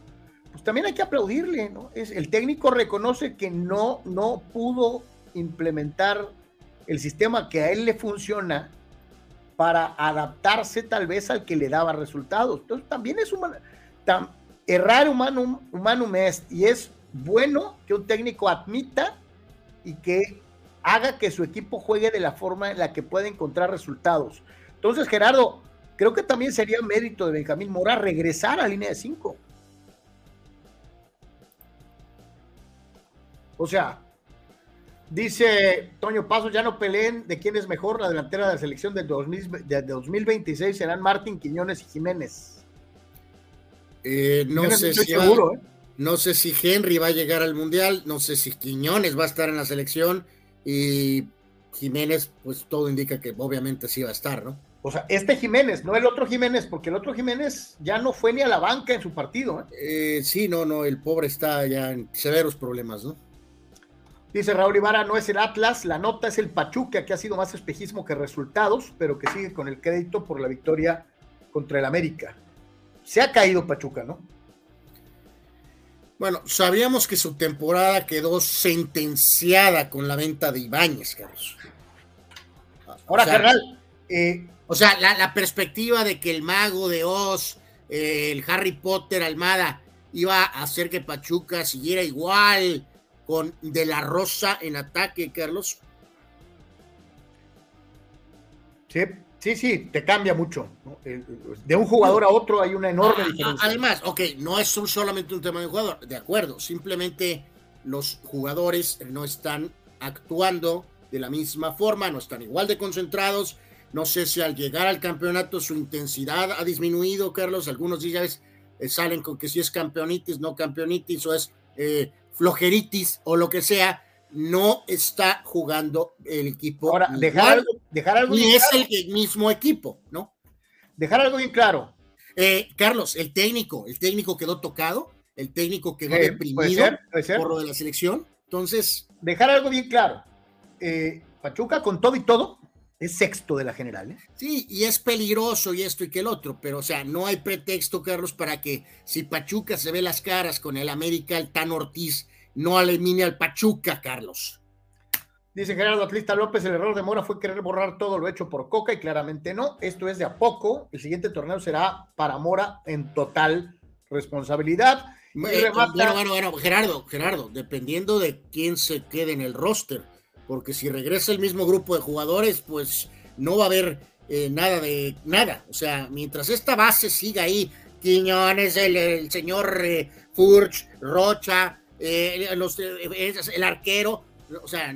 pues también hay que aplaudirle, ¿no? Es, el técnico reconoce que no, no pudo implementar el sistema que a él le funciona para adaptarse tal vez al que le daba resultados. Entonces también es humano, errar humano, humano y es bueno que un técnico admita y que haga que su equipo juegue de la forma en la que puede encontrar resultados. Entonces, Gerardo, creo que también sería mérito de Benjamín Mora regresar a línea de 5. O sea, Dice Toño Paso, ya no peleen de quién es mejor la delantera de la selección del 2026, serán Martín, Quiñones y Jiménez. Eh, no sé si seguro, ¿eh? no sé si Henry va a llegar al Mundial, no sé si Quiñones va a estar en la selección y Jiménez, pues todo indica que obviamente sí va a estar, ¿no? O sea, este Jiménez, no el otro Jiménez, porque el otro Jiménez ya no fue ni a la banca en su partido. ¿eh? sí, no, no, el pobre está ya en severos problemas, ¿no? Dice Raúl Ibarra, no es el Atlas, la nota es el Pachuca, que ha sido más espejismo que resultados, pero que sigue con el crédito por la victoria contra el América. Se ha caído Pachuca, ¿no? Bueno, sabíamos que su temporada quedó sentenciada con la venta de Ibáñez, Carlos. Ahora, carnal. Eh, o sea, la, perspectiva de que el mago de Oz, eh, el Harry Potter Almada, iba a hacer que Pachuca siguiera igual con De La Rosa en ataque, Carlos. Sí, sí, sí, te cambia mucho. De un jugador a otro hay una enorme ah, diferencia. Además, ok, no es solamente un tema de jugador, de acuerdo, simplemente los jugadores no están actuando de la misma forma, no están igual de concentrados. No sé si al llegar al campeonato su intensidad ha disminuido, Carlos. Algunos días eh, salen con que si es campeonitis, no campeonitis, o es eh, flojeritis o lo que sea, no está jugando el equipo. Ahora, dejar, dejar algo es el mismo equipo, ¿no? Dejar algo bien claro. Eh, Carlos, el técnico, el técnico quedó tocado, el técnico quedó deprimido por lo de la selección. Entonces. Dejar algo bien claro. Pachuca, con todo y todo, es sexto de la general. ¿eh? Sí, y es peligroso y esto y que el otro, pero o sea, no hay pretexto, Carlos, para que si Pachuca se ve las caras con el América, el Tan Ortiz, no elimine al Pachuca, Carlos. Dice Gerardo Atlista López, el error de Mora fue querer borrar todo lo hecho por Coca y claramente no. Esto es de a poco. El siguiente torneo será para Mora en total responsabilidad. bueno, bueno, bueno, Gerardo, Gerardo, dependiendo de quién se quede en el roster, porque si regresa el mismo grupo de jugadores, pues no va a haber eh, nada de nada. O sea, mientras esta base siga ahí, Quiñones, el, señor eh, Furch, Rocha, eh, el arquero, o sea.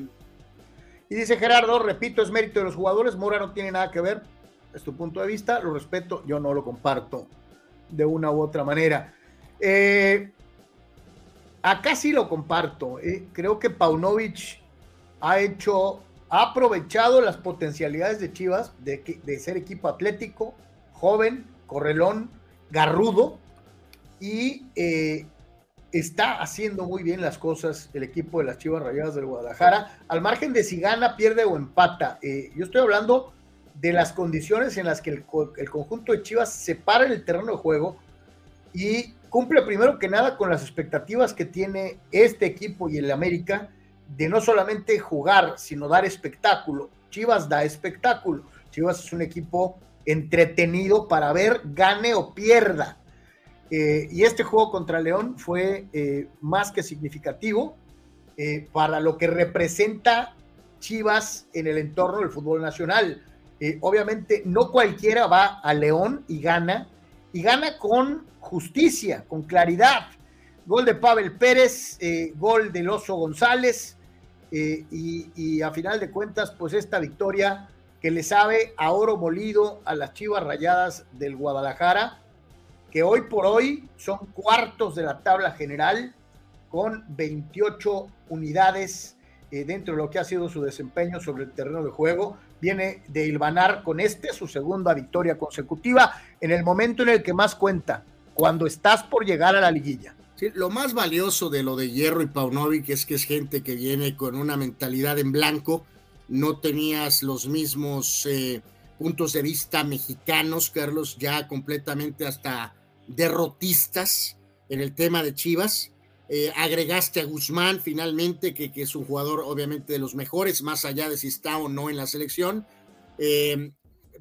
Y dice Gerardo, repito, es mérito de los jugadores, Mora no tiene nada que ver, es tu punto de vista, lo respeto, yo no lo comparto de una u otra manera. acá sí lo comparto, creo que Paunovic ha hecho ha aprovechado las potencialidades de Chivas de, ser equipo atlético, joven, correlón, garrudo y eh, está haciendo muy bien las cosas el equipo de las Chivas Rayadas del Guadalajara, al margen de si gana, pierde o empata. Eh, yo estoy hablando de las condiciones en las que el, el, conjunto de Chivas se para en el terreno de juego y cumple primero que nada con las expectativas que tiene este equipo y el América de no solamente jugar, sino dar espectáculo. Chivas da espectáculo. Chivas es un equipo entretenido para ver, gane o pierda. Eh, y este juego contra León fue eh, más que significativo eh, para lo que representa Chivas en el entorno del fútbol nacional. obviamente no cualquiera va a León y gana, y gana con justicia, con claridad. Gol de Pavel Pérez, gol del Oso González, eh, y, a final de cuentas, pues esta victoria que le sabe a oro molido a las Chivas Rayadas del Guadalajara, que hoy por hoy son cuartos de la tabla general con 28 unidades eh, dentro de lo que ha sido su desempeño sobre el terreno de juego. Viene de hilvanar con este su segunda victoria consecutiva en el momento en el que más cuenta, cuando estás por llegar a la liguilla lo más valioso de lo de Hierro y Paunovic es que es gente que viene con una mentalidad en blanco. No tenías los mismos eh, puntos de vista mexicanos, Carlos, ya completamente hasta derrotistas en el tema de Chivas. Eh, agregaste a Guzmán finalmente, que, es un jugador obviamente de los mejores, más allá de si está o no en la selección. Eh,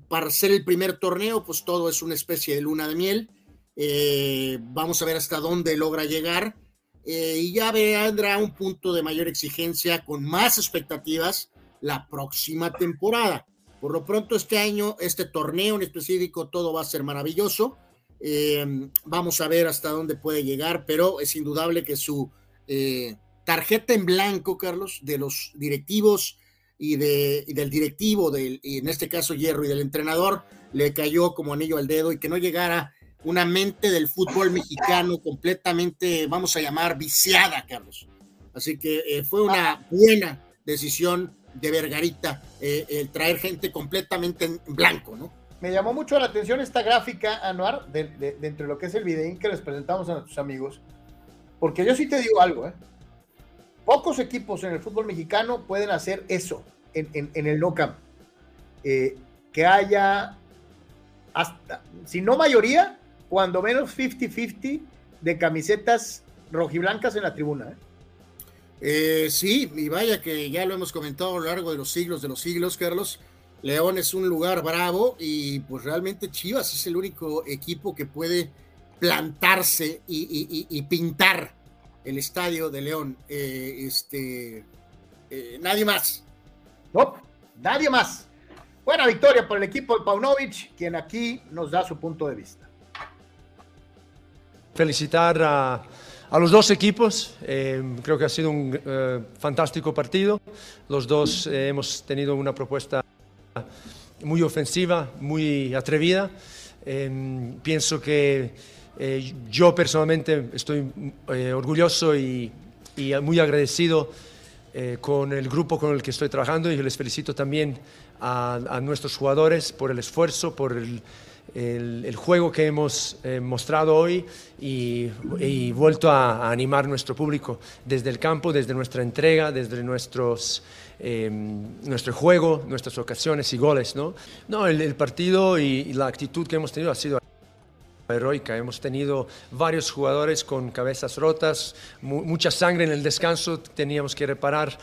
para ser el primer torneo, pues todo es una especie de luna de miel eh, vamos a ver hasta dónde logra llegar. Eh, y ya vendrá un punto de mayor exigencia con más expectativas la próxima temporada. Por lo pronto, este año, este torneo en específico, todo va a ser maravilloso. Eh, vamos a ver hasta dónde puede llegar, pero es indudable que su tarjeta en blanco, Carlos, de los directivos y, de, del directivo, del, en este caso Hierro y del entrenador, le cayó como anillo al dedo y que no llegara una mente del fútbol mexicano completamente, vamos a llamar, viciada, Carlos. Así que eh, fue una buena decisión de Vergarita eh, el traer gente completamente en blanco, ¿no? Me llamó mucho la atención esta gráfica, Anuar, de, de, lo que es el videín que les presentamos a nuestros amigos, porque yo sí te digo algo, ¿eh? Pocos equipos en el fútbol mexicano pueden hacer eso en, en, el no. Eh, que haya hasta, si no mayoría, cuando menos 50-50 de camisetas rojiblancas en la tribuna. ¿eh? ¿eh? sí, y vaya que ya lo hemos comentado a lo largo de los siglos de los siglos, Carlos. León es un lugar bravo y pues realmente Chivas es el único equipo que puede plantarse y, pintar el estadio de León. Eh, este, nadie más. No, nadie más. Buena victoria por el equipo de Paunovic, quien aquí nos da su punto de vista felicitar a, los dos equipos. Eh, creo que ha sido un eh, fantástico partido. Los dos eh, hemos tenido una propuesta muy ofensiva, muy atrevida. pienso que yo personalmente estoy orgulloso y, muy agradecido con el grupo con el que estoy trabajando y les felicito también a, a nuestros jugadores por el esfuerzo, por el el, juego que hemos eh, mostrado hoy y, vuelto a, animar nuestro público desde el campo, desde nuestra entrega, desde nuestros, em, nuestro juego, nuestras ocasiones y goles. No, no el, partido y, la actitud que hemos tenido ha sido heroica. Hemos tenido varios jugadores con cabezas rotas, mucha sangre en el descanso, teníamos que reparar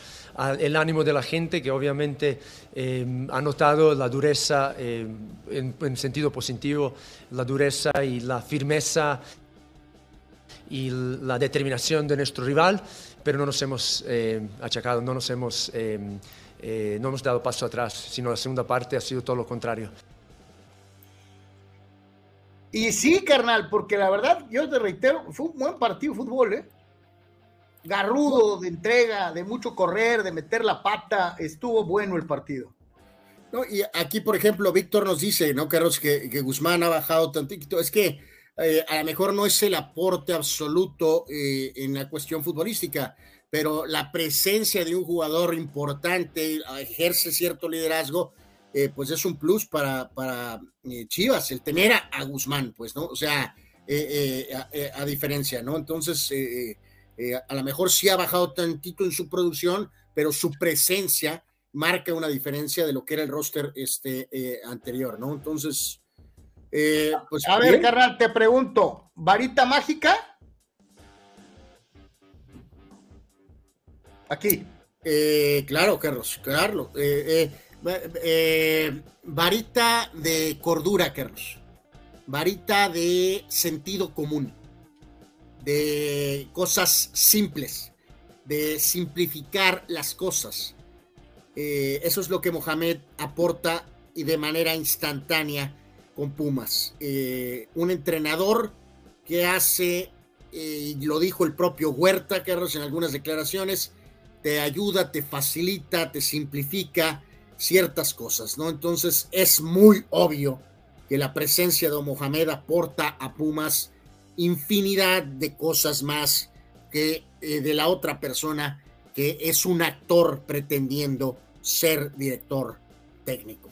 el ánimo de la gente que obviamente em, ha notado la dureza em, en, en, sentido positivo, la dureza y la firmeza y la determinación de nuestro rival, pero no nos hemos eh, achacado, no nos hemos, eh, eh, no hemos dado paso atrás, sino la segunda parte ha sido todo lo contrario. Y sí, carnal, porque la verdad, yo te reitero, fue un buen partido de fútbol, ¿eh? Garrudo, de entrega, de mucho correr, de meter la pata, estuvo bueno el partido. No, y aquí, por ejemplo, Víctor nos dice, ¿no, Carlos? Que, que Guzmán ha bajado tantito. Es que eh, a lo mejor no es el aporte absoluto eh, en la cuestión futbolística, pero la presencia de un jugador importante ejerce cierto liderazgo, eh, pues es un plus para, para Chivas, el tener a, Guzmán, pues, ¿no? O sea, a, diferencia, ¿no? Entonces, a lo mejor sí ha bajado tantito en su producción, pero su presencia marca una diferencia de lo que era el roster este, anterior, ¿no? Entonces, eh, pues, a ver, carnal, te pregunto, ¿varita mágica? Aquí. Eh, claro, Carlos, claro. Eh, varita de cordura, Carlos. Varita de sentido común. De cosas simples. De simplificar las cosas. eso es lo que Mohamed aporta y de manera instantánea con Pumas. Eh, un entrenador que hace, eh, lo dijo el propio Huerta, Carlos, en algunas declaraciones, te ayuda, te facilita, te simplifica ciertas cosas, ¿no? Entonces es muy obvio que la presencia de Mohamed aporta a Pumas infinidad de cosas más que eh, de la otra persona que es un actor pretendiendo ser director técnico.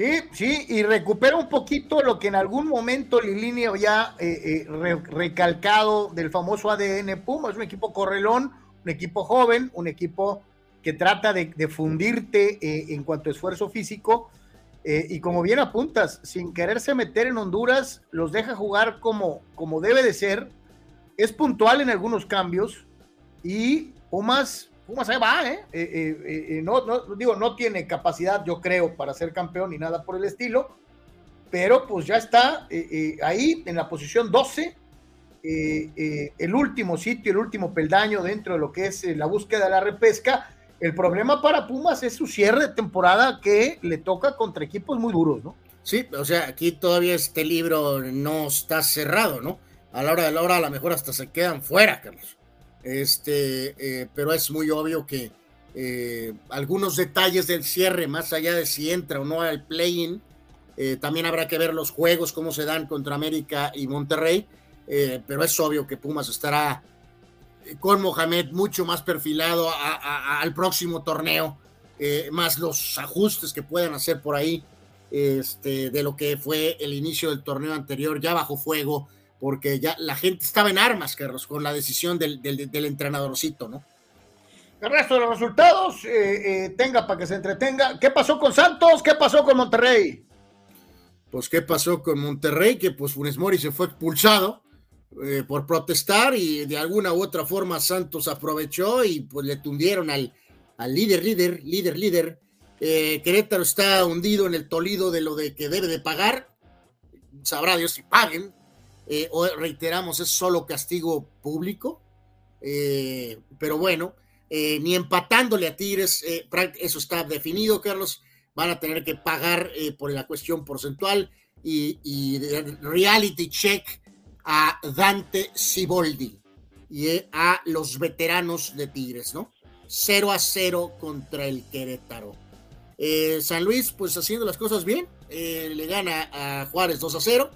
Sí, sí, y recupera un poquito lo que en algún momento Lilini había eh, eh, recalcado del famoso ADN Puma. Es un equipo correlón, un equipo joven, un equipo que trata de, fundirte eh, en cuanto a esfuerzo físico. Y como bien apuntas, sin quererse meter en Honduras, los deja jugar como, como debe de ser. Es puntual en algunos cambios y Pumas Pumas ahí va, ¿eh? eh, eh, eh no, digo, no tiene capacidad, yo creo, para ser campeón ni nada por el estilo, pero pues ya está ahí en la posición 12, el último sitio, el último peldaño dentro de lo que es la búsqueda de la repesca. El problema para Pumas es su cierre de temporada que le toca contra equipos muy duros, ¿no? Sí, o sea, aquí todavía este libro no está cerrado, ¿no? A la hora de la hora a lo mejor hasta se quedan fuera, Carlos. Este, eh, pero es muy obvio que eh, algunos detalles del cierre, más allá de si entra o no al play-in, eh, también habrá que ver los juegos, cómo se dan contra América y Monterrey, pero es obvio que Pumas estará con Mohamed mucho más perfilado al próximo torneo, más los ajustes que puedan hacer por ahí este, de lo que fue el inicio del torneo anterior, ya bajo fuego, porque ya la gente estaba en armas, Carlos, con la decisión del, del, entrenadorcito, ¿no? El resto de los resultados, eh, eh, tenga para que se entretenga. ¿Qué pasó con Santos? ¿Qué pasó con Monterrey? Pues, ¿qué pasó con Monterrey? Que pues Funes Mori se fue expulsado eh, por protestar y de alguna u otra forma Santos aprovechó y pues le tundieron al, al líder, líder, líder, líder. Querétaro está hundido en el tolido de lo de que debe de pagar. Sabrá Dios si paguen, eh, reiteramos, es solo castigo público, eh, pero bueno, eh, ni empatándole a Tigres, eso está definido, Carlos, van a tener que pagar por la cuestión porcentual y, reality check a Dante Siboldi y a los veteranos de Tigres, ¿no? 0 a 0 contra el Querétaro. San Luis, pues haciendo las cosas bien, le gana a Juárez 2 a 0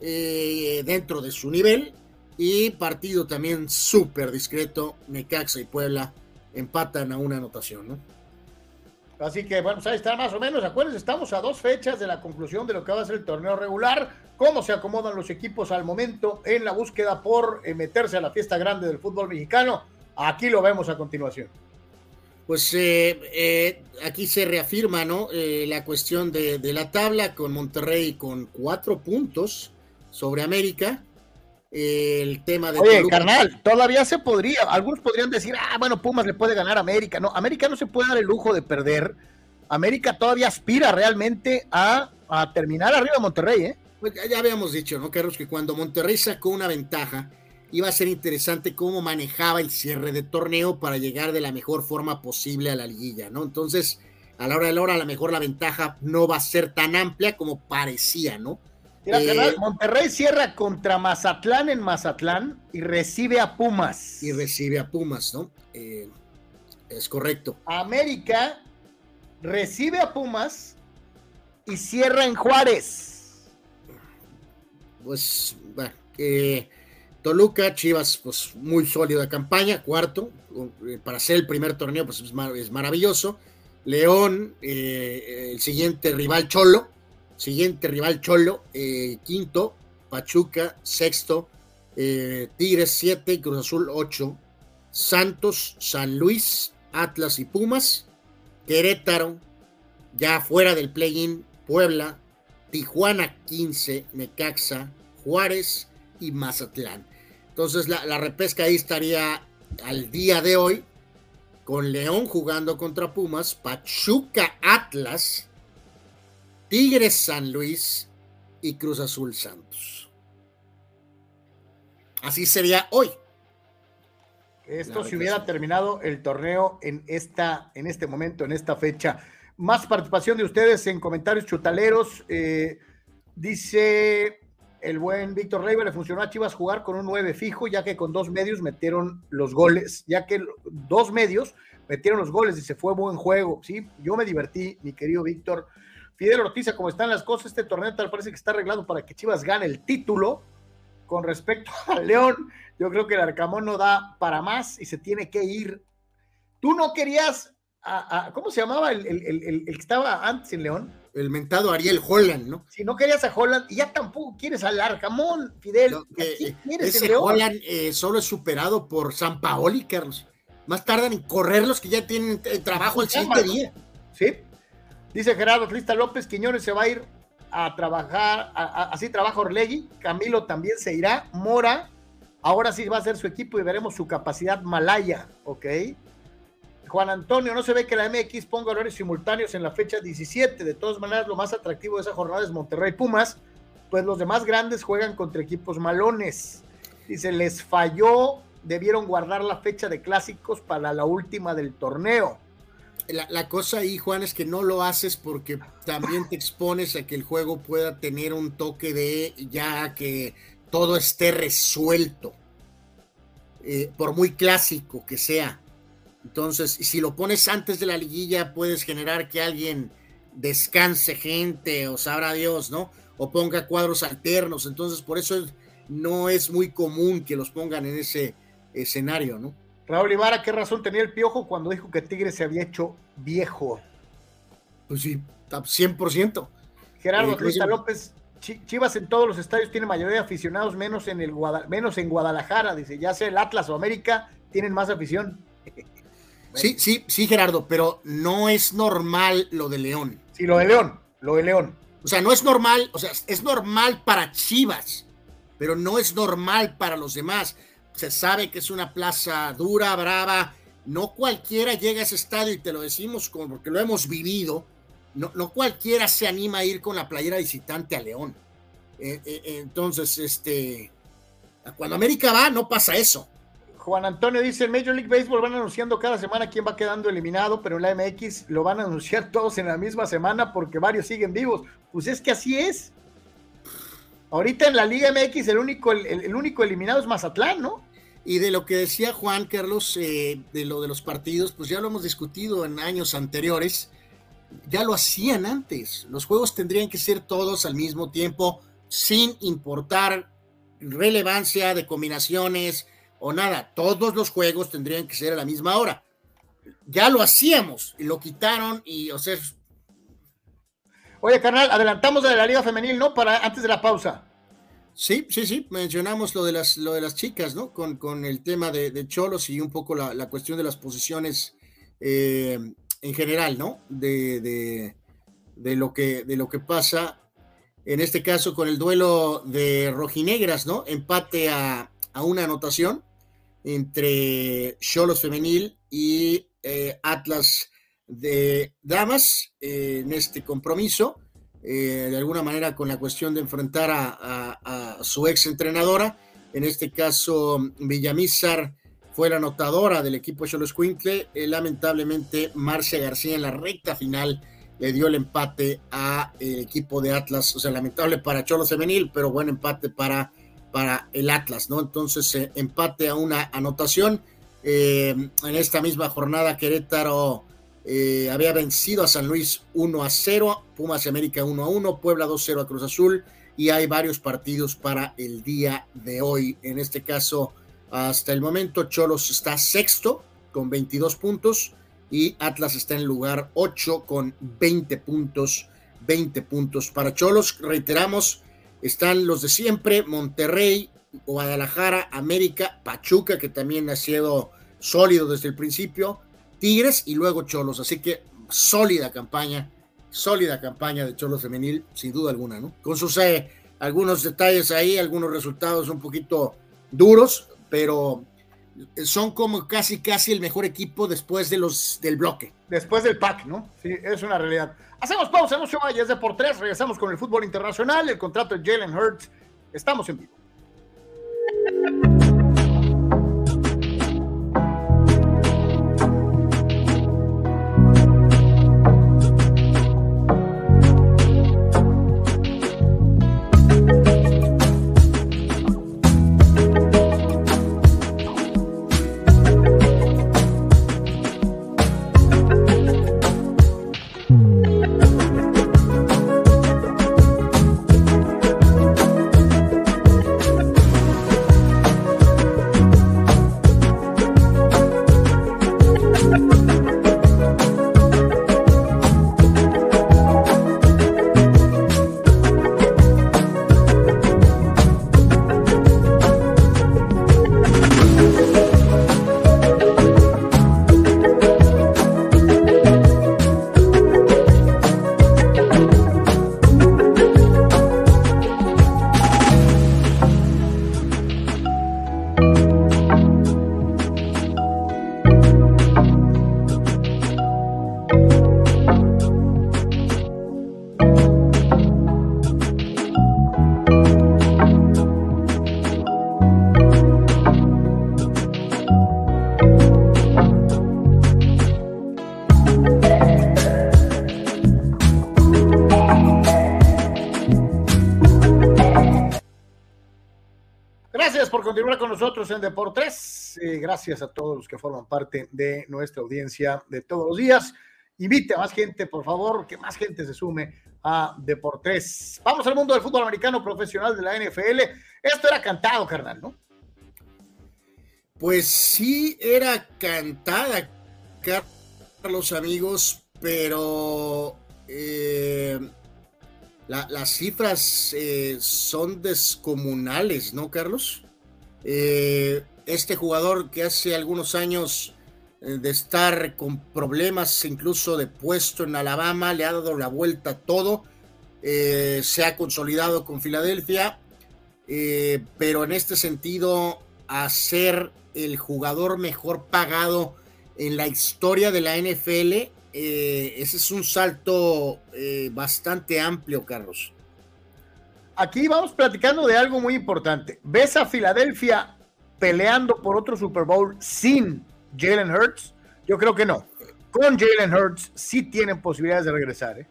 eh, dentro de su nivel. Y partido también súper discreto. Necaxa y Puebla empatan a una anotación, ¿no? Así que, bueno, pues ahí está más o menos. Acuérdense, estamos a dos fechas de la conclusión de lo que va a ser el torneo regular. Cómo se acomodan los equipos al momento en la búsqueda por eh, meterse a la fiesta grande del fútbol mexicano. Aquí lo vemos a continuación. Pues eh, aquí se reafirma, ¿no? la cuestión de, de, la tabla con Monterrey con cuatro puntos sobre América. el tema de. Oye, carnal, todavía se podría. Algunos podrían decir, ah, bueno, Pumas le puede ganar a América. No, América no se puede dar el lujo de perder. América todavía aspira realmente a, terminar arriba de Monterrey, ¿eh? Pues ya, habíamos dicho, ¿no, Carlos? Que cuando Monterrey sacó una ventaja, iba a ser interesante cómo manejaba el cierre de torneo para llegar de la mejor forma posible a la liguilla, ¿no? Entonces, a la hora de la hora, a lo mejor la ventaja no va a ser tan amplia como parecía, ¿no? Eh, Monterrey cierra contra Mazatlán en Mazatlán y recibe a Pumas. Y recibe a Pumas, ¿no? Eh, es correcto. América recibe a Pumas y cierra en Juárez. Pues, bueno, eh, Toluca, Chivas, pues muy sólida campaña, cuarto, eh, para ser el primer torneo, pues es, maravilloso. León, eh, el siguiente rival Cholo, siguiente rival Cholo, quinto, Pachuca, sexto, Tigres, siete, Cruz Azul, ocho, Santos, San Luis, Atlas y Pumas, Querétaro, ya fuera del play-in, Puebla, Tijuana 15, Necaxa, Juárez y Mazatlán. Entonces la, repesca ahí estaría al día de hoy con León jugando contra Pumas, Pachuca Atlas, Tigres San Luis y Cruz Azul Santos. Así sería hoy. Esto si hubiera terminado el torneo en, esta, en este momento, en esta fecha. Más participación de ustedes en comentarios chutaleros. Eh, dice el buen Víctor Leiva, le funcionó a Chivas jugar con un 9 fijo, ya que con dos medios metieron los goles, ya que dos medios metieron los goles y se fue buen juego. Sí, yo me divertí, mi querido Víctor. Fidel Ortiz, como están las cosas, este torneo tal parece que está arreglado para que Chivas gane el título. Con respecto a León, yo creo que el Arcamón no da para más y se tiene que ir. Tú no querías ¿cómo se llamaba el, que estaba antes en León? El mentado Ariel Holland, ¿no? Si no querías a Holland, y ya tampoco quieres al Arcamón, Fidel. ese Holland eh, solo es superado por San Paoli, Carlos. Más tardan en correr los que ya tienen eh, trabajo el siguiente día. Sí. Dice Gerardo Crista López, Quiñones se va a ir a trabajar, así trabaja Orlegui, Camilo también se irá, Mora, ahora sí va a ser su equipo y veremos su capacidad malaya, ¿ok? Juan Antonio, no se ve que la MX ponga horarios simultáneos en la fecha 17. De todas maneras, lo más atractivo de esa jornada es Monterrey Pumas, pues los demás grandes juegan contra equipos malones. Dice, les falló, debieron guardar la fecha de clásicos para la última del torneo. La, cosa ahí, Juan, es que no lo haces porque también te expones a que el juego pueda tener un toque de ya que todo esté resuelto, eh, por muy clásico que sea. Entonces, si lo pones antes de la liguilla, puedes generar que alguien descanse gente o sabrá Dios, ¿no? O ponga cuadros alternos. Entonces, por eso no es muy común que los pongan en ese escenario, ¿no? Raúl Ibarra, ¿qué razón tenía el Piojo cuando dijo que Tigre se había hecho viejo? Pues sí, 100%. Gerardo eh, López, Chivas en todos los estadios tiene mayoría de aficionados, menos en, el menos en Guadalajara, dice, ya sea el Atlas o América, tienen más afición. Sí, sí, sí, Gerardo, pero no es normal lo de León. Sí, lo de León, lo de León. O sea, no es normal, o sea, es normal para Chivas, pero no es normal para los demás. Se sabe que es una plaza dura, brava. No cualquiera llega a ese estadio y te lo decimos porque lo hemos vivido. No, no cualquiera se anima a ir con la playera visitante a León. Eh, eh, entonces, este, cuando América va, no pasa eso. Juan Antonio dice, en Major League Baseball van anunciando cada semana quién va quedando eliminado, pero en la MX lo van a anunciar todos en la misma semana porque varios siguen vivos. Pues es que así es. Ahorita en la Liga MX el único, el, único eliminado es Mazatlán, ¿no? Y de lo que decía Juan Carlos, eh, de lo de los partidos, pues ya lo hemos discutido en años anteriores. Ya lo hacían antes. Los juegos tendrían que ser todos al mismo tiempo, sin importar relevancia de combinaciones, o nada, todos los juegos tendrían que ser a la misma hora. Ya lo hacíamos y lo quitaron y, o sea... Oye, carnal, adelantamos de la Liga Femenil, ¿no? Para antes de la pausa. Sí, sí, sí, mencionamos lo de las, lo de las chicas, ¿no? Con, con el tema de, Cholos y un poco la, cuestión de las posiciones eh, en general, ¿no? De, de, de, lo que, de lo que pasa, en este caso con el duelo de rojinegras, ¿no? Empate a, a una anotación entre Cholos Femenil y eh, Atlas de Damas eh, en este compromiso. eh, de alguna manera con la cuestión de enfrentar a, su ex entrenadora. En este caso, Villamizar fue la anotadora del equipo Cholos Quincle. Lamentablemente, Marcia García en la recta final le dio el empate a el equipo de Atlas. O sea, lamentable para Cholos Femenil, pero buen empate para, para el Atlas, ¿no? Entonces, eh, empate a una anotación. en esta misma jornada, Querétaro eh, había vencido a San Luis 1 a 0, Pumas América 1 a 1, Puebla 2 0 a Cruz Azul y hay varios partidos para el día de hoy. En este caso, hasta el momento, Cholos está sexto con 22 puntos y Atlas está en lugar 8 con 20 puntos. 20 puntos para Cholos. Reiteramos, están los de siempre, Monterrey, Guadalajara, América, Pachuca, que también ha sido sólido desde el principio, Tigres y luego Cholos. Así que sólida campaña, sólida campaña de Cholos femenil, sin duda alguna, ¿no? Con sus eh, algunos detalles ahí, algunos resultados un poquito duros, pero son como casi casi el mejor equipo después de los del bloque. Después del pack, ¿no? Sí, es una realidad. Hacemos pausa, no se vaya, es de por tres, regresamos con el fútbol internacional, el contrato de Jalen Hurts. Estamos en vivo. Nosotros en Deportes. Eh, gracias a todos los que forman parte de nuestra audiencia de todos los días. Invite a más gente, por favor, que más gente se sume a Deportes. Vamos al mundo del fútbol americano profesional de la NFL. Esto era cantado, carnal, ¿no? Pues sí, era cantada, Carlos, amigos, pero eh, las cifras eh, son descomunales, ¿no, Carlos? Eh, este jugador que hace algunos años eh, de estar con problemas incluso de puesto en Alabama, le ha dado la vuelta a todo, eh, se ha consolidado con Filadelfia, pero en este sentido, a ser el jugador mejor pagado en la historia de la NFL, ese es un salto bastante amplio, Carlos aquí vamos platicando de algo muy importante. ¿Ves a Filadelfia peleando por otro Super Bowl sin Jalen Hurts? Yo creo que no. Con Jalen Hurts sí tienen posibilidades de regresar. ¿eh?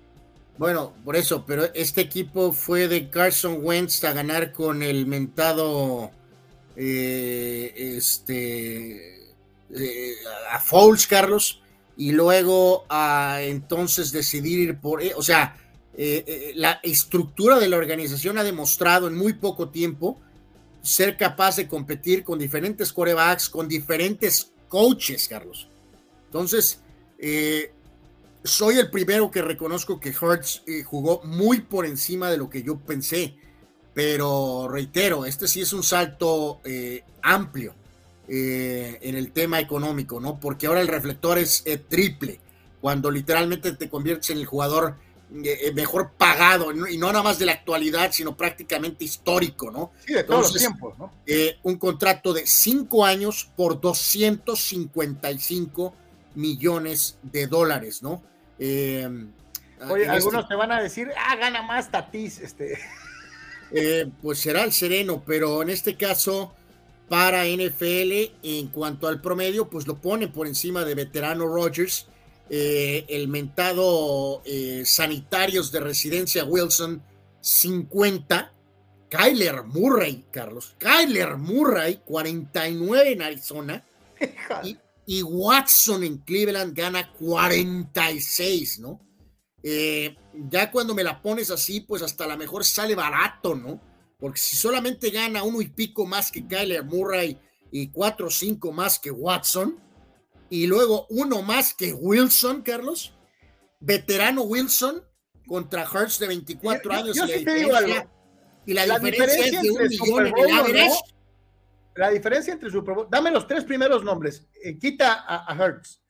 Bueno, por eso, pero este equipo fue de Carson Wentz a ganar con el mentado eh, este eh, a Fouls, Carlos, y luego a entonces decidir ir por, o sea, eh, eh, la estructura de la organización ha demostrado en muy poco tiempo ser capaz de competir con diferentes corebacks, con diferentes coaches, Carlos. Entonces, eh, soy el primero que reconozco que Hertz jugó muy por encima de lo que yo pensé, pero reitero, este sí es un salto amplio en el tema económico, ¿no? Porque ahora el reflector es triple, cuando literalmente te conviertes en el jugador mejor pagado, y no nada más de la actualidad, sino prácticamente histórico, ¿no? Sí, de todos los tiempos, ¿no? Eh, un contrato de cinco años por 255 millones de dólares, ¿no? Oye, algunos te van a decir, ah, gana más Tatis, este. Eh, pues será el sereno, pero en este caso, para NFL, en cuanto al promedio, pues lo pone por encima de veterano Rogers, eh, el mentado eh, sanitarios de residencia Wilson 50, Kyler Murray, Carlos, Kyler Murray 49 en Arizona y, y Watson en Cleveland gana 46, ¿no? Eh, ya cuando me la pones así, pues hasta a lo mejor sale barato, ¿no? Porque si solamente gana uno y pico más que Kyler Murray y cuatro o cinco más que Watson, y luego uno más que Wilson, Carlos, veterano Wilson contra Hurts de 24 años. Yo, y, sí te digo algo. y la, diferencia, es de un millón en La diferencia entre Super Bowl, dame los tres primeros nombres, eh, quita a, a Hurts.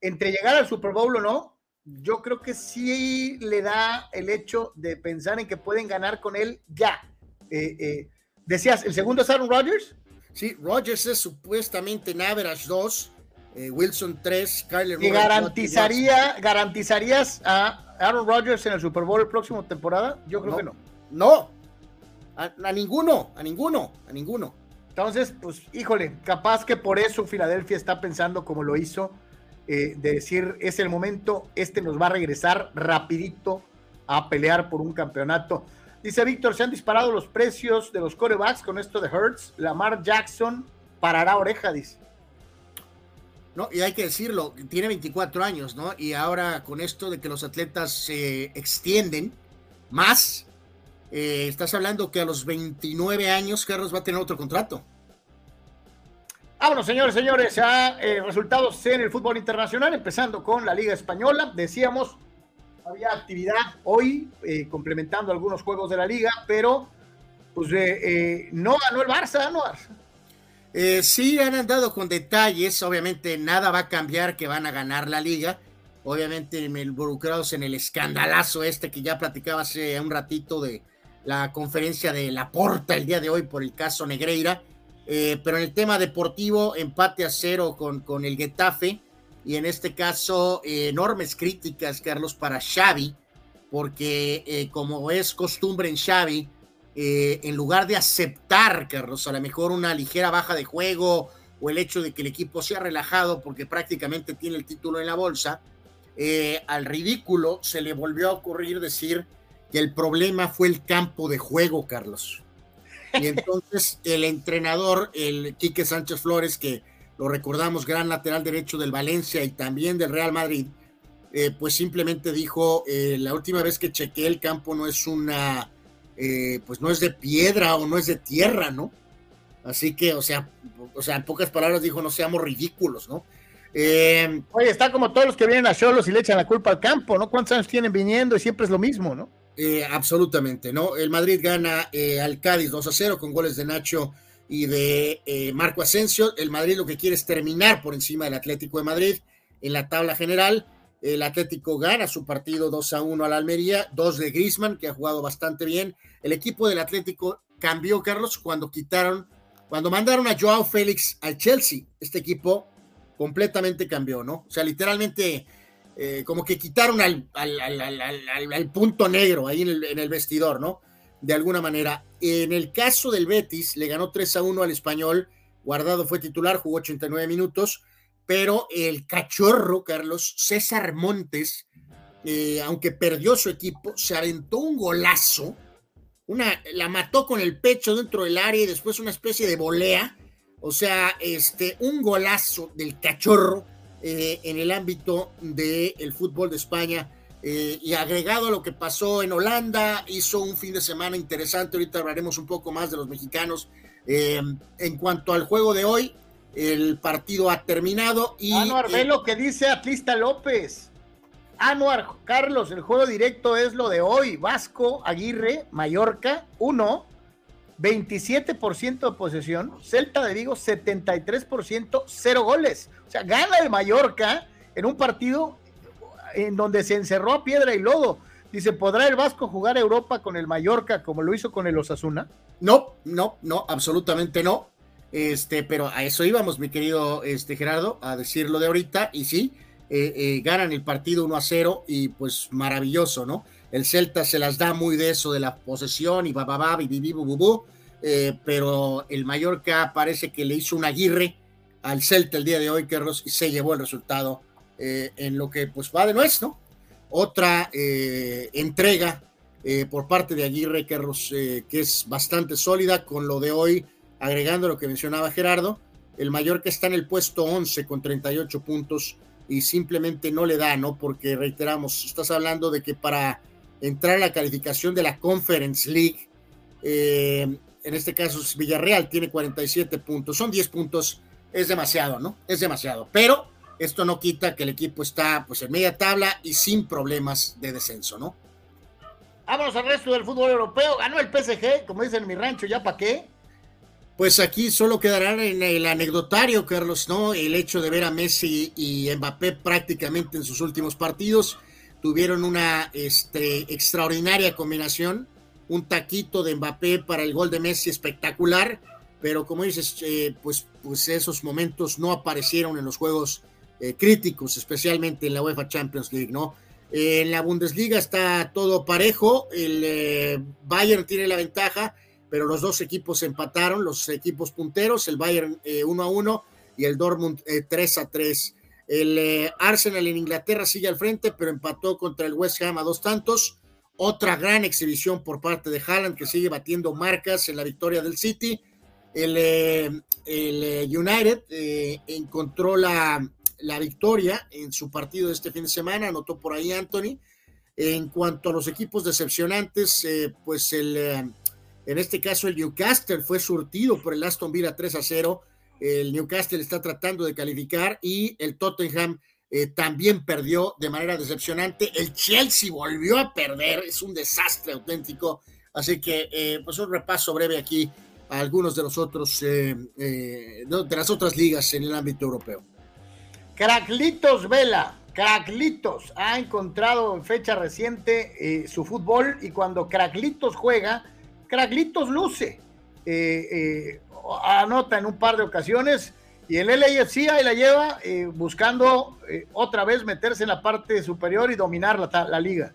Entre llegar al Super Bowl o no, yo creo que sí le da el hecho de pensar en que pueden ganar con él ya. Eh, eh, decías, ¿el segundo es Aaron Rodgers? Sí, Rodgers es supuestamente en average 2, eh, Wilson 3, Kyler ¿Y garantizaría, garantizarías a Aaron Rodgers en el Super Bowl el próximo temporada? Yo creo que no. No, a, ninguno, a ninguno, a ninguno. Entonces, pues, híjole, capaz que por eso Filadelfia está pensando como lo hizo eh, de decir es el momento, este nos va a regresar rapidito a pelear por un campeonato. Dice Víctor, se han disparado los precios de los corebacks con esto de Hertz. Lamar Jackson parará oreja, dice. No, y hay que decirlo, tiene 24 años, ¿no? Y ahora con esto de que los atletas se extienden más, eh, estás hablando que a los 29 años Carlos va a tener otro contrato. Vámonos, señores, señores, a eh, resultados en el fútbol internacional, empezando con la Liga Española. Decíamos, había actividad hoy, eh, complementando algunos juegos de la Liga, pero pues eh, no ganó el Barça, ¿no? Sí, han andado con detalles. Obviamente, nada va a cambiar que van a ganar la Liga. Obviamente, involucrados en el escandalazo este que ya platicaba hace un ratito de la conferencia de La Porta el día de hoy por el caso Negreira eh, pero en el tema deportivo, empate a cero con, con el Getafe. Y en este caso, eh, enormes críticas, Carlos, para Xavi, porque eh, como es costumbre en Xavi, en lugar de aceptar, Carlos, a lo mejor una ligera baja de juego o el hecho de que el equipo sea relajado porque prácticamente tiene el título en la bolsa, al ridículo se le volvió a ocurrir decir que el problema fue el campo de juego, Carlos. Y entonces el entrenador, el Quique Sánchez Flores, que lo recordamos, gran lateral derecho del Valencia y también del Real Madrid, eh, pues simplemente dijo, eh, la última vez que chequeé el campo no es una, eh, pues no es de piedra o no es de tierra, ¿no? Así que, o sea, o sea, en pocas palabras dijo, no seamos ridículos, ¿no? Oye, está como todos los que vienen a Cholos y le echan la culpa al campo, ¿no? ¿Cuántos años tienen viniendo y siempre es lo mismo, ¿no? Eh, absolutamente, ¿no? El Madrid gana eh, al Cádiz 2 a 0 con goles de Nacho y de eh, Marco Asensio. El Madrid lo que quiere es terminar por encima del Atlético de Madrid en la tabla general. El Atlético gana su partido 2 a 1 al Almería, dos de Grisman, que ha jugado bastante bien. El equipo del Atlético cambió, Carlos, cuando quitaron, cuando mandaron a Joao Félix al Chelsea. Este equipo completamente cambió, ¿no? O sea, literalmente eh, como que quitaron al, punto negro ahí en el, en el, vestidor, ¿no? De alguna manera. En el caso del Betis, le ganó 3 a 1 al español. Guardado fue titular, jugó 89 minutos. Pero el cachorro, Carlos César Montes, eh, aunque perdió su equipo, se aventó un golazo. Una, la mató con el pecho dentro del área y después una especie de volea. O sea, este, un golazo del cachorro eh, en el ámbito del fútbol de España. Eh, y agregado a lo que pasó en Holanda, hizo un fin de semana interesante. Ahorita hablaremos un poco más de los mexicanos. Eh, en cuanto al juego de hoy, el partido ha terminado. Y, ve lo que dice Atlista López. Anuar, Carlos, el juego directo es lo de hoy. Vasco, Aguirre, Mallorca, 1, 27% de posesión. Celta de Vigo, 73%, 0 goles. O sea, gana el Mallorca en un partido en donde se encerró a piedra y lodo. Dice, ¿podrá el Vasco jugar Europa con el Mallorca como lo hizo con el Osasuna? No, no, no, absolutamente no. Este, pero a eso íbamos, mi querido este, Gerardo, a decirlo de ahorita. Y sí, ganan el partido 1 a 0 y pues maravilloso, ¿no? El Celta se las da muy de eso, de la posesión y bababá, bu, pero el Mallorca parece que le hizo un aguirre al Celta el día de hoy, que se llevó el resultado en lo que pues va de nuez, ¿no? Otra entrega eh, por parte de Aguirre, eh, que es bastante sólida, con lo de hoy, agregando lo que mencionaba Gerardo, el que está en el puesto 11 con 38 puntos y simplemente no le da, ¿no? Porque reiteramos, estás hablando de que para entrar a la calificación de la Conference League, eh, en este caso Villarreal tiene 47 puntos, son 10 puntos, es demasiado, ¿no? Es demasiado, pero esto no quita que el equipo está pues en media tabla y sin problemas de descenso, ¿no? Vámonos al resto del fútbol europeo. Ganó el PSG, como dicen en mi rancho, ¿ya para qué? Pues aquí solo quedará en el anecdotario, Carlos, ¿no? El hecho de ver a Messi y Mbappé prácticamente en sus últimos partidos. Tuvieron una este, extraordinaria combinación. Un taquito de Mbappé para el gol de Messi espectacular. Pero como dices, eh, pues, pues esos momentos no aparecieron en los juegos eh, críticos, especialmente en la UEFA Champions League, ¿no? en la Bundesliga está todo parejo. El eh, Bayern tiene la ventaja, pero los dos equipos empataron, los equipos punteros, el Bayern 1 eh, a 1 y el Dortmund 3 eh, a 3. El Arsenal en Inglaterra sigue al frente, pero empató contra el West Ham a dos tantos. Otra gran exhibición por parte de Haaland, que sigue batiendo marcas en la victoria del City. El, United encontró la, la victoria en su partido de este fin de semana, anotó por ahí Anthony. En cuanto a los equipos decepcionantes, eh, pues el, eh, en este caso el Newcastle fue surtido por el Aston Villa 3 a 0. El Newcastle está tratando de calificar y el Tottenham eh, también perdió de manera decepcionante. El Chelsea volvió a perder, es un desastre auténtico. Así que, pues un repaso breve aquí a algunos de los otros, de las otras ligas en el ámbito europeo. Craclitos Vela, Craclitos ha encontrado en fecha reciente eh, su fútbol y cuando Craclitos juega, Craclitos luce. Eh, eh, anota en un par de ocasiones y el LAFC ahí la lleva buscando otra vez meterse en la parte superior y dominar la, la liga.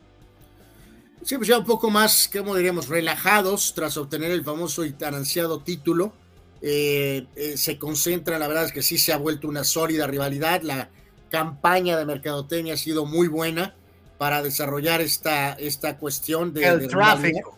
Sí, pues ya un poco más, ¿cómo diríamos? Relajados tras obtener el famoso y tan ansiado título eh, eh, se concentra, la verdad es que sí se ha vuelto una sólida rivalidad, la campaña de mercadotecnia ha sido muy buena para desarrollar esta, esta cuestión de... El tráfico.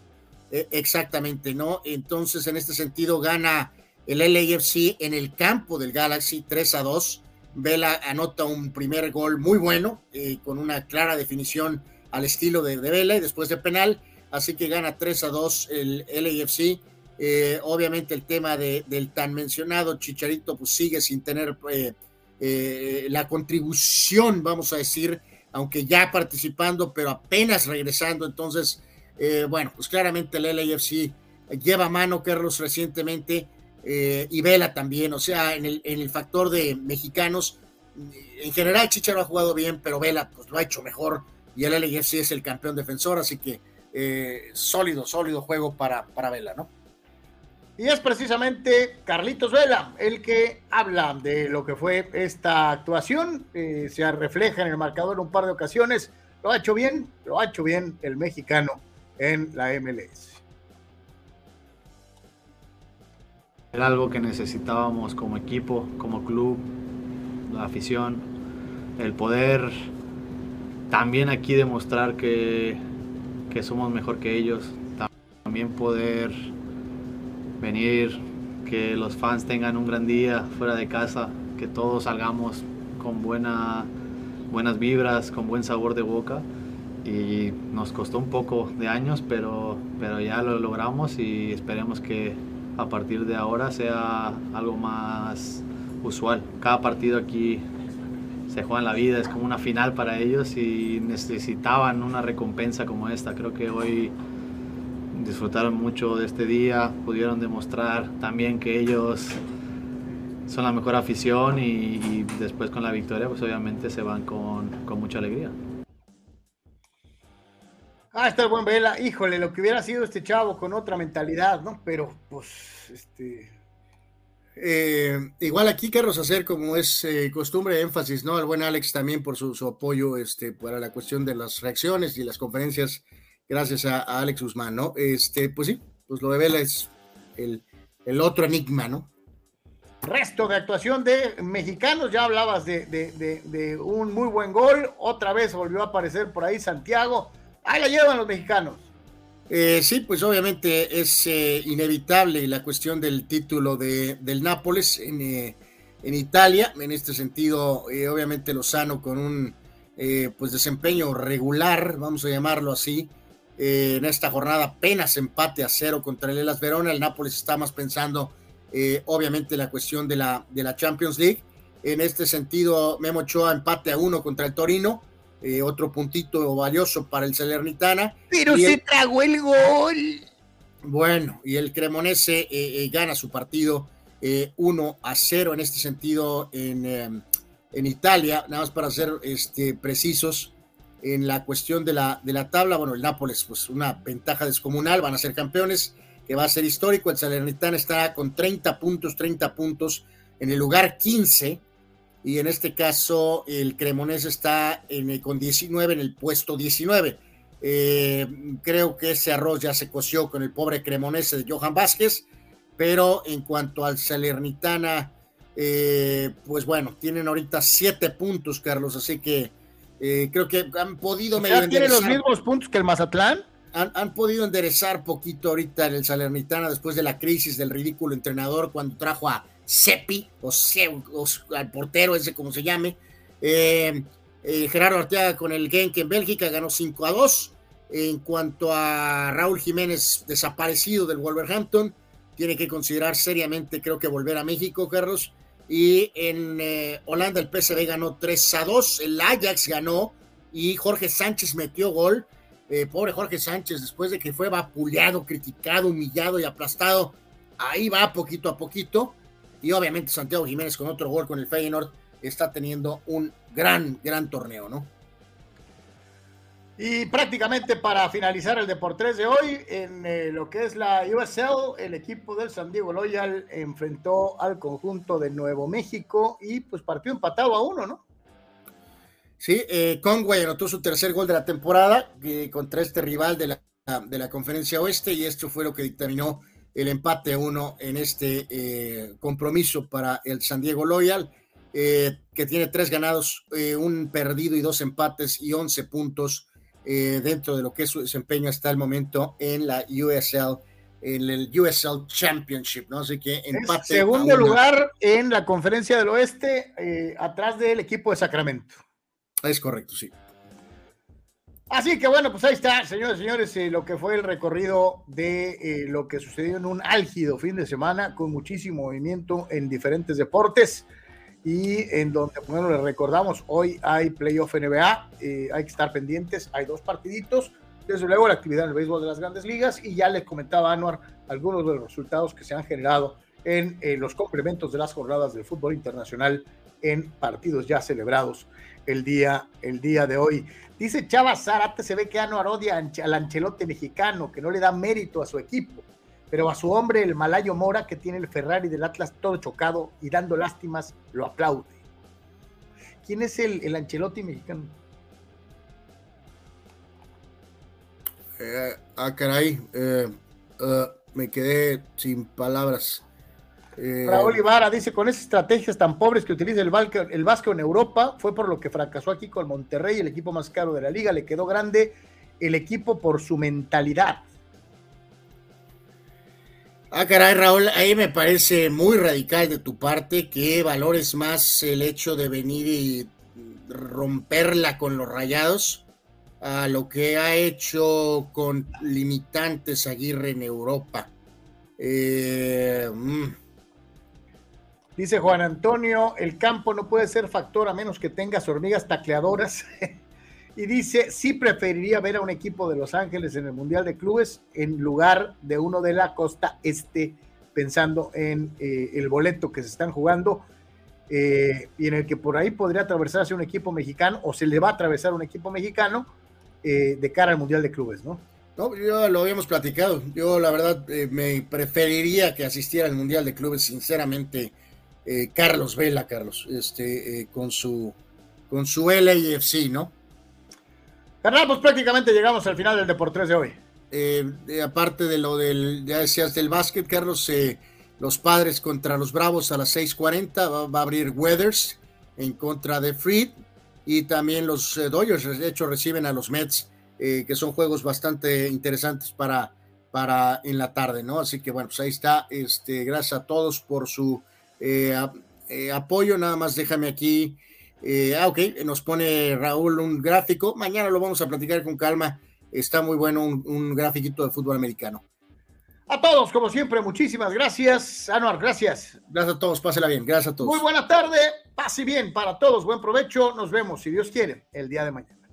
Eh, exactamente, ¿no? Entonces, en este sentido, gana el LAFC en el campo del Galaxy 3 a 2. Vela anota un primer gol muy bueno, con una clara definición al estilo de, de, Vela y después de penal. Así que gana 3 a 2 el LAFC eh, obviamente el tema del tan mencionado Chicharito pues sigue sin tener eh, eh, la contribución, vamos a decir, aunque ya participando, pero apenas regresando. Entonces, bueno, pues claramente el LAFC lleva mano Carlos recientemente y Vela también, o sea, en el, en el factor de mexicanos, en general Chicharito ha jugado bien, pero Vela pues lo ha hecho mejor y el LAFC es el campeón defensor, así que sólido, sólido juego para, para Vela, ¿no? Y es precisamente Carlitos Vela el que habla de lo que fue esta actuación. Eh, se refleja en el marcador un par de ocasiones. Lo ha hecho bien, lo ha hecho bien el mexicano en la MLS. Era algo que necesitábamos como equipo, como club, la afición, el poder también aquí demostrar que, que somos mejor que ellos, también poder venir, que los fans tengan un gran día fuera de casa, que todos salgamos con buena, buenas vibras, con buen sabor de boca. Y nos costó un poco de años, pero, pero ya lo logramos y esperemos que a partir de ahora sea algo más usual. Cada partido aquí se juega en la vida, es como una final para ellos y necesitaban una recompensa como esta. Creo que hoy disfrutaron mucho de este día, pudieron demostrar también que ellos son la mejor afición y, después con la victoria pues obviamente se van con, con, mucha alegría. Ah, está el buen Vela, híjole, lo que hubiera sido este chavo con otra mentalidad, ¿no? Pero pues, este, Eh, igual aquí, Carlos, hacer como es eh, costumbre, énfasis, ¿no? Al buen Alex también por su, apoyo este, para la cuestión de las reacciones y las conferencias, gracias a, Alex Guzmán, ¿no? Este, pues sí, pues lo de Vela es el, otro enigma, ¿no? Resto de actuación de mexicanos, ya hablabas de, un muy buen gol, otra vez volvió a aparecer por ahí Santiago, ahí la llevan los mexicanos. Eh, sí, pues obviamente es eh, inevitable la cuestión del título de, del Nápoles en, eh, en, Italia. En este sentido, obviamente Lozano con un pues desempeño regular, vamos a llamarlo así. en esta jornada apenas empate a cero contra el Elas Verona. El Nápoles está más pensando, obviamente, la cuestión de la, de la Champions League. En este sentido, Memo Ochoa empate a uno contra el Torino eh, otro puntito valioso para el Salernitana. Pero se tragó el gol. Bueno, y el Cremonese eh, eh, gana su partido 1 a 0 en este sentido en, em, en, Italia, nada más para ser este, precisos en la cuestión de la, de la tabla. Bueno, el Nápoles, pues una ventaja descomunal, van a ser campeones, que va a ser histórico. El Salernitana está con 30 puntos, 30 puntos en el lugar 15 y en este caso el Cremonese está en con 19 en el puesto 19. Eh, creo que ese arroz ya se coció con el pobre Cremonese de Johan Vázquez, pero en cuanto al Salernitana, eh, pues bueno, tienen ahorita siete puntos, Carlos, así que eh, creo que han podido medio ¿Tiene los mismos puntos que el Mazatlán? Han, han, podido enderezar poquito ahorita en el Salernitana después de la crisis del ridículo entrenador cuando trajo a Sepi, o, al portero, ese como se llame. Eh, eh, Gerardo Arteaga con el Genk en Bélgica ganó 5 a 2. En cuanto a Raúl Jiménez, desaparecido del Wolverhampton, tiene que considerar seriamente, creo que volver a México, Carlos. Y en eh, Holanda el PSV ganó 3 a 2, el Ajax ganó y Jorge Sánchez metió gol. pobre Jorge Sánchez, después de que fue vapuleado, criticado, humillado y aplastado, ahí va poquito a poquito. Y obviamente Santiago Jiménez con otro gol con el Feyenoord está teniendo un gran, gran torneo, ¿no? Y prácticamente para finalizar el Deportes de hoy, en eh, lo que es la USL, el equipo del San Diego Loyal enfrentó al conjunto de Nuevo México y pues partió empatado a uno, ¿no? Sí, eh, Conway anotó su tercer gol de la temporada eh, contra este rival de la, de la conferencia oeste y esto fue lo que dictaminó el empate uno en este eh, compromiso para el San Diego Loyal, eh, que tiene tres ganados, eh, un perdido y dos empates y once puntos dentro de lo que es su desempeño hasta el momento en la USL, en el USL Championship, ¿no? Así que empate. segundo lugar en la conferencia del oeste, atrás del equipo de Sacramento. Es correcto, sí. Así que bueno, pues ahí está, señores y señores, eh, lo que fue el recorrido de eh, lo que sucedió en un álgido fin de semana con muchísimo movimiento en diferentes deportes y en donde, bueno, les recordamos, hoy hay playoff NBA, eh, hay que estar pendientes, hay dos partiditos, desde luego la actividad en el béisbol de las grandes ligas y ya les comentaba Anuar algunos de los resultados que se han generado en los complementos de las jornadas del fútbol internacional en partidos ya celebrados el día, el día de hoy. Dice Chava Zarate, se ve que Ano odia al Ancelote mexicano, que no le da mérito a su equipo, pero a su hombre, el Malayo Mora, que tiene el Ferrari del Atlas todo chocado y dando lástimas, lo aplaude. ¿Quién es el, el Ancelotti mexicano? Eh, ah, caray, eh, eh, me quedé sin palabras. Eh, Raúl Ibarra dice, con esas estrategias tan pobres que utiliza el, el Vasco en Europa, fue por lo que fracasó aquí con Monterrey, el equipo más caro de la liga, le quedó grande el equipo por su mentalidad. Ah, caray, Raúl, ahí me parece muy radical de tu parte que valores más el hecho de venir y romperla con los rayados a lo que ha hecho con limitantes Aguirre en Europa. Eh, mm. Dice Juan Antonio, el campo no puede ser factor a menos que tengas hormigas tacleadoras. y dice, sí preferiría ver a un equipo de Los Ángeles en el Mundial de Clubes en lugar de uno de la costa este, pensando en eh, el boleto que se están jugando eh, y en el que por ahí podría atravesarse un equipo mexicano o se le va a atravesar un equipo mexicano eh, de cara al Mundial de Clubes, ¿no? No, yo lo habíamos platicado. Yo, la verdad, eh, me preferiría que asistiera al Mundial de Clubes, sinceramente, eh, Carlos Vela, Carlos, este, eh, con su con su LAFC, ¿no? Carnal, pues prácticamente llegamos al final del Deportes de hoy. aparte de lo del, ya decías, del básquet, Carlos, los padres contra los Bravos a las 6:40, va, va, a abrir Weathers en contra de Freed, y también los Dodgers, de hecho, reciben a los Mets eh, que son juegos bastante interesantes para, para en la tarde, ¿no? Así que bueno, pues ahí está. Este, gracias a todos por su eh, eh, apoyo. Nada más déjame aquí. ah, ok, nos pone Raúl un gráfico. Mañana lo vamos a platicar con calma. Está muy bueno un, un grafiquito de fútbol americano. A todos, como siempre, muchísimas gracias. Anuar, gracias. Gracias a todos, pásela bien. Gracias a todos. Muy buena tarde, pase bien para todos, buen provecho. Nos vemos, si Dios quiere, el día de mañana.